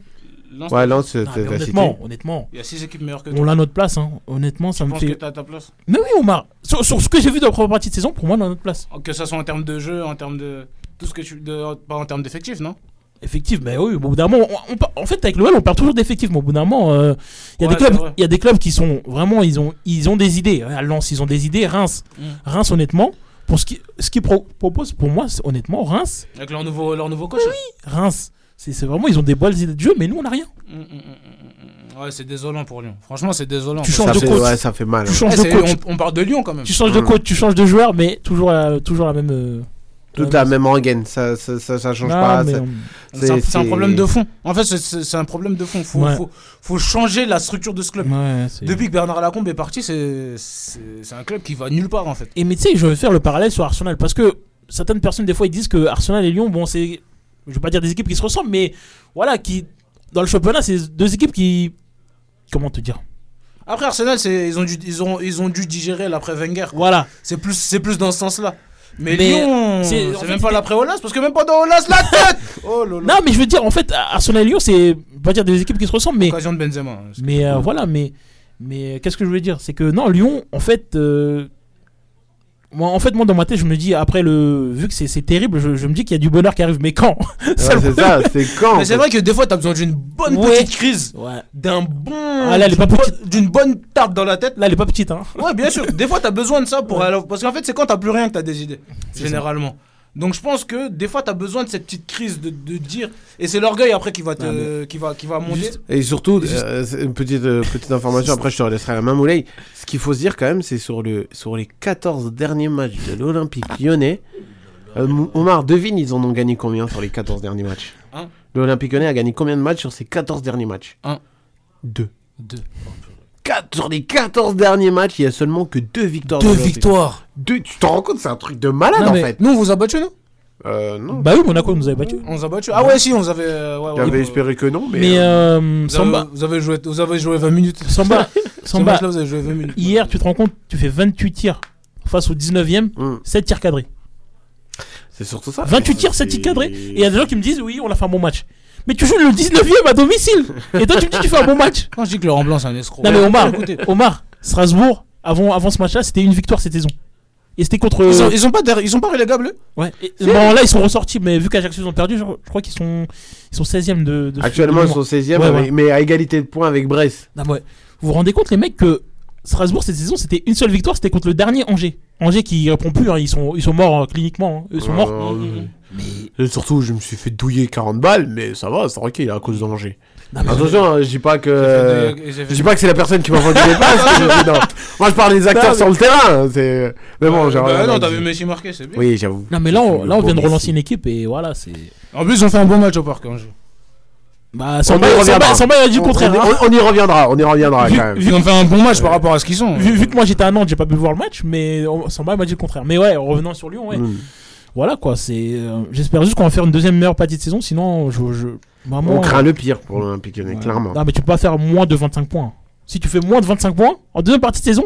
Ouais, Lens, c'est- t'as mais honnêtement, honnêtement. Il y a 6 équipes meilleures que On toi. a notre place, hein. honnêtement, ça Je me pense fait. que t'as ta place? Mais oui, Omar, sur, sur ce que j'ai vu de la première partie de saison, pour moi, on a notre place. Que ça soit en termes de jeu, en termes de. Tout ce que tu. De... Pas en termes d'effectifs, non? Effectif, mais oui, au bout d'un moment, on- on en fait, avec l'OL, on perd toujours d'effectifs, mais au bout d'un moment, euh, il y a Ouais, des clubs, c'est vrai. il y a des clubs qui sont vraiment, ils ont, ils ont des idées. À Lens, ils ont des idées. Reims, Mm. Reims, honnêtement, pour ce qui, ce qu'ils pro- proposent, pour moi, c'est- honnêtement, Reims, Avec leur nouveau, leur nouveau coach. Reims, c'est vraiment, ils ont des bonnes idées de jeu, mais nous, on n'a rien. Mm, mm, mm. Ouais, c'est désolant pour Lyon. Franchement, c'est désolant. Tu Ça changes de fait- coach. ouais, ça fait mal. Tu changes Eh, de c'est- coach. On, on parle de Lyon quand même. Tu changes de coach, tu changes de joueur, mais toujours la, toujours la même. euh, Toute la même rengaine, ça, ça, ça, ça change Non, pas. C'est un, problème de fond. En fait, c'est- un problème de fond. Faut, Ouais. faut, faut changer la structure de ce club. Depuis que Bernard Lacombe est parti, c'est un club qui va nulle part en fait. Et mais tu sais, je vais faire le parallèle sur Arsenal parce que certaines personnes des fois ils disent que Arsenal et Lyon, bon c'est, je vais pas dire des équipes qui se ressemblent, mais voilà qui dans le championnat c'est deux équipes qui, comment te dire, Après Arsenal, ils ont dû ils ont ils ont dû digérer l'après Wenger. quoi. voilà. C'est plus c'est plus dans ce sens-là. Mais, Mais Lyon, c'est- fait, même pas l'après Olas parce que même pendant Olas la tête. oh. Non mais je veux dire en fait Arsenal et Lyon c'est, pas dire des équipes qui se ressemblent, mais Occasion de Benzema. hein, mais euh, voilà, mais mais qu'est-ce que je voulais dire, c'est que non Lyon en fait. euh, moi, en fait, moi, dans ma tête, je me dis, après le. Vu que c'est terrible, je, je me dis qu'il y a du bonheur qui arrive, mais quand? Ouais, c'est ça, c'est quand Mais c'est vrai que des fois, t'as besoin d'une bonne Ouais. petite crise, Ouais. d'un bon, Ah, là, elle est pas d'une petite. bonne- d'une bonne tape dans la tête. Là, elle est pas petite, hein. Ouais, bien sûr. Des fois, t'as besoin de ça pour aller- parce qu'en fait, c'est quand t'as plus rien que t'as des idées, généralement. Donc, je pense que des fois, t'as besoin de cette petite crise de, de dire, et c'est l'orgueil après qui va te, Ah, qui va, qui va monter. Juste- Et surtout, Juste- euh, une petite, euh, petite information, après je te laisserai la main moulay. Ce qu'il faut se dire quand même, c'est sur, le, sur les 14 derniers matchs de l'Olympique lyonnais. euh, Omar, devine, ils en ont gagné combien sur les 14 derniers matchs. L'Olympique lyonnais a gagné combien de matchs sur ces 14 derniers matchs Un. Deux. Deux. Sur les 14 derniers matchs, il y a seulement que deux victoires. Deux de l'Olympique. victoires. Deux, tu te rends compte, c'est un truc de malade Non, en fait. Nous, on vous a battu, nous Euh, non. Bah oui, Monaco nous avait battu. On vous a battu. Ah ouais, si, on vous avait. euh, ouais, J'avais ouais. espéré que non, mais. Mais euh, euh, Vous avez, Samba, vous, avez joué, vous avez joué 20 minutes. Samba, Samba, match-là, vous avez joué 20 minutes. hier, tu te rends compte, tu fais 28 tirs face au 19ème, hum, 7 tirs cadrés. c'est surtout ça. 28 tirs, 7 tirs cadrés. Et il y a des gens qui me disent, oui, on a fait un bon match. Mais tu joues le 19ème à domicile. Et toi, tu me dis, tu fais un bon match. Quand je dis que Laurent Blanc, c'est un escroc. Non, mais Omar, Écoutez, Omar, Strasbourg, avant, avant ce match-là, c'était une victoire cette saison. Et c'était contre. ils, sont, ils, sont pas ils sont pas relégables, Ouais. Et- bon, là, ils sont ressortis, mais vu qu'Ajaccio ils ont perdu, je, je crois qu'ils sont, ils sont 16ème de, de Actuellement, de ils sont mémoire. 16e, Ouais, avec- ouais. mais à égalité de points avec Brest. Non, ouais. Vous vous rendez compte, les mecs, que Strasbourg cette saison, c'était une seule victoire, c'était contre le dernier Angers. Angers qui répond plus, hein, ils sont ils sont morts euh, cliniquement, hein. ils sont morts. Euh, Et surtout, je me suis fait douiller 40 balles, mais ça va, c'est tranquille à cause d'Angers. Attention, hein, je dis pas que je dis pas que c'est la personne qui m'a vendu les passes. Moi, je parle des acteurs sur mais- le terrain. C'est. Mais bon, j'ai Bah rien non, dire. vu Messi marquer, c'est bien. Oui, j'avoue. Non mais là on, là on vient de relancer une équipe et voilà c'est. En plus, on fait un bon match au parc Angers. Bah On Samba y Samba- reviendra. Samba il a dit le On- contraire. on- hein. on- on y reviendra, on y reviendra Vu- quand même. vu- Ils ont fait un bon match par rapport à ce qu'ils sont. Vu, vu que moi j'étais à Nantes, j'ai pas pu voir le match, mais on- Samba m'a dit le contraire. Mais ouais, revenant sur Lyon, ouais. Mm. Voilà quoi, c'est. euh, J'espère juste qu'on va faire une deuxième meilleure partie de saison, sinon je. je vraiment, On craint le pire pour l'Olympique Lyonnais, clairement. Non mais tu peux pas faire moins de 25 points. Si tu fais moins de 25 points en deuxième partie de saison,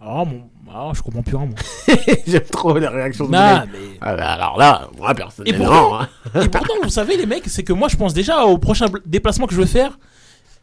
ah mon, ah, je comprends plus rien moi. J'aime trop les réactions de Non, mec. Ah, bah, alors là, moi Et personnellement. pourtant, hein. et pourtant, vous savez les mecs, c'est que moi je pense déjà au prochain déplacement que je vais faire.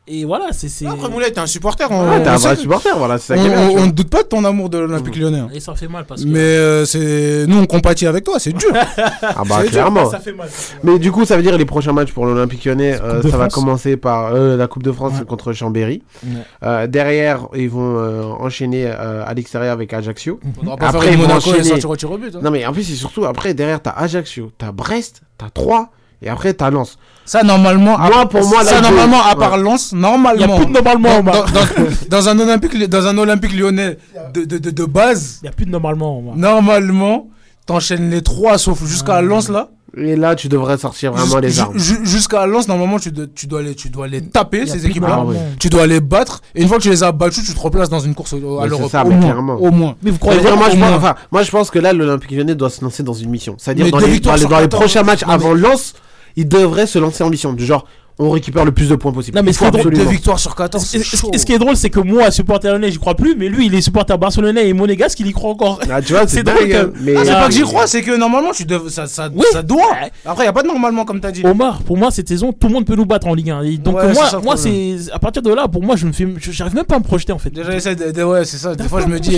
Et voilà, c'est. c'est- Après, Moulay, t'es un supporter. Ouais, on- t'es un vrai supporter, voilà, c'est ça on, qui est bien, on- tu vois. on ne doute pas de ton amour de l'Olympique lyonnais. hein. Et ça fait mal parce que. Mais euh, c'est nous on compatit avec toi, c'est dur. Ah bah C'est dur. clairement. Ça fait mal, ça fait Mais du coup, ça veut dire les prochains matchs pour l'Olympique Lyonnais, euh, ça va commencer par euh, la Coupe de France contre Chambéry. Ouais. Euh, derrière, ils vont euh, enchaîner euh, à l'extérieur avec Ajaccio. Faudra pas faire une ils vont Monaco et enchaîner- sortir au tir au but, hein. Non mais en plus, c'est surtout après derrière, t'as Ajaccio, t'as Brest, t'as Troyes et après t'as Lens. Ça normalement, à- Moi, pour moi, là, ça il normalement à part Ouais. Lens, normalement. Y a plus de normalement, dans, dans, dans- un olympique, dans un olympique lyonnais de, de, de, de base, Il y a plus de normalement. Normalement, t'enchaînes les trois sauf jusqu'à Lens là. Et là, tu devrais sortir vraiment les armes. ju- Jusqu'à Lens, normalement, tu, de- tu, dois les, tu dois les taper, ces équipes-là. normalement. Tu dois les battre. Et une fois que tu les as battus, tu te replaces dans une course au- à l'Europe. c'est ça, au, mais moins, clairement. au moins. Mais vous croyez moi, je pense, enfin, moi, je pense que là, l'Olympique Lyonnais doit se lancer dans une mission. C'est-à-dire, dans, les, dans les- dans les 14, prochains matchs avant Lens, il devrait se lancer en mission. Du genre, on récupère le plus de points possible. Non, mais Il ce qui est drôle- Deux victoires sur 14, Et- c'est et- chaud. et ce qui est drôle, c'est que moi, supporter lyonnais, j'y crois plus, mais lui, il est supporter barcelonais et monégasque, il y croit encore. Ah, tu vois, c'est drôle hein. Mais Ah, c'est Ah, pas que j'y crois, c'est que normalement, tu dev- ça, ça, Oui. ça doit. Après, y a pas de normalement, comme t'as dit. Omar, pour moi, cette saison, tout le monde peut nous battre en Ligue 1. Et donc, Ouais, c'est moi, ça moi c'est à partir de là, pour moi, je ne fais, j'arrive même pas à me projeter en fait. Déjà, de, de- ouais, c'est ça. Des fois, je me dis,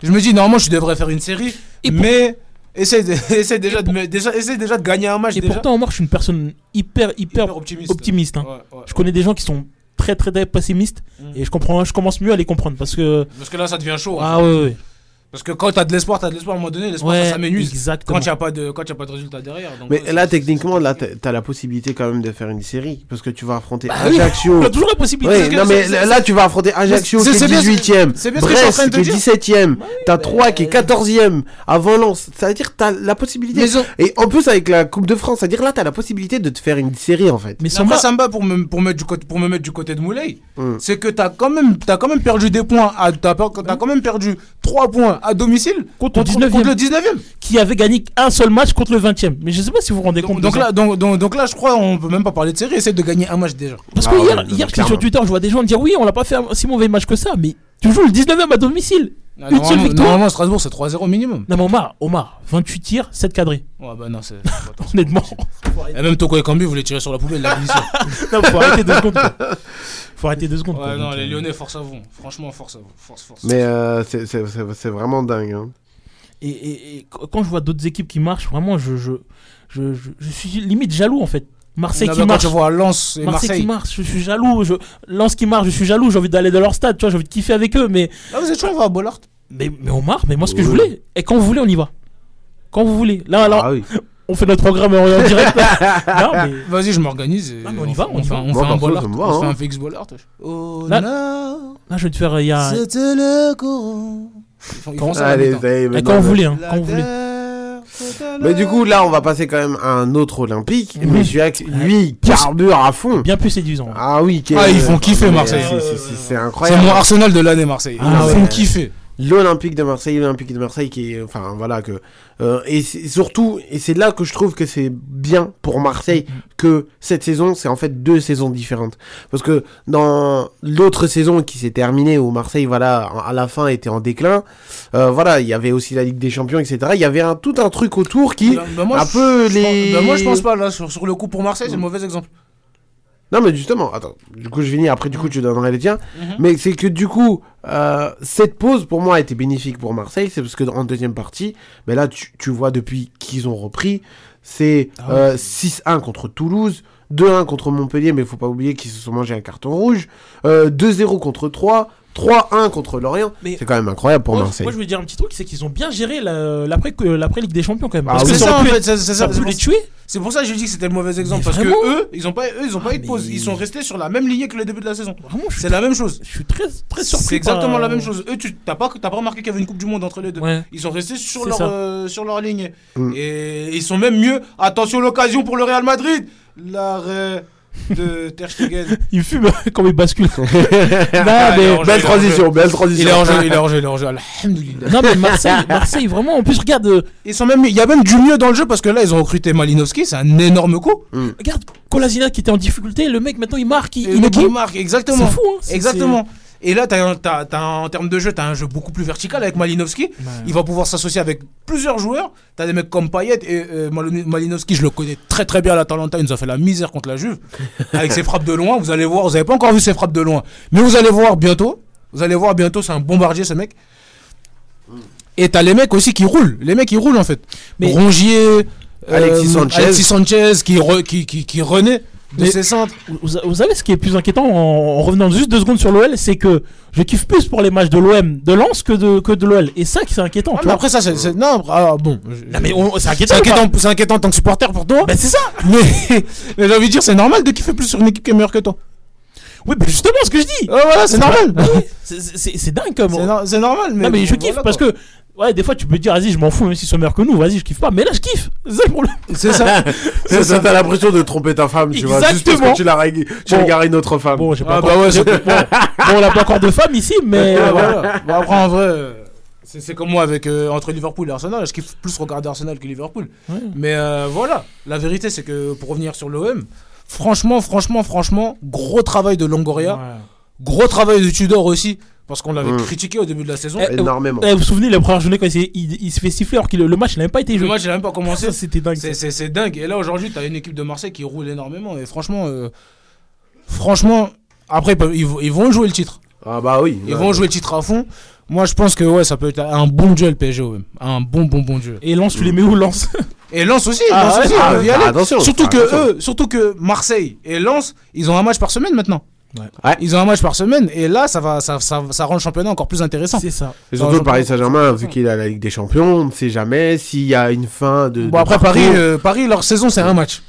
je me dis, normalement, je devrais faire une série, pour- mais essaie, de, essaie déjà, de, déjà, essaie déjà de gagner un match. Et déjà. pourtant, Omar, je suis une personne hyper, hyper, Hyper optimiste. optimiste. hein. Ouais, ouais, Je connais des gens qui sont très, très, très pessimistes Mm. et je comprends, je commence mieux à les comprendre parce que. Parce que là, ça devient chaud. Ah ouais, ouais. Parce que quand t'as de l'espoir, t'as de l'espoir à un moment donné, l'espoir, Ouais, ça s'aménuse. exactement. Quand il n'y a, pas de- quand y a pas de résultat derrière. donc, Mais ouais, là, techniquement, là, t'as t'as la possibilité quand même de faire une série. Parce que tu vas affronter Bah oui, Ajaccio. a toujours la possibilité. Oui, que non, mais là, tu vas affronter Ajaccio c'est- qui est bien- 18ème, c'est Brest qui est dire. 17ème, t'as Troyes qui est 14ème, avant Lens. Ça veut dire que t'as la possibilité. On- Et en plus, avec la Coupe de France, ça veut dire là, t'as la possibilité de te faire une série en fait. Mais Samba, Samba, pour me, pour, mettre du côté, pour me mettre du côté de Moulay, Mm. c'est que t'as quand, même- t'as quand même perdu des points. per- t'as quand même perdu 3 points à domicile Contre le 19e. contre le 19ème. qui avait gagné un seul match contre le 20ème. Mais je sais pas si vous vous rendez compte. Donc, de donc ça. là, donc, donc, donc là, je crois, on peut même pas parler de série. Essaye de gagner un match déjà. Parce que Ah hier, ouais, hier sur Twitter, je vois des gens dire oui, on l'a pas fait un si mauvais match que ça, mais tu joues le 19ème à domicile. Ah, Une seule victoire. normalement, Strasbourg, c'est 3-0 minimum. Non, mais Omar, Omar, 28 tirs, 7 cadrés. Ouais, bah non, c'est. Honnêtement. Et même Toko et Kambi voulaient tirer sur la poubelle, la munition. non, faut arrêter deux secondes. quoi. Faut arrêter deux secondes. quoi. Ouais, non, Donc, les euh, Lyonnais, force à vous. Franchement, force à vous. Force, force. Mais euh, c'est- c'est c'est- c'est vraiment dingue. hein. Et, et- et qu- quand je vois d'autres équipes qui marchent, vraiment, je, je, je, je, je suis limite jaloux en fait. Marseille Non, qui mais quand marche. tu vois Lens et Marseille, Marseille. qui marche, je suis jaloux. Je... Lens qui marche, je suis jaloux. J'ai envie d'aller dans leur stade, tu vois, j'ai envie de kiffer avec eux. Mais, Là, vous êtes toujours à Bollard. mais, mais on marche, mais moi, ce que je Oui. voulais. Et quand vous voulez, on y va. Quand vous voulez. Là, là, Ah oui. on fait notre programme en en direct. mais. Vas-y, je m'organise. et on y va, on y fait, On fait un Bollard. On fait hein. un FX Bollard. Oh Là- non, Là, je vais te faire. Y a. c'était le courant. Ils font, ils font ça, Allez, Et maintenant, quand vous voulez, hein, quand vous voulez. Mais du coup, là, on va passer quand même à un autre Olympique. Oui. Mais celui-là, lui, carbure à fond. Bien plus séduisant. Ah oui, Ah, ils font kiffer, Marseille. c'est- c'est- C'est incroyable. mon Arsenal de l'année, Marseille. Ils Ah ouais. font kiffer. L'Olympique de Marseille, l'Olympique de Marseille qui est, enfin voilà que, euh, et surtout, et c'est là que je trouve que c'est bien pour Marseille que cette saison, c'est en fait deux saisons différentes, parce que dans l'autre saison qui s'est terminée où Marseille, voilà, à la fin était en déclin, euh, voilà, il y avait aussi la Ligue des Champions, etc. Il y avait un tout un truc autour qui, Bah, bah, moi, un je- peu je les, pense- bah, moi, je pense pas, là, sur, sur le coup pour Marseille, c'est le mauvais exemple. Non, mais justement, attends, du coup, je finis, après, du coup, tu donnerai les tiens. Mhm. Mais c'est que, du coup, euh, cette pause, pour moi, a été bénéfique pour Marseille. C'est parce que, en deuxième partie, mais là, tu, tu vois, depuis qu'ils ont repris, c'est Ah euh, 6-1 contre Toulouse, 2-1 contre Montpellier, mais il faut pas oublier qu'ils se sont mangés un carton rouge, euh, 2-0 contre 3, 3-1 contre Lorient. C'est quand même incroyable pour Moi, Marseille. moi, je veux dire un petit truc, c'est qu'ils ont bien géré la- l'après que- l'après Ligue des Champions quand même. Ah Parce oui. que C'est ça ça aurait en fait, ça ça. pu pour- les tuer. C'est pour ça que je dis que c'était le mauvais exemple Mais parce vraiment que eux, ils ont pas, eux, ils ont pas eu de pause. Ils sont restés sur la même lignée que le début de la saison. C'est la même chose. Je suis très très surpris. C'est exactement par- la même chose. Eux, tu t'as pas, pas remarqué qu'il y avait une Coupe du Monde entre les deux. Ouais. Ils sont restés sur leur, euh, sur leur ligne. Mm. Et ils sont même mieux. Attention, l'occasion pour le Real Madrid. L'arrêt de Ter Stegen. Il fume quand il bascule. non, Ah, il est mais en jeu, il est en jeu. Il est en jeu, il est en jeu, il est en jeu. Alhamdoulilah. Non, mais Marseille, Marseille, vraiment, en plus, regarde. euh, Ils sont même, il y a même du mieux dans le jeu parce que là, ils ont recruté Malinowski. C'est un énorme coup. Regarde, Kolasinac qui était en difficulté, le mec maintenant il marque, il, il bon. marque, exactement. C'est fou, hein, c'est- Exactement. Et là, en termes de jeu, tu as un jeu beaucoup plus vertical avec Malinowski. Il va pouvoir s'associer avec plusieurs joueurs. Tu as des mecs comme Payet et euh, Malinowski, je le connais très très bien à l'Atalanta. Il nous a fait la misère contre la Juve. avec ses frappes de loin, vous allez voir, vous n'avez pas encore vu ses frappes de loin. Mais vous allez voir bientôt. Vous allez voir bientôt, c'est un bombardier ce mec. Et t'as les mecs aussi qui roulent. Les mecs qui roulent en fait. Mais- Rongier, euh, Alexis Sanchez. Alexis Sanchez qui, re- qui, qui, qui renaît de Mais- ses centres. Vous, vous savez ce qui est plus inquiétant en, en revenant juste deux secondes sur l'OL, c'est que je kiffe plus pour les matchs de l'OM de Lens que de, que de l'OL. Et ça, c'est inquiétant. Ah, tu mais vois. après ça, c'est, non, ah, bon. Non, mais on- c'est inquiétant. C'est inquiétant, en tant que supporter pour toi. Ben, c'est ça. Mais, mais j'ai envie de dire, c'est normal de kiffer plus sur une équipe qui est meilleure que toi. Oui, mais justement, ce que je dis. Ouais, voilà, c'est normal. c'est- dingue comme. C'est, no- c'est normal, mais. non, mais je kiffe voilà, parce que. Ouais, des fois tu peux te dire, vas-y, je m'en fous, même s'ils sont meilleurs que nous, vas-y, je kiffe pas. Mais là, je kiffe. C'est ça le problème. C'est ça. C'est ça, t'as l'impression de tromper ta femme, tu vois, juste parce Exactement. que tu l'as rég- tu Bon. une autre femme. Bon, j'ai pas Ah, encore- bah ouais, bon, bon, on n'a pas encore de femmes ici, mais. Ouais, euh, voilà. Bon, après, en vrai, euh, c'est, comme moi avec euh, entre Liverpool et Arsenal. Je kiffe plus regarder Arsenal que Liverpool. Ouais. Mais euh, voilà, la vérité, c'est que pour revenir sur l'OM, franchement, franchement, franchement, gros travail de Longoria. Gros travail de Tudor aussi. Parce qu'on l'avait Mm. critiqué au début de la saison. Eh, Énormément. eh, vous vous souvenez, la première journée, quand il, s'est- il, il se fait siffler alors que le, le match n'a même pas été Le joué. match, il a même pas commencé. C'était dingue. C'est, ça. c'est, c'est dingue. Et là, aujourd'hui, tu as une équipe de Marseille qui roule énormément. Et franchement, euh, franchement, après, ils, ils vont- ils vont jouer le titre. Ah bah oui. Ils Ouais. vont jouer le titre à fond. Moi, je pense que ouais, ça peut être un bon duel PSG OM. Un bon, bon, bon duel. Et Lens, tu les mets où, Lens? Et Lens aussi, Ah, ouais, aussi, ah, ils peuvent y ah, aller. attention, surtout ah, que attention. eux, surtout que Marseille et Lens, ils ont un match par semaine maintenant. Ouais. Ils ont un match par semaine et là, ça va, ça, ça, ça rend le championnat encore plus intéressant. C'est ça. Et surtout le Paris Saint-Germain, vu qu'il a la Ligue des Champions, on ne sait jamais s'il y a une fin de. Bon de après parcours. Paris, euh, Paris, leur saison c'est un match.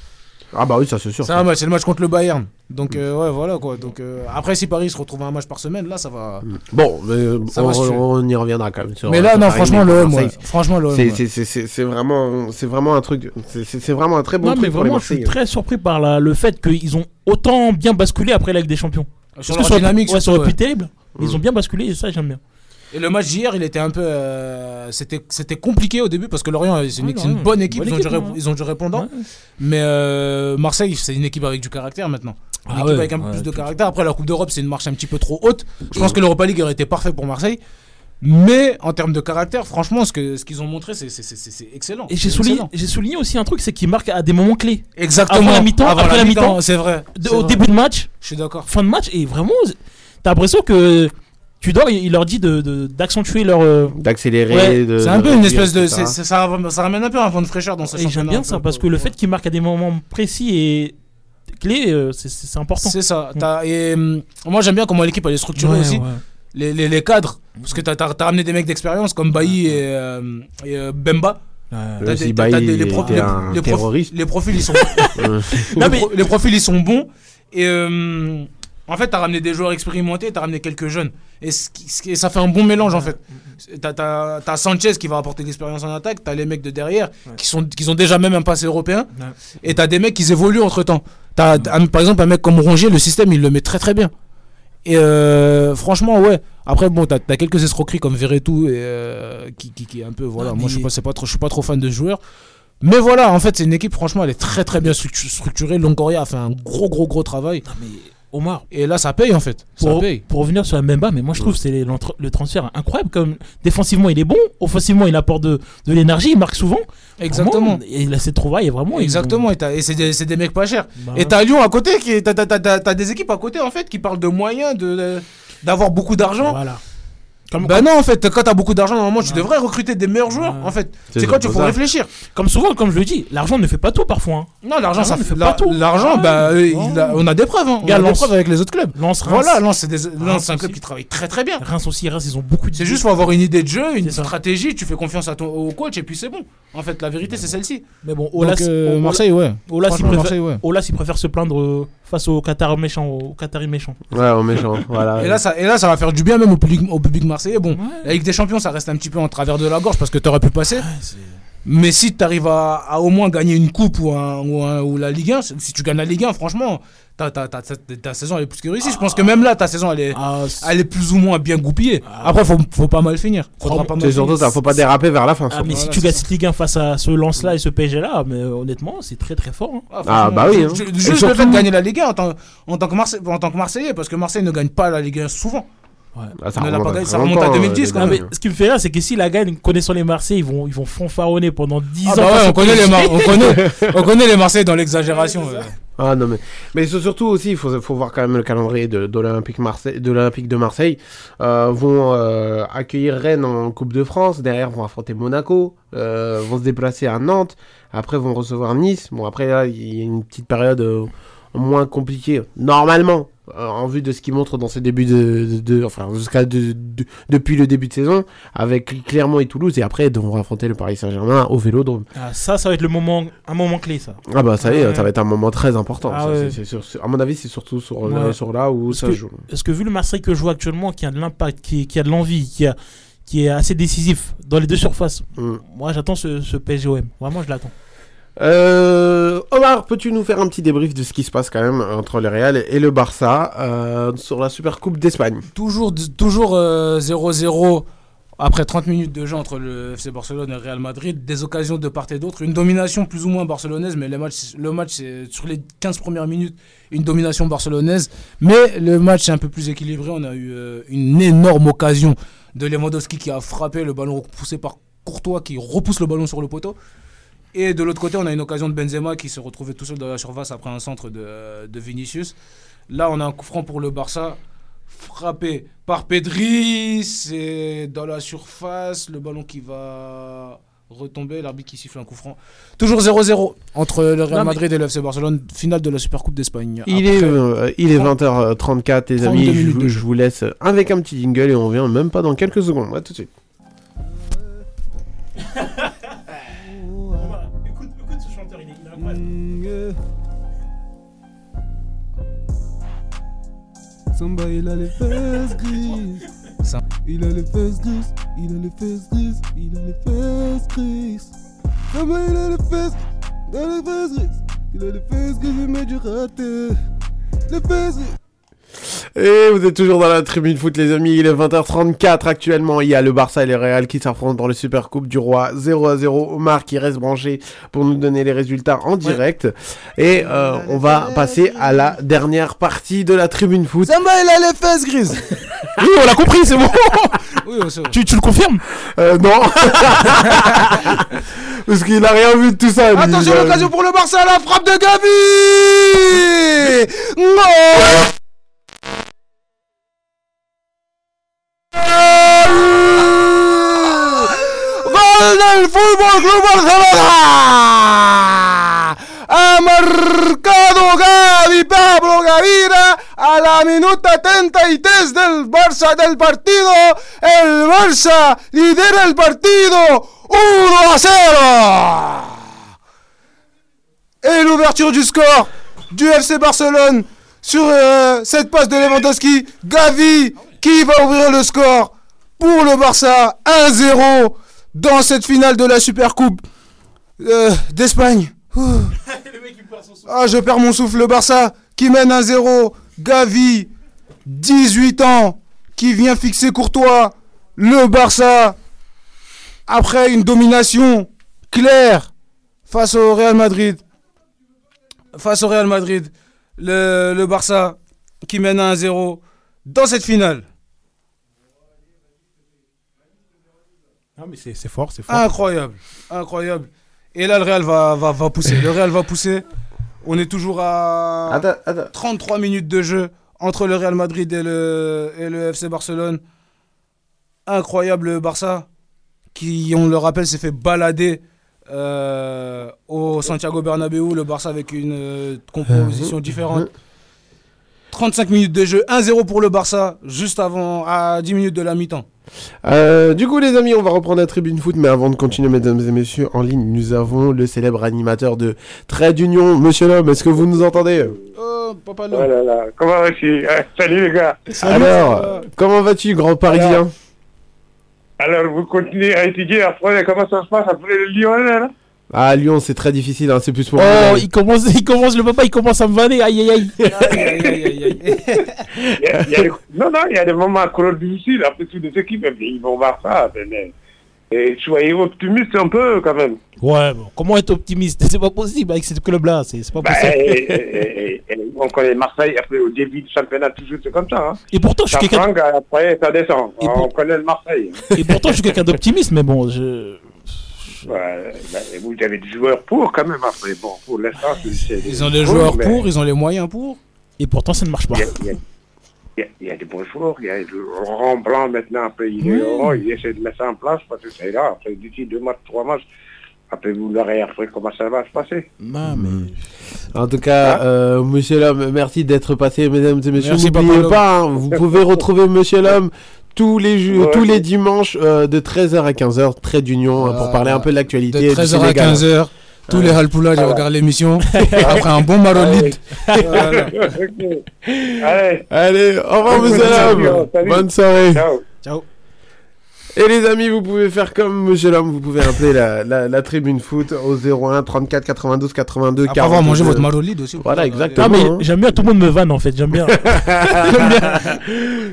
Ah bah oui, ça c'est sûr. C'est un match, c'est le match contre le Bayern. Donc euh, ouais, voilà quoi. Donc euh, après si Paris se retrouve à un match par semaine, là ça va. Bon, mais Ça on, va y reviendra quand même. sur- Mais là sur non, Paris, franchement l'OM, Marseille, ouais. franchement l'OM. C'est ouais. c'est- c'est- c'est- c'est vraiment, c'est vraiment un truc. c'est- vraiment un très bon Non, truc mais pour les vraiment, je suis très surpris par la- le fait qu'ils ont autant bien basculé après la Ligue des Champions. Sur Parce leur dynamique, ouais, ça surtout, aurait pu ouais. être terrible. Ils ont bien basculé et ça, j'aime bien. Et le match d'hier, il était un peu. euh, c'était, compliqué au début parce que Lorient, c'est une, Ouais, bonne équipe, bonne ils, ont équipe, du, ré- ouais. ils ont du répondant. Mais euh, Marseille, c'est une équipe avec du caractère maintenant. Une Ah équipe avec un peu plus de caractère. Après, la Coupe d'Europe, c'est une marche un petit peu trop haute. Je pense que l'Europa League aurait été parfait pour Marseille. Mais en termes de caractère, franchement, ce, que, ce qu'ils ont montré, c'est, excellent. Et j'ai souligné, souligné aussi un truc, c'est qu'ils marquent à des moments clés. Exactement. Avant la mi-temps, après la la mi-temps, c'est vrai, de- au vrai. début de match, Je suis d'accord. fin de match, et vraiment, t'as l'impression que Tudor, il il leur dit de- de- d'accentuer leur. euh, D'accélérer. Ouais, de- C'est un de peu une espèce de. ça, ça ramène un peu un vent de fraîcheur dans ce Et j'aime bien ça, parce que le fait qu'il marque à des moments précis et clés, euh, c'est- important. C'est ça. Et, hum, moi, j'aime bien comment l'équipe elle est structurée Ouais, aussi. ouais. Les, les, les cadres. Parce que t'as as, ramené des mecs d'expérience comme Bailly et, euh, et, euh, Bemba. Des- des- les, profils- les, profils- terroriste. les profils ils sont Euh. les, pro- les profils ils sont bons et euh, en fait t'as ramené des joueurs expérimentés t'as ramené quelques jeunes et, ce qui- ce qui- et ça fait un bon mélange en fait t'as Sanchez qui va apporter l'expérience en attaque t'as les mecs de derrière qui sont qui ont déjà même un passé européen et t'as des mecs qui évoluent entre temps t'as un- par exemple un mec comme Rongier le système il le met très très bien et euh, franchement, ouais. Après, bon, t'as as quelques escroqueries comme Verretou et euh, qui, qui, qui est un peu. Voilà, Ah, moi, je suis mais- pas, pas trop, je suis pas trop fan de ce joueur. Mais voilà, en fait, c'est une équipe, franchement, elle est très très bien structu- structurée. Longoria a fait un gros, gros, gros travail. Omar. Et là, ça paye en fait. Ça Pour, paye. pour revenir sur la Mbemba, mais moi je trouve que c'est le transfert incroyable. Comme défensivement il est bon, offensivement il apporte de, de l'énergie, il marque souvent. Exactement. Vraiment, Et il a cette trouvaille vraiment. Exactement, ont- et, c'est des, c'est des mecs pas chers. Bah et t'as Lyon à côté, t'as t'as des équipes à côté en fait qui parlent de moyens, de- d'avoir beaucoup d'argent. Voilà. Bah non, en fait, quand t'as beaucoup d'argent, normalement, tu devrais recruter des meilleurs joueurs. En fait, c'est quand tu faut réfléchir. Comme souvent, comme je le dis, l'argent ne fait pas tout parfois. hein. Non, l'argent, ça ne fait pas tout. L'argent, bah, euh, il a- on a des preuves. hein. On Regarde, a des Lens. preuves avec les autres clubs. Lens, Reims. Voilà, Lens, c'est des- un club aussi. qui travaille très très bien. Reims aussi, Reims, ils ont beaucoup de. C'est juste faut avoir une idée de jeu, une stratégie, tu fais confiance à ton, au coach et puis c'est bon. En fait, la vérité, c'est celle-ci. Mais bon, Olas, euh, Olas- Marseille, ouais. Olas, il Franchement, préfère, Marseille, ouais. Olas, il préfère se plaindre euh, face aux Qatar méchants, aux Qataris méchants. Ouais, au méchant. voilà. Et là, ça, et là, ça va faire du bien même au public, au public marseillais. Bon, la Ligue des Champions, ça reste un petit peu en travers de la gorge parce que t'aurais pu passer. Mais si tu arrives à, à au moins gagner une coupe ou, un, ou, un- ou la Ligue 1, si tu gagnes la Ligue 1, franchement, ta, ta, ta, ta- ta saison elle est plus que réussie. Je pense que même là, ta saison elle est, elle est plus ou moins bien goupillée. Après, faut, faut pas mal finir. Faudra pas mal C'est surtout finir. ça, faut pas déraper vers la fin. Ah, mais si tu gagnes cette Ligue 1 face à ce lance-là et ce PSG-là, mais honnêtement, c'est très très fort. hein. Ah, bah oui. hein. Juste le fait de gagner la Ligue 1 en tant, en tant, que, Marseille, en tant que Marseillais, parce que Marseille ne gagne pas la Ligue 1 souvent. Ah, ça l'a remonte à gagné, très ça remonte à longtemps, 2010 euh, quand même. ce qui me fait rire, c'est que si la gagne, connaissant les Marseillais, ils vont, ils vont fanfaronner pendant 10 Ah ans. bah ouais, on connaît, les. Mar- on, connaît, on connaît les Marseillais dans l'exagération. ouais. Ah non mais mais c'est surtout aussi il faut, faut voir quand même le calendrier de, de l'Olympique Marseille de l'Olympique de Marseille Euh, vont euh, accueillir Rennes en Coupe de France derrière vont affronter Monaco euh, vont se déplacer à Nantes après vont recevoir Nice bon après là il y a une petite période euh, moins compliquée normalement en vue de ce qu'ils montrent dans ces débuts de, de- de- enfin jusqu'à de- de- depuis le début de saison avec Clermont et Toulouse et après ils devront affronter le Paris Saint-Germain au Vélodrome Ah, ça, ça va être le moment, un moment clé, ça. ah bah ça y est, ça va être un moment très important. Ah ça, ouais. à mon avis, c'est surtout sur, là- sur là où ça que, joue. Parce que vu le Marseille que je vois actuellement, qui a de l'impact, qui, qui a de l'envie, qui, a, qui est assez décisif dans les deux surfaces, Mm. moi j'attends ce, ce PSGOM. Vraiment, je l'attends. Euh, Omar, peux-tu nous faire un petit débrief de ce qui se passe quand même entre le Real et le Barça euh, sur la Super Coupe d'Espagne? Toujours, toujours euh, 0-0 après 30 minutes de jeu entre le FC Barcelone et le Real Madrid. Des occasions de part et d'autre. Une domination plus ou moins barcelonaise, mais le match, le match c'est sur les 15 premières minutes, une domination barcelonaise. Mais le match est un peu plus équilibré. On a eu une énorme occasion de Lewandowski qui a frappé le ballon repoussé par Courtois qui repousse le ballon sur le poteau. Et de l'autre côté, on a une occasion de Benzema qui se retrouvait tout seul dans la surface après un centre de, de Vinicius. Là, on a un coup franc pour le Barça, frappé par Pedri. C'est dans la surface, le ballon qui va retomber, l'arbitre qui siffle un coup franc. Toujours 0-0 entre le Real Non, mais- Madrid et le FC Barcelone, finale de la Supercoupe d'Espagne. Il Après- est, euh, il est 20h34, les 32 amis. Vous- je vous laisse avec un petit jingle et on revient même pas dans quelques secondes. À tout de suite. Samba, il a les fesses grises. Il a les fesses grises, il a les fesses grises, il a les fesses grises. Samba, il a les fesses, il a les fesses grises. Il a les fesses grises, il du raté. Les fesses grises. Et vous êtes toujours dans la tribune foot, les amis. Il est 20h34 actuellement. Il y a le Barça et le Real qui s'affrontent dans le Super Coupe du Roi 0 à 0. Omar qui reste branché pour nous donner les résultats en direct. Et euh, on va passer à la dernière partie de la tribune foot. Samba, il a les fesses grises. Oui, on l'a compris, c'est bon. Oui, tu, tu le confirmes? Euh, non. Parce qu'il a rien vu de tout ça. Attention, l'occasion pour le Barça, la frappe de Gavi Non Gol del Fútbol Club Barcelona ha marcado Gavi Pablo Gavira a la minuta 73 del Barça del partido. El Barça lidera el partido 1 à 0 et l'ouverture du score du FC Barcelone sur euh, cette passe de Lewandowski. Gavi qui va ouvrir le score pour le Barça 1-0 dans cette finale de la Supercoupe euh, d'Espagne. Ah, je perds mon souffle. Le Barça qui mène 1-0. Gavi, 18 ans, qui vient fixer Courtois. Le Barça, après une domination claire face au Real Madrid, face au Real Madrid, le, le Barça qui mène 1-0 dans cette finale. Non, mais c'est c'est fort, c'est fort. Incroyable, incroyable. Et là, le Real va, va, va pousser. Le Real va pousser. On est toujours à 33 minutes de jeu entre le Real Madrid et le, et le FC Barcelone. incroyable le Barça, qui, on le rappelle, s'est fait balader euh, au Santiago Bernabéu, le Barça avec une euh, composition différente. 35 minutes de jeu, 1-0 pour le Barça, juste avant, à 10 minutes de la mi-temps. Euh, du coup, les amis, on va reprendre la tribune foot, mais avant de continuer, mesdames et messieurs, en ligne, nous avons le célèbre animateur de Trade Union, Monsieur Lhomme. Est-ce que vous nous entendez? Oh, papa Oh là là, comment vas-tu? Ah, Salut les gars. Alors, comment vas-tu, grand Parisien? Alors, vous continuez à étudier après comment ça se passe après le Lyon là, là? Ah, Lyon, c'est très difficile, hein, c'est plus pour. Oh, il commence, il commence, le papa, il commence à me vanner. Aïe, aïe, aïe. Il y a- il y a des- Non, non, il y a des moments trop difficiles après toutes les équipes, ils vont voir ça. Et soyez optimiste un peu quand même. Ouais, bon, comment être optimiste? C'est pas possible avec ce club-là, c'est c'est pas Bah, possible. et- et- et- et on connaît Marseille, après au début du championnat, toujours c'est comme ça. Hein. Et pourtant, je suis quelqu'un- après ça descend. Et on pour- connaît le Marseille. Et pourtant, je suis quelqu'un d'optimiste, mais bon, je. Bah, et vous avez des joueurs pour quand même après. Bon, pour l'instant, Ils ont des joueurs mais pour, ils ont les moyens pour. Et pourtant, ça ne marche pas. Il y a, il y a- il y des bons joueurs. Il y a le Laurent Blanc maintenant. Après, il, il essaie de mettre ça en place parce que c'est là. Après, d'ici deux matchs, trois matchs, après, vous verrez après comment ça va se passer. Non, mais. En tout cas, euh, Monsieur Lhomme, merci d'être passé, mesdames et messieurs. N'oubliez pas, hein, vous pouvez retrouver Monsieur Lhomme tous les jours, Ouais. tous les dimanches euh, de 13h à 15h, Trait d'union, hein, pour parler un peu de l'actualité. De du 13h à Sénégal. 15h, tous les halpoulas, je Voilà. regarde l'émission. Après un bon marolite. Voilà. Allez. Allez, au revoir. Bonne soirée. Ciao. Ciao. Et les amis, vous pouvez faire comme Monsieur Lhomme, vous pouvez appeler la, la, la tribune foot au 01 34 92 82 Après avoir 42. mangé votre marolide aussi. Voilà, exactement. Ah, mais hein. j'aime bien, tout le monde me vanne en fait, j'aime bien.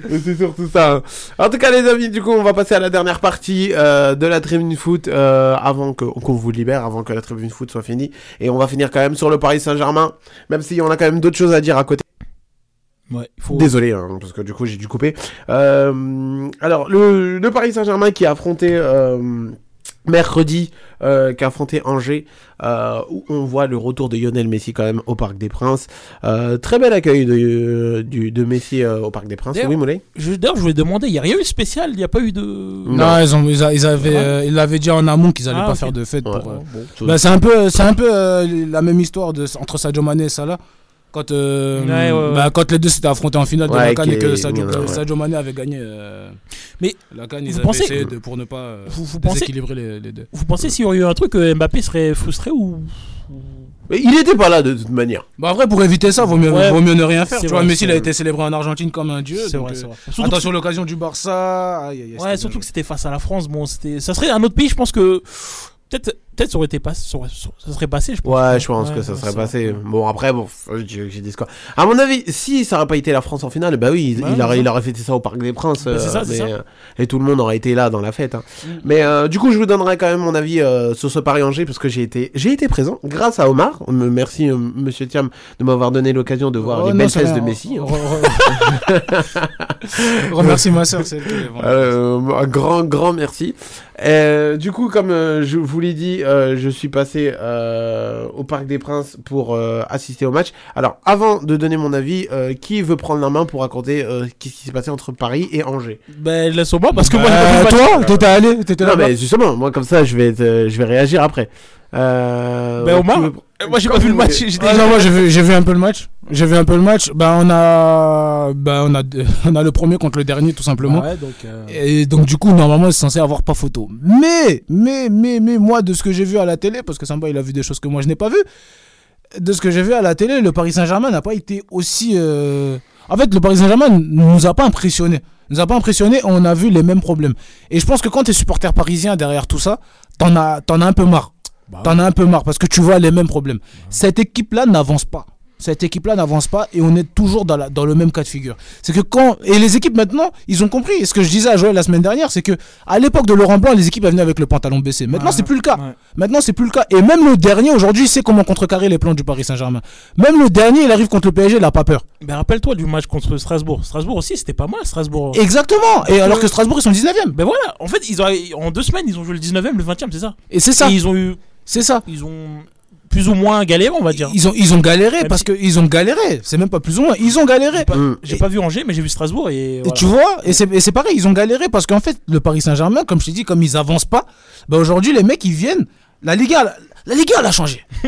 Mais c'est surtout ça. hein. En tout cas, les amis, du coup, on va passer à la dernière partie euh, de la tribune foot euh, avant que- qu'on vous libère, avant que la tribune foot soit finie. Et on va finir quand même sur le Paris Saint-Germain, même si on a quand même d'autres choses à dire à côté. Ouais, il faut. Désolé, hein, parce que du coup j'ai dû couper. Euh, alors, le, le Paris Saint-Germain qui a affronté euh, mercredi, euh, qui a affronté Angers, euh, où on voit le retour de Lionel Messi quand même au Parc des Princes. Euh, très bel accueil de, du, de Messi euh, au Parc des Princes. Oui, Moulay je- D'ailleurs, je voulais demander, il n'y a rien eu de spécial, il n'y a pas eu de. Non, ils, ont, ils, a- ils avaient, euh, ils l'avaient dit en amont qu'ils allaient Ah, pas faire de fête. Ouais. pour, euh, Bon. bah, c'est un peu, c'est un peu euh, la même histoire de, entre Sadio Mané et Salah. Quand, euh, Ouais, ouais, ouais. bah, quand les deux s'étaient affrontés en finale de la CAN et que Sadio, ouais, ouais. Sadio Mané avait gagné euh, Mais la ils avaient pensez- essayé de, pour ne pas euh, Vous- vous pensez- déséquilibrer les, les deux. Vous pensez s'il y aurait eu un truc, Mbappé serait frustré ou. Mais il était pas là de toute manière. Bah après pour éviter ça vaut mieux, Ouais, vaut mieux ne rien faire tu vois vrai, Messi il a vrai. été célébré en Argentine comme un dieu C'est donc, vrai, euh, c'est vrai. Surtout attention l'occasion du Barça aïe, aïe, aïe, Ouais, surtout bien que c'était face à la France. Bon, c'était. Ça serait un autre pays, je pense que. Peut-être, peut-être ça aurait été pas, ça aurait- ça serait passé, je pense. Ouais, je pense Ouais, que ça serait passé. Bon, après, bon, j'ai des scores. À mon avis, si ça aurait pas été la France en finale, bah oui, il, Ouais, il aurait, il fêté ça au Parc des Princes. Bah, c'est euh, ça, c'est mais, ça. euh, et tout le monde aurait été là dans la fête. hein. Mm. Mais euh, du coup, je vous donnerai quand même mon avis euh, sur ce Paris-Angers parce que j'ai été, j'ai été présent grâce à Omar. Me- Merci, euh, monsieur Thiam, de m'avoir donné l'occasion de voir Oh, les non, belles fesses de Messi. hein. Re- re- Remercie ma soeur. Euh, un grand, grand merci. Euh, du coup, comme euh, je vous l'ai dit, euh, je suis passé euh, au Parc des Princes pour euh, assister au match. Alors, avant de donner mon avis, qui veut prendre la main pour raconter ce qui s'est passé entre Paris et Angers? Ben, laisse-moi parce que moi, Bah, match. toi t'étais allé t'étais Non, là mais justement, moi comme ça, je vais, je vais réagir après. Ben, Omar, veut- euh, moi, j'ai pas vu le match. j'ai Ah déjà- non, moi j'ai vu, j'ai vu un peu le match. J'ai vu un peu le match. Bah on a, bah on a, on a le premier contre le dernier tout simplement. Ah ouais, donc, euh, Et donc du coup normalement c'est censé avoir pas photo. Mais, mais, mais, mais moi de ce que j'ai vu à la télé, parce que Samba il a vu des choses que moi je n'ai pas vu. De ce que j'ai vu à la télé, le Paris Saint-Germain n'a pas été aussi. euh, En fait, le Paris Saint-Germain ne nous a pas impressionné. Nous a pas impressionné. On a vu les mêmes problèmes. Et je pense que quand tu es supporter parisien derrière tout ça, t'en as, t'en as un peu marre. T'en as un peu marre parce que tu vois les mêmes problèmes. Cette équipe-là n'avance pas. Cette équipe-là n'avance pas et on est toujours dans, la, dans le même cas de figure. C'est que quand. Et les équipes maintenant, ils ont compris. Et ce que je disais à Joël la semaine dernière, c'est que à l'époque de Laurent Blanc, les équipes venaient avec le pantalon baissé. Maintenant, Ouais, c'est plus le cas. ouais. Maintenant, c'est plus le cas. Et même le dernier, aujourd'hui, sait comment contrecarrer les plans du Paris Saint-Germain. Même le dernier, il arrive contre le PSG, il n'a pas peur. Ben, rappelle-toi du match contre Strasbourg. Strasbourg aussi, c'était pas mal, Strasbourg. Exactement. Et alors que Strasbourg, ils sont 19e. Ben voilà, en fait, ils ont, en deux semaines, ils ont joué le 19ème, le 20ème, c'est ça? Et c'est ça. Et ils ont eu. C'est ça. Ils ont plus ou moins galéré, on va dire. Ils ont, ils ont galéré parce que ils ont galéré. C'est même pas plus ou moins. Ils ont galéré. J'ai pas vu Angers, mais j'ai vu Strasbourg et. Tu vois, et c'est et c'est pareil, ils ont galéré parce qu'en fait, le Paris Saint-Germain, comme je t'ai dit, comme ils avancent pas, bah aujourd'hui, les mecs, ils viennent. La Liga, la, la Liga, elle a changé.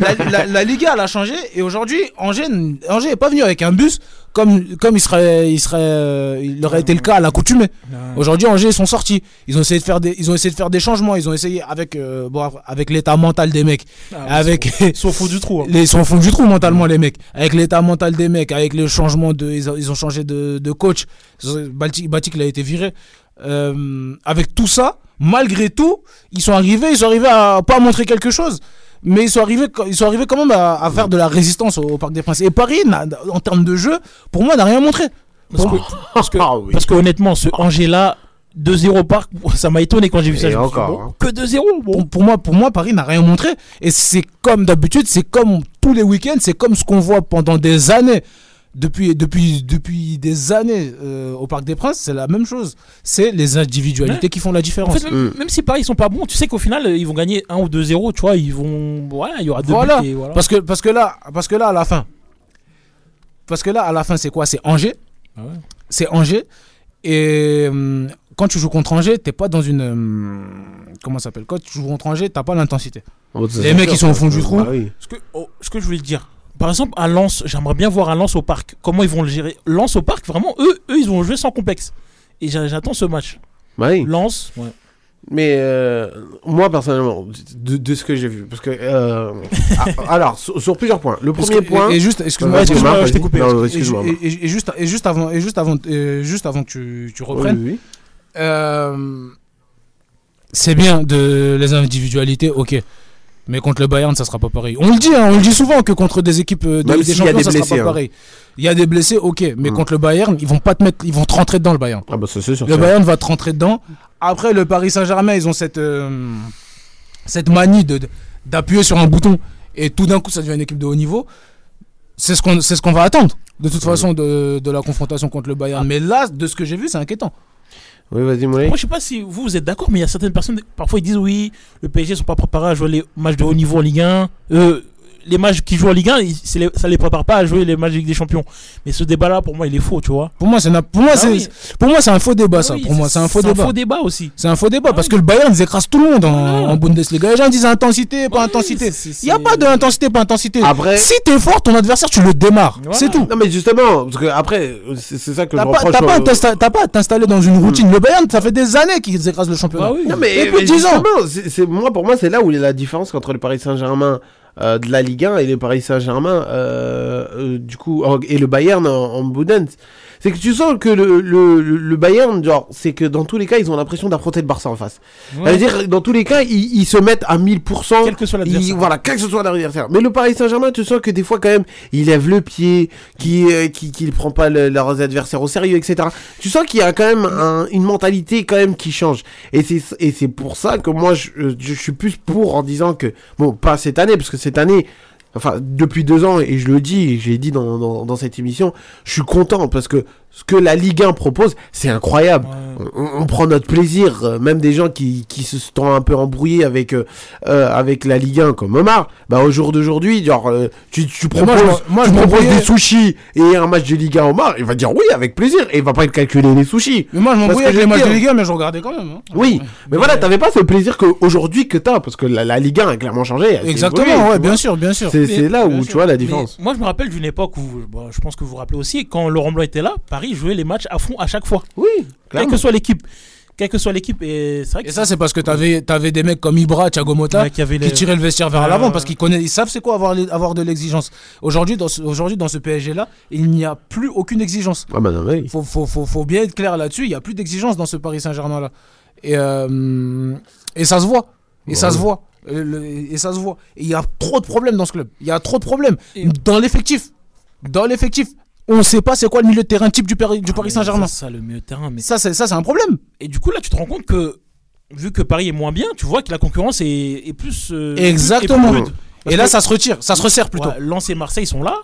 la, la- la Liga, elle a changé. Et aujourd'hui, Angers, Angers est pas venu avec un bus comme, comme il, serait, il, serait, euh, il aurait été le cas à l'accoutumée. Aujourd'hui, Angers, ils sont sortis. Ils ont essayé de faire des, ils ont essayé de faire des changements. Ils ont essayé avec, euh, bon, avec l'état mental des mecs. Ah, avec, ils sont au fond du trou. hein. les, sont au fond du trou mentalement, les mecs. Avec l'état mental des mecs, avec le changement de. Ils ont, ils ont changé de, de coach. Baltic, Batik, il a été viré. Euh, avec tout ça, malgré tout, ils sont arrivés, ils sont arrivés à pas montrer quelque chose. Mais ils sont arrivés, ils sont arrivés quand même à, à faire de la résistance au, au Parc des Princes. Et Paris, n'a- en termes de jeu, pour moi, n'a rien montré. Parce que, parce que, Ah parce que honnêtement, ce Angers-là, 2-0 au parc, ça m'a étonné quand j'ai vu ça. Et je dit, encore, bon, hein. Que 2-0 bon. pour, pour moi, pour moi, Paris n'a rien montré. Et c'est comme d'habitude, c'est comme tous les week-ends, c'est comme ce qu'on voit pendant des années. Depuis, depuis, depuis des années euh, au Parc des Princes, c'est la même chose. C'est les individualités Ouais. qui font la En différence. fait, même, même si Paris ils sont pas bons, tu sais qu'au final ils vont gagner 1 ou 2-0, tu vois, ils vont. Voilà, il y aura deux voilà. buts et voilà. Parce, que, parce, que là, parce que là, à la fin, parce que là, à la fin, c'est quoi? C'est Angers. Ah ouais. C'est Angers. Et hum, quand tu joues contre Angers, t'es pas dans une. hum, comment ça s'appelle? Quand tu joues contre Angers, t'as pas l'intensité. Oh, Les mecs, ils sont au fond du trou. Bah oui. Ce que, oh, ce que je voulais te dire. Par exemple, à Lens, j'aimerais bien voir un Lens au parc. Comment ils vont le gérer Lens au parc, vraiment, eux, eux ils vont jouer sans complexe. Et j'a- j'attends ce match. Bah oui. Lens, ouais. Mais euh, moi personnellement, de, de ce que j'ai vu, parce que euh, ah, alors sur, sur plusieurs points. Le Parce premier que- point. Et, et juste, excuse-moi, coupé. Non, Et- excuse-moi. et, et- et juste, et juste avant, et juste avant, et juste avant que tu, tu reprennes. Oui, oui, oui. euh, c'est bien de les individualités, ok. Mais contre le Bayern, ça sera pas pareil. On le dit, hein, on le dit souvent que contre des équipes euh, de Même Ligue des champions, des ça blessés, sera pas hein. pareil. Il y a des blessés, ok. Mais contre le Bayern, ils vont pas te mettre, ils vont te rentrer dedans le Bayern. Ah bah sûr. Le. Bayern va te rentrer dedans. Après, le Paris Saint-Germain, ils ont cette, euh, cette manie de- d'appuyer sur un bouton et tout d'un coup, ça devient une équipe de haut niveau. C'est ce qu'on c'est ce qu'on va attendre, de toute façon, de, de la confrontation contre le Bayern. Mais là, de ce que j'ai vu, c'est inquiétant. Oui, vas-y. Moi, je sais pas si vous, vous êtes d'accord, mais il y a certaines personnes, parfois ils disent oui, le PSG sont pas préparés à jouer les matchs de haut niveau en Ligue 1. Euh, les matchs qui jouent en Ligue 1, ils- c'est les- ça les prépare pas à jouer les matchs de Ligue des Champions. Mais ce débat-là, pour moi, il est faux, tu vois. Pour moi, c'est pour moi, Ah c'est oui. pour moi, c'est un faux débat, Ah ça. oui, pour moi, c'est un faux c'est débat. un faux débat aussi. C'est un faux débat parce que le Bayern, ils écrasent tout le monde en, en Bundesliga. Les gens disent intensité, pas intensité. Il n'y a pas d'intensité, pas intensité. Après- si t'es fort, ton adversaire, tu le démarres. C'est tout. Non mais justement, parce que après, c'est ça que je T'as pas, reproche. t'as pas à t'installer dans une routine. Le Bayern, ça fait des années qu'ils écrasent le championnat. Non mais, Depuis mais 10 ans. justement, c'est- c'est- moi pour moi c'est là où il y a la différence entre le Paris Saint-Germain euh, de la Ligue 1 et le Paris Saint-Germain euh, euh, du coup et le Bayern en, en. C'est que tu sens que le, le, le- Bayern, genre, c'est que dans tous les cas, ils ont l'impression d'affronter le Barça en face. Ouais. C'est-à-dire, dans tous les cas, ils, ils se mettent à 1000%. Quel que soit l'adversaire. ils- Voilà, quel que soit l'adversaire. Mais le Paris Saint-Germain, tu sens que des fois, quand même, il lève le pied, qu'il euh, qui, qu'il prend pas le- leurs adversaires au sérieux, etc. Tu sens qu'il y a quand même un- une mentalité quand même qui change. Et c'est et c'est pour ça que moi, je, je suis plus pour en disant que, bon, pas cette année, parce que cette année, enfin, depuis deux ans, et je le dis, l'ai dit dans, dans, dans cette émission, je suis content parce que ce que la Ligue 1 propose, c'est incroyable. On, on prend notre plaisir, euh, même des gens qui, qui se sont un peu embrouillés avec, euh, euh, avec la Ligue 1 comme Omar, bah au jour d'aujourd'hui, genre, euh, tu, proposes, moi, je m'en- moi, tu je proposes des sushis et un match de Ligue 1 à Omar, il va dire oui avec plaisir, et il va pas être calculé les sushis. Mais moi, je m'embrouille avec les matchs de Ligue 1, mais je regardais quand même. hein. Oui, mais voilà, t'avais pas ce plaisir qu'aujourd'hui que t'as, parce que la, la Ligue 1 a clairement changé. Exactement, ouais, bien sûr, bien sûr. C'est là où tu vois la Mais différence. moi, je me rappelle d'une époque où, je pense que vous vous rappelez aussi, quand Laurent Blanc était là, Paris jouait les matchs à fond à chaque fois. Oui, Quelle que soit l'équipe. Quelle que soit l'équipe. Et c'est vrai que Et ça, c'est parce que t'avais avais des mecs comme Ibra, Thiago Motta, Ouais, qui avaient qui les- tiraient le vestiaire vers l'avant parce qu'ils connaissent, ils savent c'est quoi avoir, les- avoir de l'exigence. Aujourd'hui, dans ce, aujourd'hui, dans ce PSG-là, il n'y a plus aucune exigence. Ah bah non, mais oui. faut, faut, faut, faut bien être clair là-dessus. Il n'y a plus d'exigence dans ce Paris Saint-Germain-là. Et, euh, et ça se voit. Et ça Ouais. se voit. Et, ça se voit. Et il y a trop de problèmes dans ce club. Il y a trop de problèmes. Dans l'effectif. Dans l'effectif. On ne sait pas c'est quoi le milieu de terrain type du, Paris- du Paris Saint-Germain. C'est ça le milieu de terrain. Mais... Ça, c'est ça, c'est un problème. Et du coup, là, tu te rends compte que, vu que Paris est moins bien, tu vois que la concurrence est, est plus. euh, Exactement. est plus rude. Parce Et là, ça se retire. Ça se resserre plutôt. Ouais, Lens et Marseille sont là.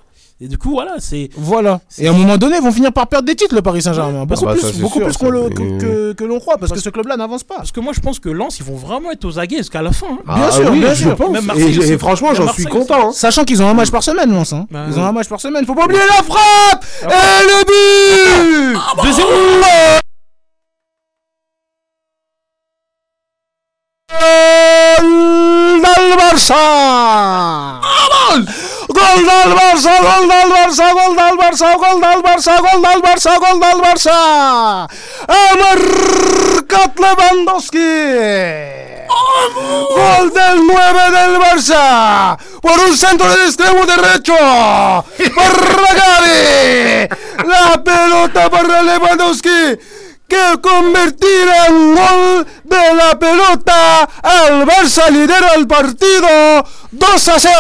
Et du coup, voilà, c'est. Voilà. Et à un moment donné, ils vont finir par perdre des titres, le Paris Saint-Germain. Beaucoup bah, plus, beaucoup sûr, plus le- que, que- que l'on croit, parce, que ce club-là n'avance pas. Parce que moi, je pense que Lens, ils vont vraiment être aux aguets jusqu'à la fin. hein. Ah, oui, je pense. Même Et, et franchement, j'en suis content. hein. Sachant qu'ils ont un match par semaine, Lens. Hein. Bah, Ils ont un match par semaine. Faut pas oublier la frappe Et le but 2-0. Del Barça! Gol del Barça, gol del Barça, gol del Barça, gol del Barça, gol del Barça, gol del Barça! Ha marcat Lewandowski! Gol del 9 del Barça! Por un centro del extremo derecho! ¡Para Gavi! La pelota para Lewandowski! Que convertirá en gol de la pelota al Barça lidera el partido 2 a 0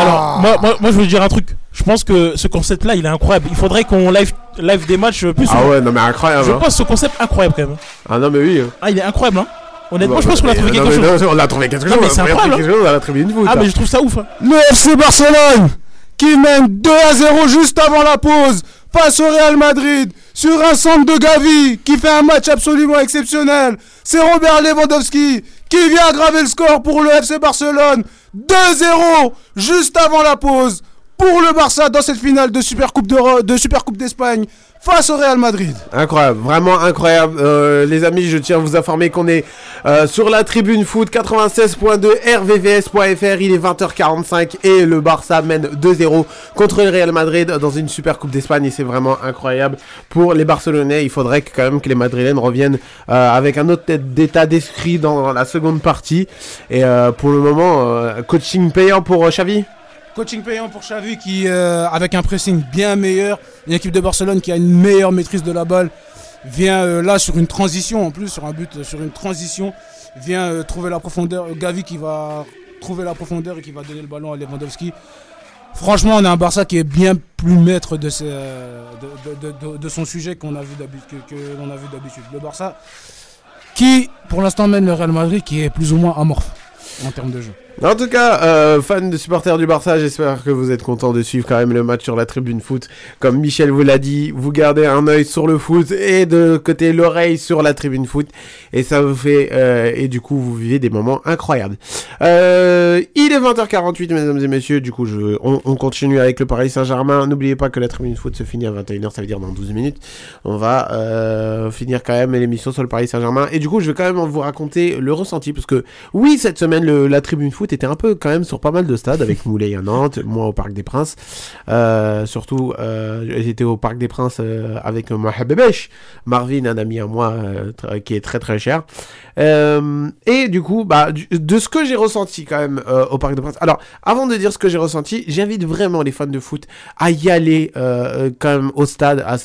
Alors, moi, moi, moi, je veux dire un truc. Je pense que ce concept-là, il est incroyable. Il faudrait qu'on live, live des matchs plus Ah souvent. ouais, non mais incroyable. Je hein. pense ce concept incroyable quand même. Ah non mais oui. hein. Ah, il est incroyable, hein. Honnêtement, Bah, je pense qu'on a trouvé quelque chose. non, On a trouvé quelque Non, chose. mais on a c'est trouvé incroyable, quelque chose à la tribune foot. Ah, hein. mais je trouve ça ouf. hein. Le FC Barcelone qui mène 2 à 0 juste avant la pause face au Real Madrid sur un centre de Gavi qui fait un match absolument exceptionnel. C'est Robert Lewandowski qui vient aggraver le score pour le FC Barcelone. 2-0 juste avant la pause pour le Barça dans cette finale de Supercoupe d'Euro- de Supercoupe d'Espagne face au Real Madrid. Incroyable, vraiment incroyable. Euh, les amis, je tiens à vous informer qu'on est euh, sur la tribune foot 96.2 rvvs.fr. Il est 20h45 et le Barça mène 2-0 contre le Real Madrid dans une super Coupe d'Espagne et c'est vraiment incroyable pour les Barcelonais. Il faudrait quand même que les Madrilènes reviennent euh, avec un autre état d'esprit dans la seconde partie. Et pour le moment, coaching payant pour Xavi? Coaching payant pour Xavi qui, euh, avec un pressing bien meilleur, une équipe de Barcelone qui a une meilleure maîtrise de la balle, vient euh, là sur une transition en plus, sur un but, sur une transition, vient euh, trouver la profondeur. Gavi qui va trouver la profondeur et qui va donner le ballon à Lewandowski. Franchement, on a un Barça qui est bien plus maître de, son sujet qu'on a vu d'habitude. Le Barça qui, pour l'instant, mène le Real Madrid qui est plus ou moins amorphe en termes de jeu. En tout cas, euh, fans de supporters du Barça, j'espère que vous êtes contents de suivre quand même le match sur la tribune foot. Comme Michel vous l'a dit, vous gardez un œil sur le foot et de côté l'oreille sur la tribune foot. Et ça vous fait... euh, et du coup, vous vivez des moments incroyables. Euh, il est 20h48, mesdames et messieurs. Du coup, on, on continue avec le Paris Saint-Germain. N'oubliez pas que la tribune foot se finit à 21h, ça veut dire dans 12 minutes. On va euh, finir quand même l'émission sur le Paris Saint-Germain. Et du coup, je vais quand même vous raconter le ressenti. Parce que oui, cette semaine, la tribune foot était un peu quand même sur pas mal de stades, avec Moulay à Nantes, moi au Parc des Princes. Euh, surtout, euh, j'étais au Parc des Princes euh, avec Mohabebesh, Marvin, un ami à moi euh, qui est très très cher. Et du coup, bah, de ce que j'ai ressenti quand même au Parc des Princes. Alors, avant de dire ce que j'ai ressenti, j'invite vraiment les fans de foot à y aller quand même au stade, à,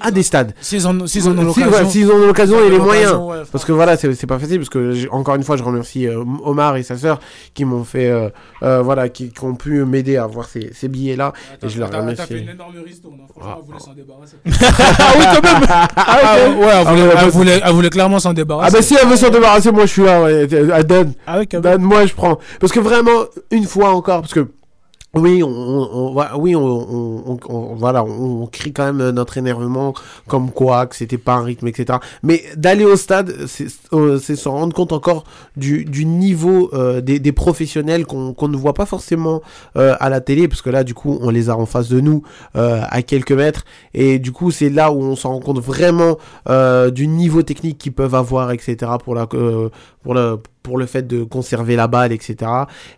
à des stades. S'ils en, ont Si- l'occasion. ouais, S'ils en ont l'occasion et les moyens. ouais, parce que voilà, c'est pas facile. Parce que encore une fois, je remercie euh, Omar et sa sœur qui m'ont fait, euh, euh, voilà, qui, qui ont pu m'aider à avoir ces, ces billets-là. et je leur remercie. T'as fait une énorme ristourne, hein. franchement, elle voulait s'en débarrasser. ah oui, quand même Ah, ok. ouais, elle Ah, voulait, ouais, elle voulait- elle voulait clairement s'en Ah débarrasser. bah si elle veut s'en débarrasser, moi je suis là, ouais. Ah, donne. Ah donne, moi je prends. Parce que vraiment, une fois encore, parce que oui, on, on- oui, on, on- voilà, on, crie quand même notre énervement, comme quoi, que c'était pas un rythme, etc. Mais d'aller au stade, c'est euh, rendre compte encore du, du niveau euh, des, des professionnels qu'on ne voit pas forcément euh, à la télé, parce que là, du coup, on les a en face de nous, euh, à quelques mètres, et du coup, c'est là où on s'en rend compte vraiment euh, du niveau technique qu'ils peuvent avoir, etc. pour la, euh, pour le pour le fait de conserver la balle, etc.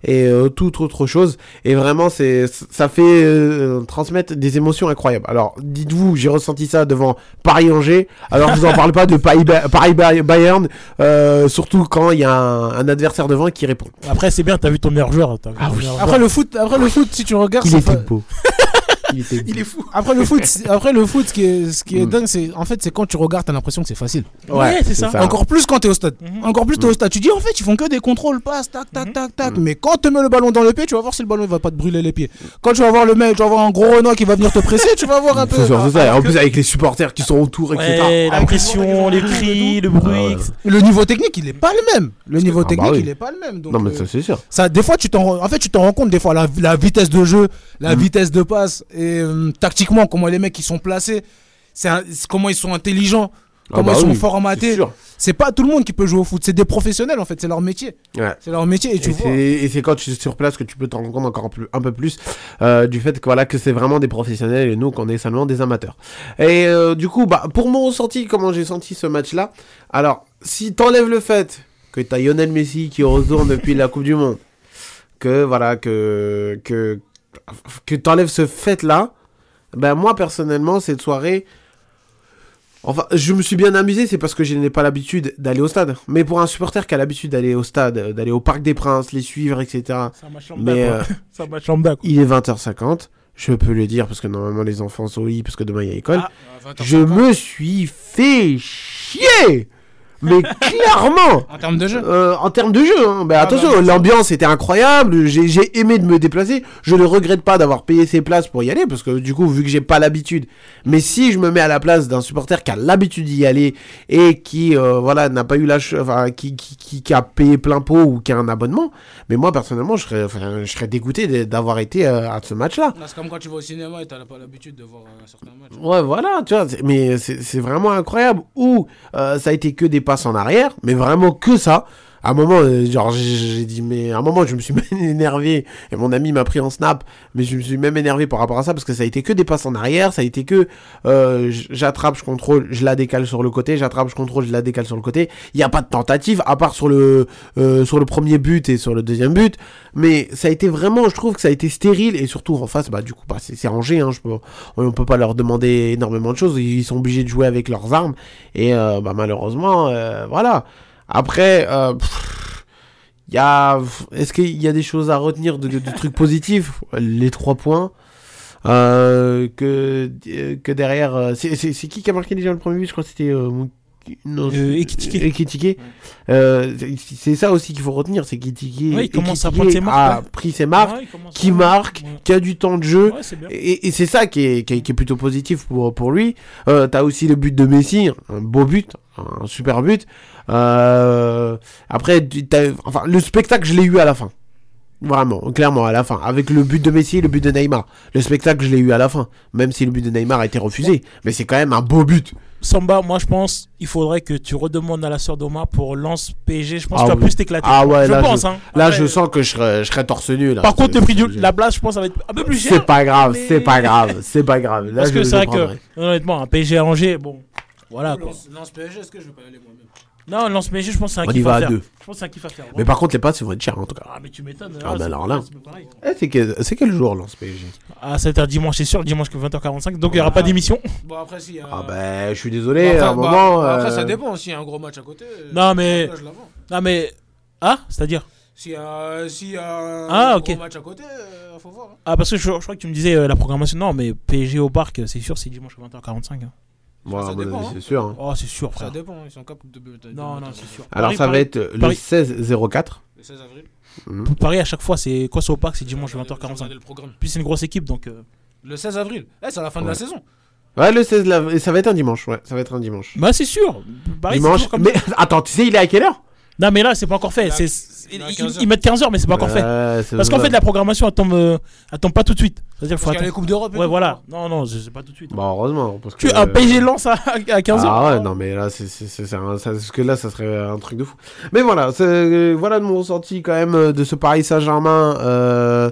Et euh, toute autre chose. Et vraiment, c'est ça fait euh, transmettre des émotions incroyables. Alors, dites-vous, j'ai ressenti ça devant Paris-Angers. Alors, je vous en parle pas de Paris- Paris-Bayern, euh, surtout quand il y a un, un adversaire devant qui répond. Après, c'est bien, t'as vu ton meilleur joueur. t'as vu Ah ton oui. meilleur Après joueur. le foot, après le foot, si tu regardes, Il c'est était fa- beau. Il était beau. Il est fou. Après le foot, c'est- après le foot, ce qui est, ce qui est Mm. dingue, c'est en fait, c'est quand tu regardes, t'as l'impression que c'est facile. Ouais, c'est ça. Encore plus quand t'es au stade. Mhm. Encore plus t'es au stade. Tu dis en fait, ils font que des contrôles, passe, tac, tac, tac, tac. Mais quand tu mets le ballon dans le pied, tu vas voir si le ballon il va pas te brûler les pieds. Quand tu vas voir le mec, tu vas voir un gros Renoir qui va venir te presser, tu vas voir un peu. C'est sûr, c'est ça. Et en plus, avec les supporters qui sont autour, etc. Ouais, la pression, les cris, le bruit. Ah. Le niveau technique, il est pas le même. Le niveau Ah bah technique, il est pas le même. Donc, Non, mais euh, ça, c'est sûr. Ça, des fois, tu t'en, en fait, tu t'en rends compte des fois la, vitesse de jeu, la Mm. vitesse de passe et euh, tactiquement, comment les mecs ils sont placés, c'est comment ils sont intelligents, Ah comment bah ils sont formatés. c'est pas tout le monde qui peut jouer au foot, c'est des professionnels en fait, c'est leur métier. Ouais. C'est leur métier et tu Et vois. Et c'est quand tu es sur place que tu peux te rendre compte encore un peu, un peu plus euh, du fait que voilà que c'est vraiment des professionnels et nous qu'on est seulement des amateurs. Et euh, du coup, bah pour mon ressenti, comment j'ai senti ce match-là. Alors, si t'enlèves le fait que t'as Lionel Messi qui retourne depuis la Coupe du Monde, que voilà que que que t'enlèves ce fait-là, ben moi personnellement cette soirée. Enfin, je me suis bien amusé, c'est parce que je n'ai pas l'habitude d'aller au stade. Mais pour un supporter qui a l'habitude d'aller au stade, d'aller au Parc des Princes, les suivre, etc. match lambda, Mais euh, C'est un match lambda, quoi. il est 20h50, je peux le dire parce que normalement les enfants sont au lit parce que demain il y a école. Ah, je me suis fait chier mais clairement En termes de jeu Euh, En termes de jeu, hein. bah, Ah, attention, bah, l'ambiance était incroyable, j'ai j'ai aimé de me déplacer, je ne regrette pas d'avoir payé ses places pour y aller, parce que du coup, vu que j'ai pas l'habitude, mais si je me mets à la place d'un supporter qui a l'habitude d'y aller et qui, euh, voilà, n'a pas eu la... Enfin, qui, qui, qui, qui a payé plein pot ou qui a un abonnement, mais moi, personnellement, je serais, enfin, je serais dégoûté d'avoir été euh, à ce match-là. Là, C'est comme quand tu vas au cinéma et t'as pas l'habitude de voir un certain match. Ouais, voilà, tu vois, mais c'est c'est vraiment incroyable. Ou ça a été que des en arrière, mais vraiment que ça. À un moment, euh, genre, j'ai dit, mais à un moment, je me suis même énervé, et mon ami m'a pris en snap, mais je me suis même énervé par rapport à ça, parce que ça a été que des passes en arrière, ça a été que euh, j'attrape, je contrôle, je la décale sur le côté, j'attrape, je contrôle, je la décale sur le côté. Il n'y a pas de tentative, à part sur le, euh, sur le premier but et sur le deuxième but, mais ça a été vraiment, je trouve que ça a été stérile, et surtout en face, bah, du coup, bah, c'est Angers, hein, je peux, on peut pas leur demander énormément de choses, ils sont obligés de jouer avec leurs armes, et bah, malheureusement, voilà. Après, euh, y a, est-ce qu'il y a des choses à retenir de, trucs positifs? Les trois points. Euh, que, euh, que derrière. euh, c'est qui qui a marqué déjà le premier but? Je crois que c'était. Euh, non, Euh, Ekitike. Euh, c'est- ça aussi qu'il faut retenir, c'est qu'Ekitike Ouais, a ouais. pris ses marques, Ouais, qui à- marque, qui a du temps de jeu, et, et c'est ça qui est, qui, est, qui est plutôt positif pour, pour lui. Euh, T'as aussi le but de Messi, un beau but, un super but. Euh, après, enfin, le spectacle, je l'ai eu à la fin. Vraiment, clairement, à la fin. Avec le but de Messi et le but de Neymar. Le spectacle, je l'ai eu à la fin. Même si le but de Neymar a été refusé. Mais c'est quand même un beau but. Samba, moi je pense il faudrait que tu redemandes à la sœur d'Omar pour lance PSG. Je pense Ah que tu vas oui. plus t'éclater. Ah ouais, je là, pense. je, hein. là, je sens que je serais, je serais torse nu. Là. Par contre, le C'est- prix c'est- la place, je pense, ça va être un peu plus cher. C'est pas grave, mais- c'est pas grave, c'est pas grave. Là, Parce je- que c'est vrai que, honnêtement, un PSG à Angers, bon, voilà quoi. Lance, lance PSG, est-ce que je vais pas y aller moi-même? Non, lance PSG, je pense que c'est un On y kiff va à faire. deux. Je pense que c'est un kiff à faire. Mais par contre, les passes, ils vont être chères en tout cas. Ah, mais tu m'étonnes. Ah, là, bah c'est- alors là. c'est pas pareil. Eh, c'est quel, c'est quel jour, lance PSG Ah, ça va être dimanche, c'est sûr, dimanche que 20h45, donc il n'y aura pas d'émission. Bon, après, si. Ah, bah, je suis désolé, à un enfin, bah, moment. bah, après, euh, ça dépend. S'il y a un gros match à côté. euh, Non, mais. je. Non, mais. Ah, c'est-à-dire? S'il y a, s'il y a un Ah, gros ok. match à côté, euh, faut voir. hein. Ah, parce que je, je crois que tu me disais euh, la programmation. Non, mais PSG au parc, c'est sûr, c'est dimanche à 20h45. hein. Moi, Ça à mon dépend, hein. c'est sûr. hein. Oh, c'est sûr, frère. Ça dépend, ils sont capables de. de- de- Non, de- non, c'est sûr. Alors, Paris, ça va Paris, être le Paris. 16-04. Le 16 avril. Mhm. Paris, à chaque fois, c'est quoi, c'est au parc, c'est dimanche J'ai regardé- j'ai 20h45. regardé le programme. Puis c'est une grosse équipe, donc. euh, Le 16 avril. Eh, c'est à la fin de Ouais. la saison. Ouais, le 16, là, et ça va être un dimanche. Ouais, ça va être un dimanche. Bah, c'est sûr. Paris, c'est dimanche. toujours comme Mais attends, tu sais, il est à quelle heure? Non, mais là, c'est pas encore fait. C'est, ils, 15 heures. ils mettent 15h, mais c'est pas encore fait. Parce qu'en fait, la programmation, elle tombe, euh, elle tombe pas tout de suite. C'est-à-dire, faut attendre. les Coupes d'Europe Ouais, voilà. Non, non, c'est pas tout de suite. Bah, heureusement. Parce Tu que, un PSG lance à, à 15h. Ah ouais, non, mais là, c'est, c'est, c'est, c'est un- ça- parce que là, ça serait un truc de fou. Mais voilà, c'est, voilà de mon ressenti quand même euh, de ce Paris Saint-Germain euh,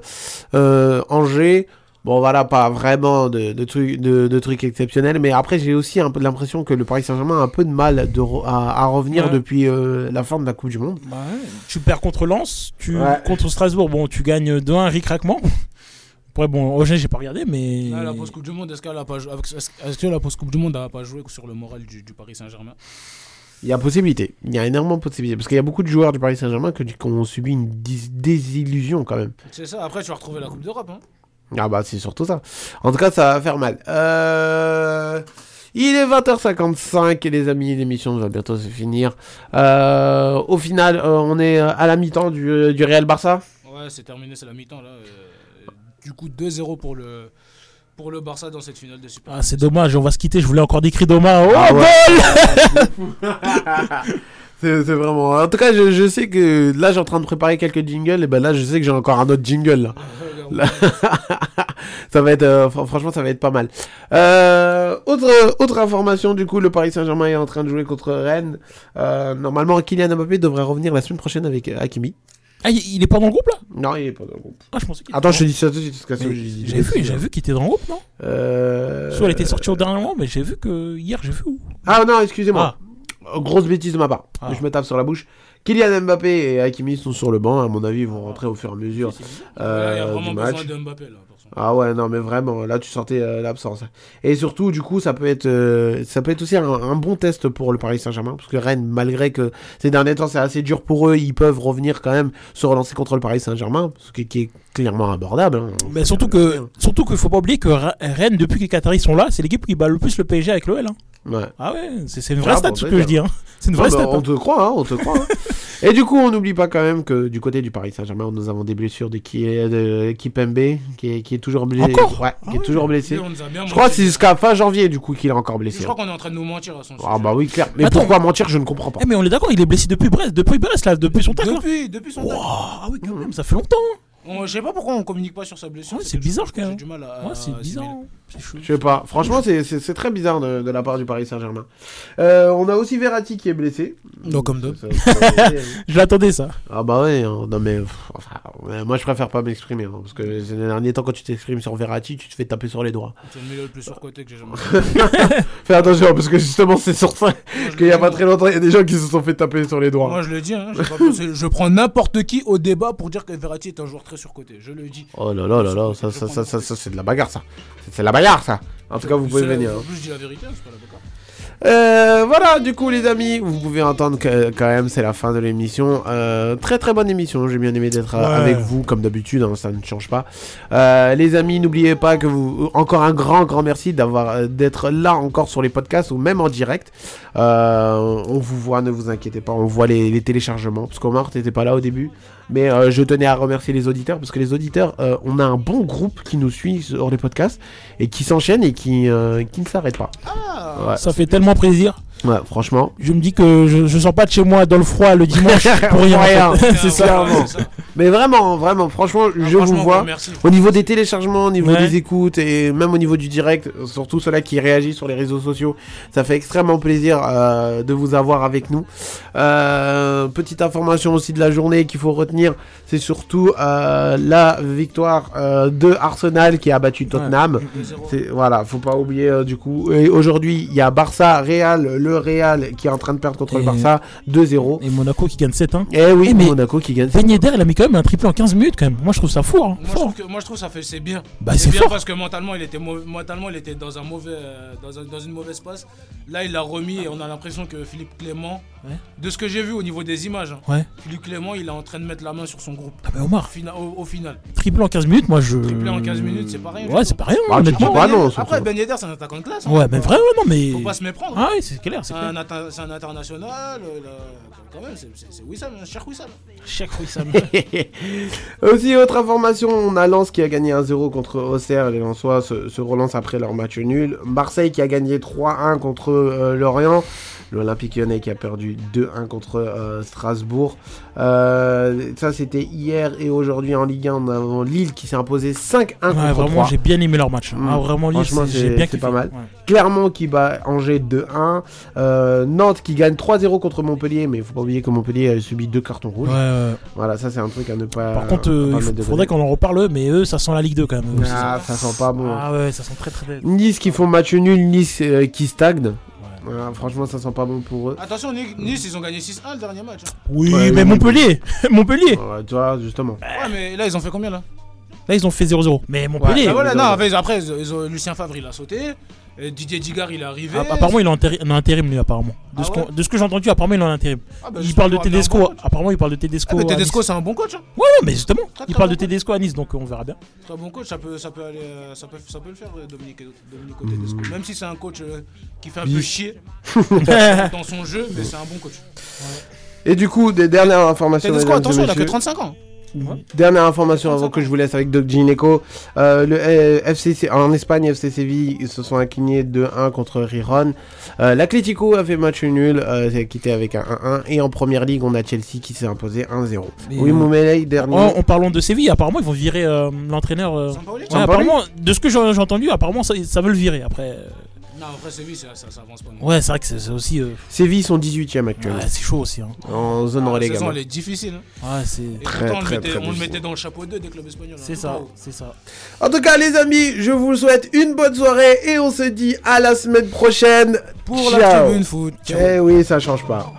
euh, Angers. Bon, voilà, pas vraiment de, de, trucs, de, de trucs exceptionnels, mais après, j'ai aussi un peu l'impression que le Paris Saint-Germain a un peu de mal de re- à, à revenir Ouais. depuis euh, la fin de la Coupe du Monde. Bah ouais, tu perds contre Lens, tu Ouais. contre Strasbourg, bon, tu gagnes 2-1 ric-racement. Après, bon, Angers, j'ai pas regardé, mais. Là, la post Coupe du Monde, est-ce qu'elle a pas joué Est-ce que la post Coupe du Monde n'a pas joué sur le moral du, du Paris Saint-Germain? Il y a possibilité, il y a énormément de possibilités, parce qu'il y a beaucoup de joueurs du Paris Saint-Germain qui ont subi une dis- désillusion quand même. C'est ça. Après, tu vas retrouver la Coupe d'Europe. Hein. Ah bah c'est surtout ça. En tout cas, ça va faire mal. Euh... Il est 20h55 et les amis, l'émission va bientôt se finir. Euh, au final, euh, on est à la mi-temps du, du Real Barça. Ouais, c'est terminé, c'est la mi-temps là. Euh, du coup, 2-0 pour le pour le Barça dans cette finale de Super. Ah, c'est dommage, on va se quitter. Je voulais encore des cris d'Omar. Oh, Ah ouais. C'est c'est vraiment. En tout cas, je, je sais que là, j'ai en train de préparer quelques jingles. Et ben là, je sais que j'ai encore un autre jingle. Là. Là- ça va être, euh, fr- franchement, ça va être pas mal. Euh, autre, autre information, du coup, le Paris Saint-Germain est en train de jouer contre Rennes. Euh, normalement, Kylian Mbappé devrait revenir la semaine prochaine avec Hakimi. Ah, il est pas dans le groupe là? Non, il est pas dans le groupe. Ah, je pensais qu'il Attends, je te dis ça tout de suite. parce que j'ai vu, j'ai vu qu'il était dans le groupe, non? Euh... Soit il était sorti au dernier moment, mais j'ai vu que hier, j'ai vu où? Ah non, excusez-moi. Euh, Grosse bêtise de ma part. Ah. Je me tape sur la bouche. Kylian Mbappé et Hakimi sont sur le banc. À mon avis, ils vont rentrer au fur et à mesure euh, il y a vraiment du besoin match. de Mbappé là. Ah ouais, non, mais vraiment, là, tu sentais euh, l'absence. Et surtout, du coup, ça peut être, euh, ça peut être aussi un, un bon test pour le Paris Saint-Germain, parce que Rennes, malgré que ces derniers temps, c'est assez dur pour eux, ils peuvent revenir quand même se relancer contre le Paris Saint-Germain, ce qui, qui est clairement abordable. hein. Mais surtout que, surtout qu'il faut pas oublier que Rennes, depuis que les Qataris sont là, c'est l'équipe qui bat le plus le PSG avec l'OL. Hein. Ouais. Ah ouais, c'est une vraie Ah, stat bon, ce que je dis. Hein. C'est une vraie Ah bah, stat. On hein. te croit, hein, on te croit. Et du coup, on n'oublie pas quand même que du côté du Paris Saint-Germain, nous avons des blessures de, qui de Kipembe, qui est, qui est toujours blessé. Encore Ouais, qui est toujours blessé. Je crois que c'est jusqu'à fin janvier, du coup, qu'il est encore Je blessé. crois qu'on est en train de nous mentir à son Ah bah oui, clair. Mais Attends. pourquoi mentir, je ne comprends pas. Eh, mais on est d'accord, il est blessé depuis Brest, depuis Brest là, depuis son tacle. là. Depuis, depuis son tacle. Ah oui, quand même, ça fait longtemps. On- Je sais pas pourquoi on communique pas sur sa blessure. Ouais, c'est bizarre quand J'ai même. du mal à. Ouais, c'est bizarre. Je sais pas. Franchement, c'est- très bizarre de, de la part du Paris Saint-Germain. Euh, on a aussi Verratti qui est blessé. Non, comme ça- Je l'attendais ça. Ah bah ouais, hein. non mais pff, enfin, ouais, moi je préfère pas m'exprimer hein, parce que ces derniers temps quand tu t'exprimes sur Verratti, tu te fais taper sur les doigts. C'est le milieu le plus surcoté que j'ai jamais vu. Fais attention parce que justement c'est sur ça qu'il y a pas très longtemps il y a des gens qui se sont fait taper sur les doigts. Moi je le dis, hein, j'ai pas pensé- je prends n'importe qui au débat pour dire que Verratti est un joueur très surcoté. Je le dis. Oh là là là là, ça, ça, ça, ça, ça, c'est de la bagarre ça. C'est la bagarre ça. En tout cas vous pouvez venir. En plus, je dis la vérité, c'est pas la bagarre. Euh, voilà, du coup, les amis, vous pouvez entendre que quand même c'est la fin de l'émission. Euh, très très bonne émission. J'ai bien aimé d'être euh, Ouais. avec vous, comme d'habitude, hein, ça ne change pas. Euh, les amis, n'oubliez pas que vous encore un grand grand merci d'avoir d'être là encore sur les podcasts ou même en direct. Euh, on vous voit, ne vous inquiétez pas, on voit les, les téléchargements parce qu'Omar t'étais pas là au début. Mais euh, je tenais à remercier les auditeurs parce que les auditeurs, euh, on a un bon groupe qui nous suit sur les podcasts et qui s'enchaîne et qui, euh, qui ne s'arrête pas. Ouais. Ça fait tellement plaisir. Ouais, franchement. Je me dis que je, je sors pas de chez moi dans le froid le dimanche pour rien. en fait. c'est ça. Clairement. Mais vraiment, vraiment, franchement, je franchement, vous vois. merci. Au niveau des téléchargements, au niveau Ouais. des écoutes et même au niveau du direct, surtout ceux-là qui réagissent sur les réseaux sociaux, ça fait extrêmement plaisir euh, de vous avoir avec nous. Euh, petite information aussi de la journée qu'il faut retenir, c'est surtout euh, la victoire euh, de Arsenal qui a battu Tottenham. C'est- Voilà, faut pas oublier euh, du coup. Et aujourd'hui, il y a Barça, Real, le Real qui est en train de perdre contre le Et- Barça 2-0. Et Monaco qui gagne 7 hein. Eh oui, Eh, mais Monaco qui gagne. Ben Yedder, il a mis quand même un triplé en 15 minutes quand même. Moi je trouve ça fou. Hein. Moi je, Fort. trouve que, moi je trouve ça fait c'est bien. Bah, c'est bien fort. parce que mentalement il était mentalement il était dans un mauvais euh, dans, un- dans une mauvaise passe. Là il l'a remis et on a l'impression que Philippe Clément Ouais. de ce que j'ai vu au niveau des images. hein, Ouais. Philippe Clément il est en train de mettre la main sur son groupe. Ah bah Omar. Fina- au, au final. Triplé en 15 minutes, moi je. Triplé en 15 minutes, c'est pas rien. Ouais, c'est pas rien. Bah, honnêtement. pas non, Après. Ben Yedder c'est un attaquant de classe. hein. Ouais, mais vrai, ouais, non, mais. Faut pas se méprendre. Ah oui, c'est clair, c'est un, atta- c'est un international. euh, là, quand même, c'est- c'est c'est Wissam, un cher Wissam. Cheikh Wissam. Aussi, autre information, on a Lens qui a gagné 1-0 contre Auxerre. Les Lensois se, se relancent après leur match nul. Marseille qui a gagné 3-1 contre euh, Lorient. L'Olympique lyonnais qui a perdu 2-1 contre euh, Strasbourg. Euh, ça, c'était hier et aujourd'hui en Ligue 1. On a Lille qui s'est imposé 5-1 Ouais, contre vraiment, 3. j'ai bien aimé leur match. hein. Mm. Ah, vraiment, Lille, j'ai bien kiffé. pas mal. Ouais. Clermont qui bat Angers 2-1. Euh, Nantes qui gagne 3-0 contre Montpellier. Mais il faut pas oublier que Montpellier a subi deux cartons rouges. Ouais. Voilà, ça c'est un truc à ne pas. Par contre, pas il faudrait qu'on en reparle, mais eux, ça sent la Ligue 2 quand même. Ah, ça sent pas bon. Ah ouais, ça sent très très. Nice qui font match nul, Nice qui stagne. Voilà, franchement, ça sent pas bon pour eux. Attention, Ni- Nice, ils ont gagné 6-1 le dernier match. hein. Oui, Ouais, mais. Montpellier Montpellier Ouais, tu vois, justement. Ouais, mais là, ils ont fait combien là? Là, ils ont fait 0-0. Mais Montpellier. Bah voilà, non, après, après, ils ont- ils ont- Lucien Favre, il a sauté. Didier Digard, il est arrivé. Ah, apparemment, il est en intérim, lui, apparemment. De, Ah ce, ouais de ce que j'ai entendu, apparemment, il est en intérim. Ah bah, il parle de Tedesco. bon. Apparemment, il parle de Tedesco. Ah, mais Tedesco, Nice. c'est un bon coach. hein. Ouais, non, mais justement. Très, Il très parle bon de Tedesco à Nice, donc on verra bien. Très bon coach, ça peut, ça peut, aller, euh, ça peut, ça peut le faire, euh, Dominique, Dominique Mmh. Tedesco. Même si c'est un coach euh, qui fait un peu chier dans son jeu, mais c'est un bon coach. Et du coup, des dernières informations. Tedesco, attention, il a que messieurs. 35 ans. Dernière information avant que je vous laisse avec Doc Gineco. Euh, le euh, FCC, en Espagne, FC Séville se sont inclinés 2-1 contre Riron. Euh, L'Atlético a fait match nul, euh, s'est quitté avec un 1-1. Et en première ligue, on a Chelsea qui s'est imposé 1-0. Mais, Oui, euh, Moumeley, dernier. En, en parlant de Séville, apparemment ils vont virer euh, l'entraîneur. euh, ouais, apparemment, de ce que j'ai j'ai entendu, apparemment ça, ça veut le virer. Après, euh, Non, après Séville, ça, ça, ça avance pas. ouais, c'est vrai que c'est aussi. euh, Séville sont 18ème actuellement. Ouais, c'est chaud aussi. hein. En zone La relégable. saison, elle est difficile. hein. Ouais, c'est. Et Très, pourtant, on, très, le mettait, très on le difficile. mettait dans le chapeau 2 des clubs espagnols. hein. C'est ça, c'est ça. En tout cas, les amis, je vous souhaite une bonne soirée et on se dit à la semaine prochaine Pour la Ciao. tribune foot. Ciao. Eh oui, ça change pas.